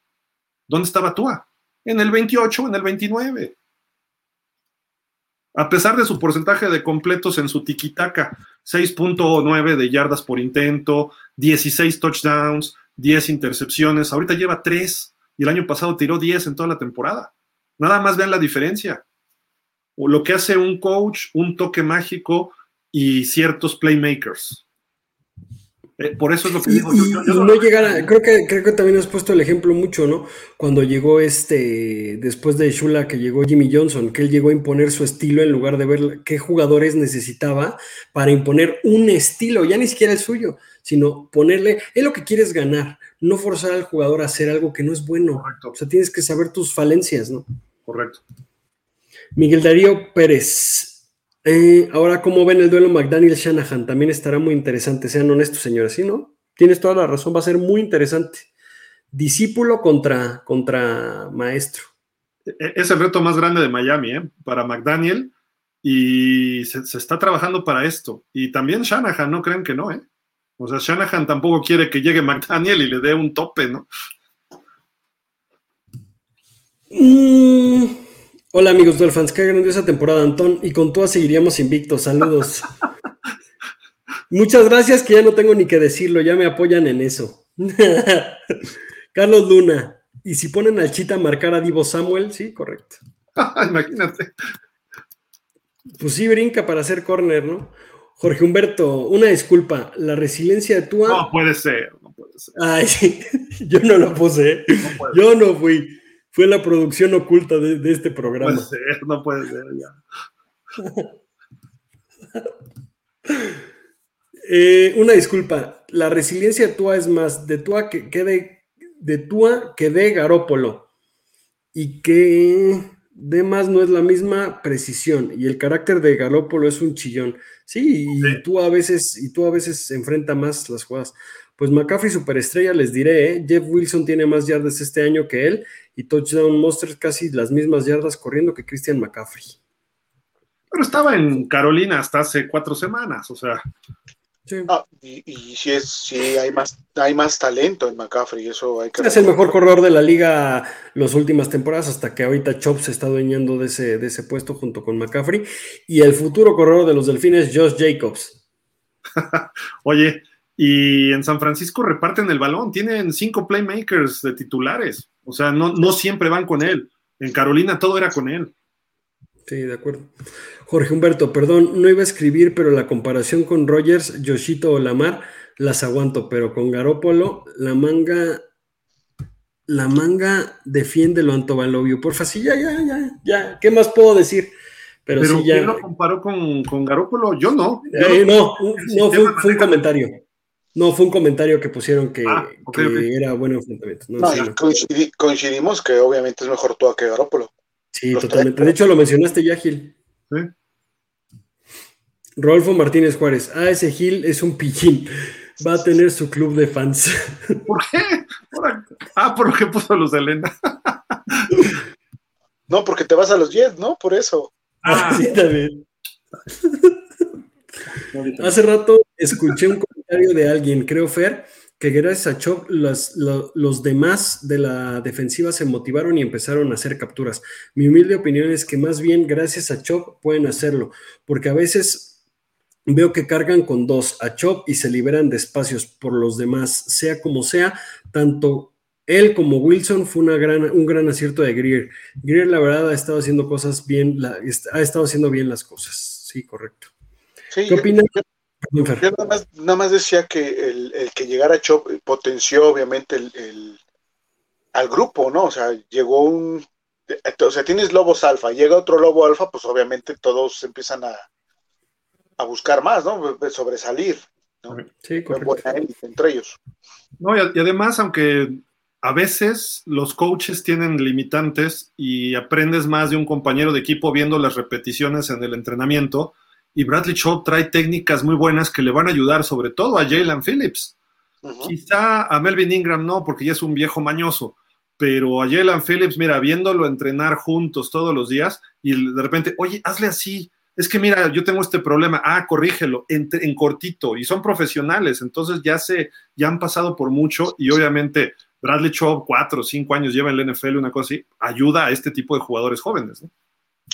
¿dónde estaba Tua? En el 28, en el 29. A pesar de su porcentaje de completos en su tiquitaca, 6.9 de yardas por intento, 16 touchdowns, 10 intercepciones, ahorita lleva 3 y el año pasado tiró 10 en toda la temporada. Nada más vean la diferencia. O lo que hace un coach, un toque mágico y ciertos playmakers. Eh, por eso es lo que digo. no llegar creo, que, creo que también has puesto el ejemplo mucho, ¿no? Cuando llegó este, después de Shula, que llegó Jimmy Johnson, que él llegó a imponer su estilo en lugar de ver qué jugadores necesitaba para imponer un estilo, ya ni siquiera el suyo, sino ponerle, él lo que quiere es ganar, no forzar al jugador a hacer algo que no es bueno. O sea, tienes que saber tus falencias, ¿no? Correcto. Miguel Darío Pérez, eh, ahora, ¿cómo ven el duelo McDaniel-Shanahan? También estará muy interesante, sean honestos, señores, ¿sí, no? Tienes toda la razón, va a ser muy interesante. Discípulo contra, contra maestro. E, e, es el reto más grande de Miami, ¿eh? Para McDaniel, y se, está trabajando para esto. Y también Shanahan, no crean que no, ¿eh? O sea, Shanahan tampoco quiere que llegue McDaniel y le dé un tope, ¿no? Mmm... Hola amigos Dolphins, qué grandiosa temporada, Antón. Y con todas seguiríamos invictos. Saludos. Muchas gracias, que ya no tengo ni que decirlo, ya me apoyan en eso. Carlos Luna. Y si ponen al Chita a marcar a Divo Samuel, sí, correcto. Imagínate. Pues sí, brinca para hacer corner, ¿no? Jorge Humberto, una disculpa, la resiliencia de Tua. No puede ser, no puede ser. Ay, yo no lo puse, yo no fui. Fue la producción oculta de, este programa. No puede ser, no puede ser ya. Eh, una disculpa, la resiliencia de Tua es más de Tua que, quede de, Tua que de Garópolo y que de más no es la misma precisión y el carácter de Garópolo es un chillón. Sí, y tú a veces y tú a veces enfrenta más las jugadas. Pues McCaffrey superestrella, les diré, ¿eh? Jeff Wilson tiene más yardas este año que él y Touchdown Monsters casi las mismas yardas corriendo que Christian McCaffrey. Pero estaba en Carolina hasta hace cuatro semanas, o sea. Ah, y, si es, si hay más, hay más talento en McCaffrey, eso hay que Es el mejor corredor de la liga las últimas temporadas, hasta que ahorita Chop se está dueñando de ese, de ese puesto junto con McCaffrey. Y el futuro corredor de los delfines, Josh Jacobs. Oye, y en San Francisco reparten el balón, tienen cinco playmakers de titulares, o sea, no, no siempre van con él. En Carolina todo era con él. Sí, de acuerdo. Jorge Humberto, perdón, no iba a escribir, pero la comparación con Rogers, Yoshito o Lamar las aguanto, pero con Garópolo, la manga, la manga defiende lo Antovalovio. Porfa, sí, ya, ya, ya, ya. ¿Qué más puedo decir? Pero, sí, ya. ¿quién lo comparó con, con Garópolo? Yo no. Eh, no, no, fue un comentario. No, fue un comentario que pusieron que, ah, era buen enfrentamiento. No, coincidimos que obviamente es mejor tú que Garópolo. Sí, totalmente. De hecho, lo mencionaste ya, Gil. Sí. Rolfo Martínez Juárez. Ah, ese Gil es un pichín. Va a tener su club de fans. ¿Por qué? Ah, por lo que puso los de Elena. No, porque te vas a los Jets, ¿no? Por eso. Ah, sí, también. Hace rato escuché un comentario de alguien, creo Fer, que gracias a Chop los, los, demás de la defensiva se motivaron y empezaron a hacer capturas. Mi humilde opinión es que más bien gracias a Chop pueden hacerlo, porque a veces veo que cargan con dos a Chop y se liberan de espacios por los demás, sea como sea, tanto él como Wilson fue una gran, un gran acierto de Greer. Greer la verdad ha estado haciendo cosas bien, ha estado haciendo bien las cosas. Sí, correcto. ¿Qué opinas? Yo, nada, más, decía que el, que llegara Chop potenció obviamente el, al grupo, ¿no? O sea, llegó un... O sea, tienes lobos alfa, llega otro lobo alfa, pues obviamente todos empiezan a, a buscar más, ¿no? Sobresalir. ¿no? Sí, correcto. entre ellos. No, y, además, aunque a veces los coaches tienen limitantes y aprendes más de un compañero de equipo viendo las repeticiones en el entrenamiento, y Bradley Shaw trae técnicas muy buenas que le van a ayudar, sobre todo a Jalen Phillips. Quizá a Melvin Ingram no, porque ya es un viejo mañoso, pero a Jalen Phillips, mira, viéndolo entrenar juntos todos los días y de repente, oye, hazle así. Es que mira, yo tengo este problema, ah, corrígelo en, en cortito, y son profesionales, entonces ya se, ya han pasado por mucho, y obviamente Bradley Shaw, cuatro o cinco años lleva en la NFL, una cosa así, ayuda a este tipo de jugadores jóvenes. ¿no?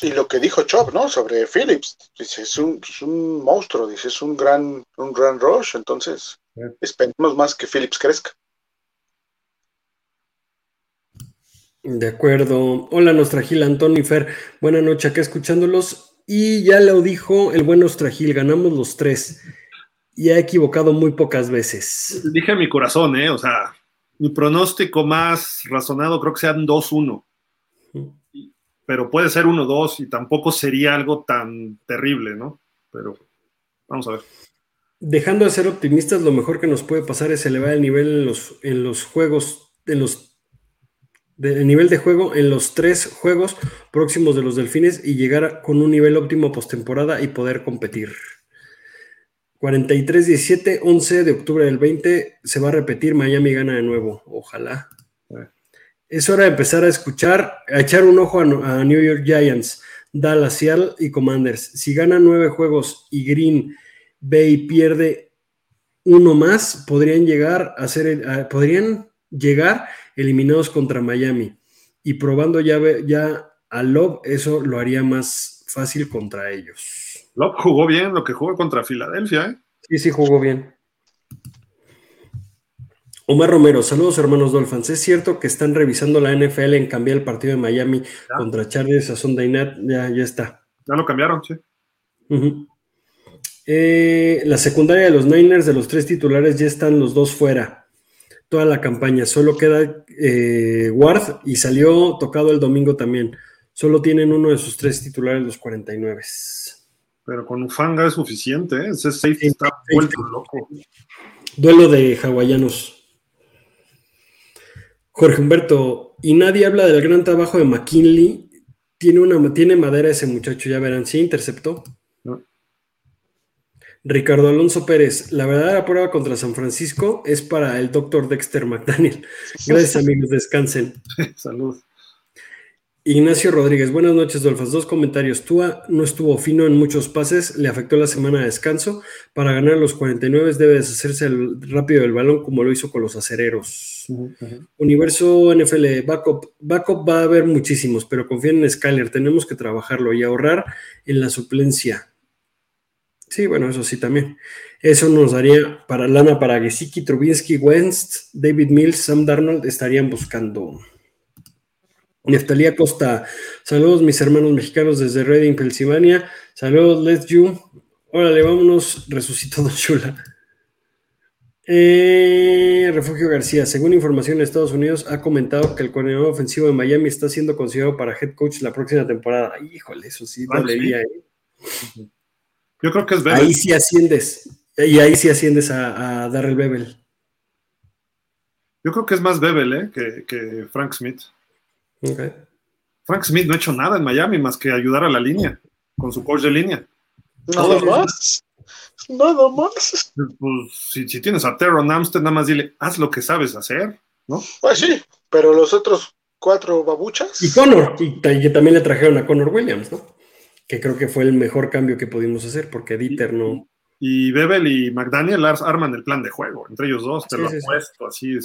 Y lo que dijo Chop, ¿no? Sobre Phillips, dice, es un, monstruo, dice, es un gran, un gran rush, entonces esperemos más que Phillips crezca. De acuerdo. Hola, Nostragil, Antonio y Fer. Buena noche acá escuchándolos. Y ya lo dijo el buen Nostragil, ganamos los tres. y ha equivocado muy pocas veces. Dije mi corazón, ¿eh? O sea, mi pronóstico más razonado creo que sean 2-1. Pero puede ser 1-2 y tampoco sería algo tan terrible, ¿no? Pero vamos a ver. Dejando de ser optimistas, lo mejor que nos puede pasar es elevar el nivel en los, en los juegos, en los el nivel de juego en los tres juegos próximos de los Delfines y llegar con un nivel óptimo postemporada y poder competir. 43-17, 11 de octubre del 20, se va a repetir, Miami gana de nuevo, ojalá. Es hora de empezar a escuchar, a echar un ojo a, New York Giants, Dallas, Seattle y Commanders. Si ganan nueve juegos y Green Bay pierde uno más, podrían llegar a ser, podrían llegar eliminados contra Miami. Y probando ya, ya a Love, eso lo haría más fácil contra ellos. Love jugó bien lo que jugó contra Filadelfia, ¿eh? Sí, sí, jugó bien. Omar Romero, saludos hermanos Dolphins. ¿Es cierto que están revisando la NFL en cambiar el partido de Miami contra Chargers a Sunday Night? Ya, ya está. Ya lo cambiaron, sí. Eh, la secundaria de los Niners, de los tres titulares, ya están los dos fuera. Toda la campaña. Solo queda eh, Ward y salió tocado el domingo también. Solo tienen uno de sus tres titulares, los 49. Pero con Ufanga es suficiente, ¿eh? Ese safety está vuelto loco. Duelo de hawaianos. Jorge Humberto, y nadie habla del gran trabajo de McKinley. Tiene, una, tiene madera ese muchacho, ya verán. Sí, interceptó. Ricardo Alonso Pérez, la verdadera prueba contra San Francisco es para el doctor Dexter McDaniel. Gracias, amigos, descansen. Salud. Ignacio Rodríguez, buenas noches, Dolfas. Dos comentarios. Tua no estuvo fino en muchos pases, le afectó la semana de descanso. Para ganar los 49 debe deshacerse rápido del balón como lo hizo con los acereros. Universo NFL, backup. Backup va a haber muchísimos, pero confíen en Skyler. Tenemos que trabajarlo y ahorrar en la suplencia. Sí, bueno, eso sí también. Eso nos daría para lana para Gesicki, Trubinsky, Wentz, David Mills, Sam Darnold estarían buscando. Neftalí Costa, saludos mis hermanos mexicanos desde Reading, Pensilvania. Saludos, let's you. Órale, vámonos, resucitado chula. Eh, Refugio García, según información de Estados Unidos, ha comentado que el coordinador ofensivo de Miami está siendo considerado para head coach la próxima temporada. Híjole, eso sí, dolería. ¿eh? Yo creo que es Bebel. Ahí sí asciendes. Y ahí sí asciendes a, a Darrell Bebel. Yo creo que es más Bebel ¿eh? que, que Frank Smith. Frank Smith no ha hecho nada en Miami más que ayudar a la línea, con su coach de línea. Nada más. Nada más. Pues, si, tienes a Teron Amstead, nada más dile, haz lo que sabes hacer, ¿no? Pues sí, pero los otros cuatro babuchas. Y Connor, y, también le trajeron a Connor Williams, ¿no? Que creo que fue el mejor cambio que pudimos hacer, porque Dieter no. Y Bebel y McDaniel arman el plan de juego, entre ellos dos, te lo apuesto, así.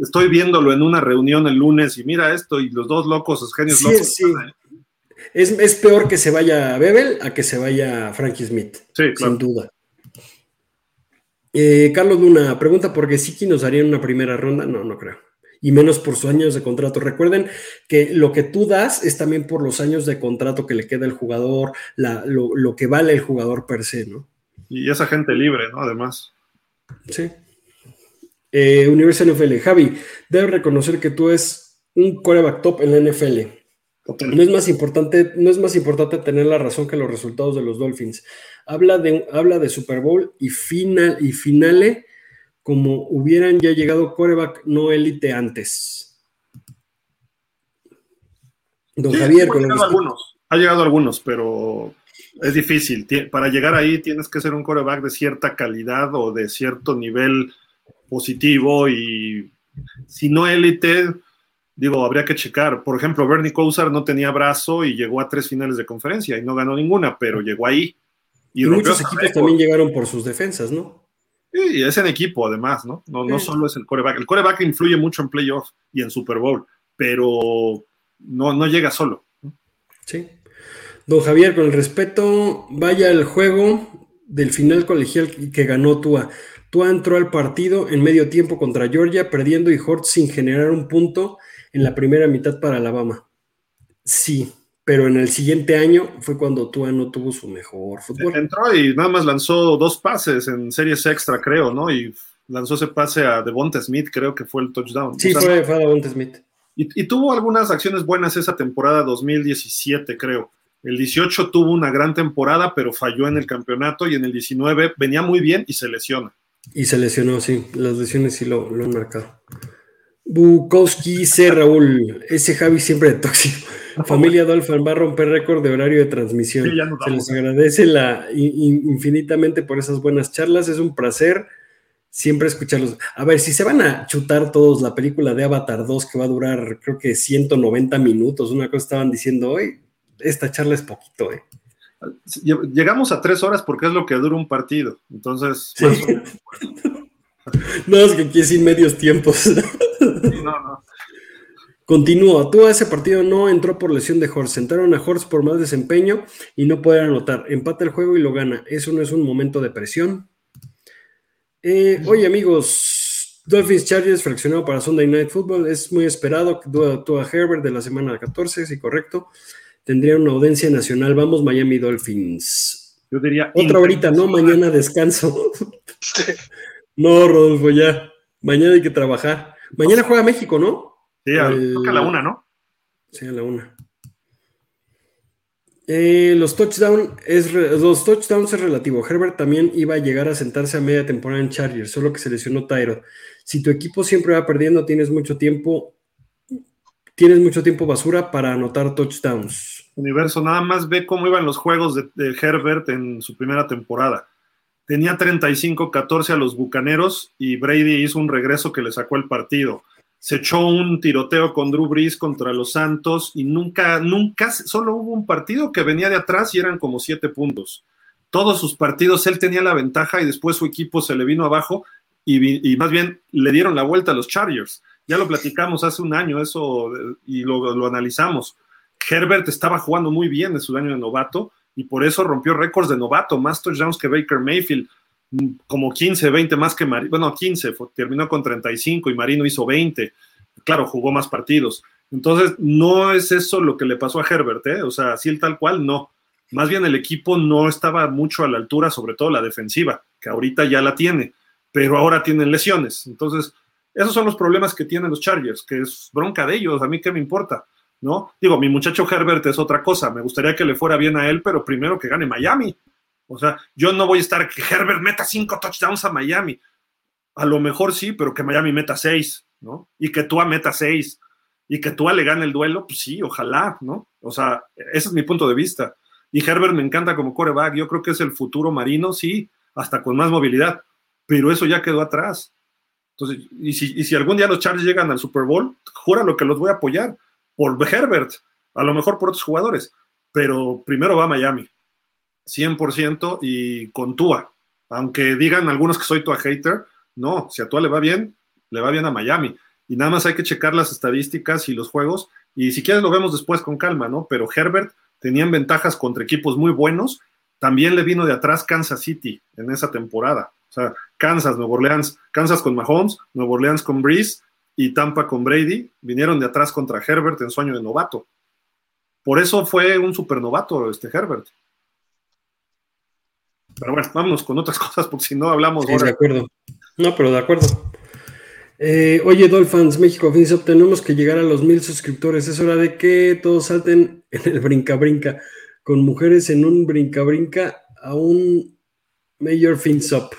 estoy viéndolo en una reunión el lunes y mira esto, y los dos locos, los genios locos. Es, es, peor que se vaya Bebel a que se vaya Frankie Smith, sin duda. Eh, Carlos Luna pregunta por qué Siki nos haría una primera ronda. No, no creo. Y menos por sus años de contrato. Recuerden que lo que tú das es también por los años de contrato que le queda al jugador, lo, lo que vale el jugador per se, ¿no? Y esa gente libre, ¿no? Además. Sí. Eh, Universo NFL. Javi, debes reconocer que tú es un coreback top en la NFL. No es, más importante, no es más importante tener la razón que los resultados de los Dolphins. Habla de, habla de Super Bowl y, final, y finale como hubieran ya llegado coreback no élite antes. Don Javier, con algunos, ha llegado algunos, pero es difícil. Para llegar ahí tienes que ser un coreback de cierta calidad o de cierto nivel positivo y si no élite, digo, habría que checar. Por ejemplo, Bernie Kosar no tenía brazo y llegó a tres finales de conferencia y no ganó ninguna, pero llegó ahí. Y, muchos equipos también llegaron por sus defensas, ¿no? Y es en equipo, además, ¿no? No, no solo es el coreback. El coreback influye mucho en playoffs y en Super Bowl, pero no, no llega solo. Sí. Don Javier, con el respeto, vaya al juego del final colegial que ganó Tua. Tua entró al partido en medio tiempo contra Georgia, perdiendo y Hort sin generar un punto en la primera mitad para Alabama. Sí, pero en el siguiente año fue cuando Tua no tuvo su mejor fútbol. Entró y nada más lanzó dos pases en series extra, creo, ¿no? Y lanzó ese pase a Devonta Smith, creo que fue el touchdown. Sí, fue, fue, a Devonta Smith. Y, tuvo algunas acciones buenas esa temporada 2017, creo. El 18 tuvo una gran temporada, pero falló en el campeonato y en el 19 venía muy bien y se lesiona. Y se lesionó, sí. Las lesiones sí lo, lo han marcado. Bukowski C. Raúl, ese Javi siempre de tóxico. Familia Dolphin va a romper récord de horario de transmisión. Se les agradece la, infinitamente por esas buenas charlas. Es un placer siempre escucharlos. A ver, si se van a chutar todos la película de Avatar 2 que va a durar creo que 190 minutos, una cosa estaban diciendo hoy, esta charla es poquito, ¿eh? Llegamos a tres horas porque es lo que dura un partido. Entonces, no, es que aquí sin medios tiempos. no, no. Continúa, tú a ese partido no entró por lesión de Horst, sentaron a Horst por más desempeño y no poder anotar, empata el juego y lo gana, eso no es un momento de presión. Eh, oye amigos, Dolphins Chargers fraccionado para Sunday Night Football, es muy esperado, tú a Herbert de la semana 14, sí correcto, tendría una audiencia nacional, vamos Miami Dolphins. Yo diría... Otra ahorita, no, mañana descanso. no, Rodolfo, ya, mañana hay que trabajar. Mañana juega México, ¿no? Sí, a, la una, ¿no? Sí, a la una. Eh, los, touchdown es los touchdowns es relativo. Herbert también iba a llegar a sentarse a media temporada en Chargers, solo que se lesionó Tyro. Si tu equipo siempre va perdiendo, tienes mucho tiempo, tienes mucho tiempo basura para anotar touchdowns. Universo, nada más ve cómo iban los juegos de, Herbert en su primera temporada. Tenía 35-14 a los Bucaneros y Brady hizo un regreso que le sacó el partido se echó un tiroteo con Drew Brees contra los Santos y nunca, nunca, solo hubo un partido que venía de atrás y eran como siete puntos. Todos sus partidos él tenía la ventaja y después su equipo se le vino abajo y, más bien le dieron la vuelta a los Chargers. Ya lo platicamos hace un año eso y lo, lo analizamos. Herbert estaba jugando muy bien en su año de novato y por eso rompió récords de novato, más touchdowns que Baker Mayfield como 15, 20 más que Marino, bueno, 15, terminó con 35 y Marino hizo 20, claro, jugó más partidos. Entonces, no es eso lo que le pasó a Herbert, ¿eh? o sea, así el tal cual, no. Más bien el equipo no estaba mucho a la altura, sobre todo la defensiva, que ahorita ya la tiene, pero ahora tienen lesiones. Entonces, esos son los problemas que tienen los Chargers, que es bronca de ellos, a mí qué me importa, ¿no? Digo, mi muchacho Herbert es otra cosa, me gustaría que le fuera bien a él, pero primero que gane Miami, o sea, yo no voy a estar que Herbert meta cinco touchdowns a Miami. A lo mejor sí, pero que Miami meta seis, ¿no? Y que Tua meta seis. Y que Tua le gane el duelo, pues sí, ojalá, ¿no? O sea, ese es mi punto de vista. Y Herbert me encanta como coreback. Yo creo que es el futuro marino, sí, hasta con más movilidad. Pero eso ya quedó atrás. Entonces, y si, y si algún día los Chargers llegan al Super Bowl, lo que los voy a apoyar por Herbert, a lo mejor por otros jugadores. Pero primero va Miami. 100% y con Tua. Aunque digan algunos que soy Tua hater, no, si a Tua le va bien, le va bien a Miami. Y nada más hay que checar las estadísticas y los juegos. Y si quieres lo vemos después con calma, ¿no? Pero Herbert tenían ventajas contra equipos muy buenos. También le vino de atrás Kansas City en esa temporada. O sea, Kansas, Nuevo Orleans, Kansas con Mahomes, Nuevo Orleans con Breeze y Tampa con Brady, vinieron de atrás contra Herbert en sueño de novato. Por eso fue un supernovato este Herbert. Pero bueno, vámonos con otras cosas, porque si no hablamos. Sí, de acuerdo. No, pero de acuerdo. Eh, oye, Dolphins, México FinSop, tenemos que llegar a los mil suscriptores. Es hora de que todos salten en el brinca-brinca, con mujeres en un brinca-brinca a un Mayor FinSop.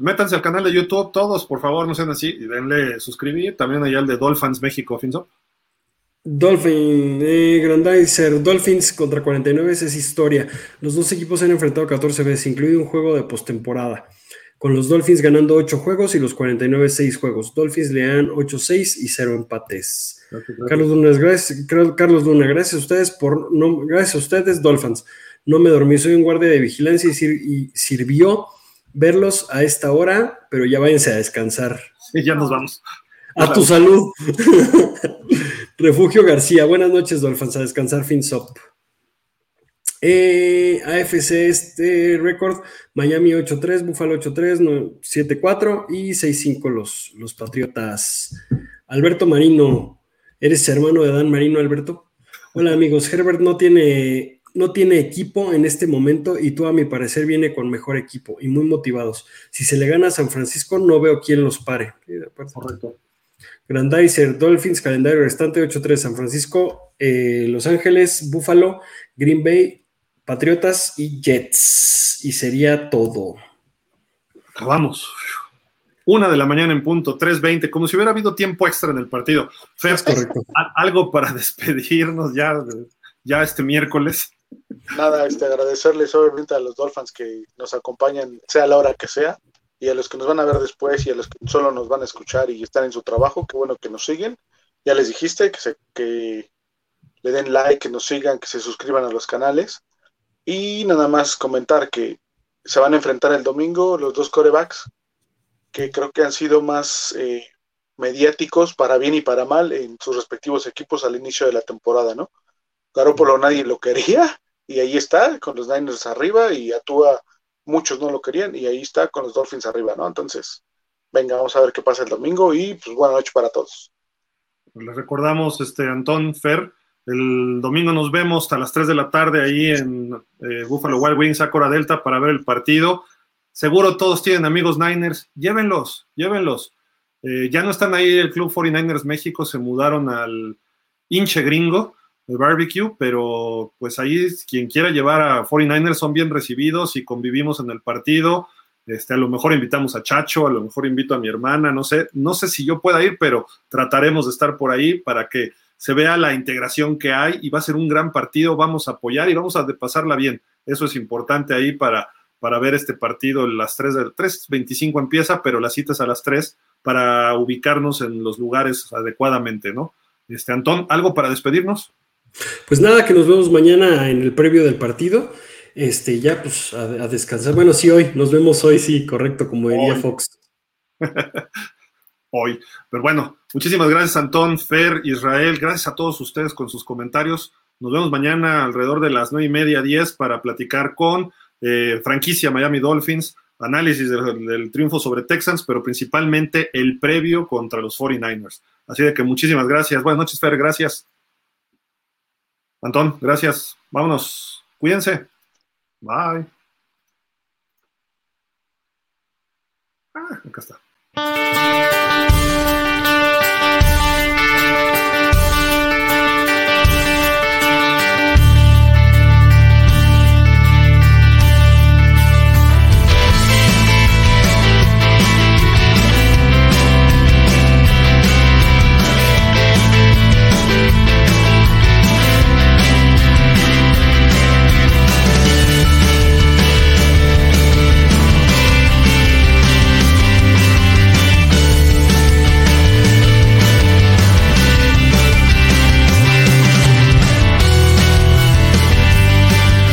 Métanse al canal de YouTube, todos, por favor, no sean así, y denle suscribir. También allá el de Dolphins México FinSop. Dolphin, eh, Grandizer, Dolphins contra 49 es historia. Los dos equipos se han enfrentado 14 veces, incluido un juego de postemporada. Con los Dolphins ganando 8 juegos y los 49 6 juegos. Dolphins le dan 8-6 y 0 empates. Carlos Luna, gracias, Carlos Luna, gracias a ustedes por gracias a ustedes, Dolphins. No me dormí, soy un guardia de vigilancia y, sirvió verlos a esta hora, pero ya váyanse a descansar. Sí, ya nos vamos. A tu salud. Refugio García, buenas noches, Dolphins, a descansar FinSop. Eh, AFC este récord, Miami 8-3, Buffalo 8-3, 7-4 y 6-5 los, los Patriotas. Alberto Marino, ¿eres hermano de Dan Marino, Alberto? Hola amigos, Herbert no tiene, no tiene equipo en este momento y tú a mi parecer viene con mejor equipo y muy motivados. Si se le gana a San Francisco, no veo quién los pare. Correcto. Grandizer, Dolphins, calendario restante 8-3, San Francisco, eh, Los Ángeles, Buffalo, Green Bay, Patriotas y Jets. Y sería todo. Acabamos. Una de la mañana en punto, 3.20, como si hubiera habido tiempo extra en el partido. Fer, correcto. algo para despedirnos ya, ya este miércoles. Nada, este, agradecerles obviamente a los Dolphins que nos acompañan, sea la hora que sea y a los que nos van a ver después y a los que solo nos van a escuchar y están en su trabajo, qué bueno que nos siguen. Ya les dijiste que, se, que le den like, que nos sigan, que se suscriban a los canales. Y nada más comentar que se van a enfrentar el domingo los dos corebacks, que creo que han sido más eh, mediáticos para bien y para mal en sus respectivos equipos al inicio de la temporada, ¿no? Garoppolo nadie lo quería y ahí está, con los Niners arriba y actúa muchos no lo querían y ahí está con los Dolphins arriba, ¿no? Entonces, venga, vamos a ver qué pasa el domingo y pues buena noche para todos. Les recordamos, este, Antón Fer, el domingo nos vemos hasta las 3 de la tarde ahí en eh, Buffalo Wild Wings, Acora Delta, para ver el partido. Seguro todos tienen amigos Niners, llévenlos, llévenlos. Eh, ya no están ahí el Club 49ers México, se mudaron al hinche gringo el barbecue, pero pues ahí quien quiera llevar a 49ers son bien recibidos y convivimos en el partido. Este, a lo mejor invitamos a Chacho, a lo mejor invito a mi hermana, no sé, no sé si yo pueda ir, pero trataremos de estar por ahí para que se vea la integración que hay y va a ser un gran partido, vamos a apoyar y vamos a pasarla bien. Eso es importante ahí para, para ver este partido. Las 3 de 3.25 empieza, pero la cita es a las 3 para ubicarnos en los lugares adecuadamente, ¿no? Este, Antón, ¿algo para despedirnos? Pues nada, que nos vemos mañana en el previo del partido. Este, ya pues a, descansar. Bueno, sí, hoy, nos vemos hoy, sí, correcto, como diría Fox. hoy. Pero bueno, muchísimas gracias, Antón, Fer, Israel. Gracias a todos ustedes con sus comentarios. Nos vemos mañana alrededor de las nueve y media, diez, para platicar con eh, franquicia Miami Dolphins, análisis del, del, triunfo sobre Texans, pero principalmente el previo contra los 49ers. Así de que muchísimas gracias. Buenas noches, Fer, gracias. Antón, gracias. Vámonos. Cuídense. Bye. Ah, acá está.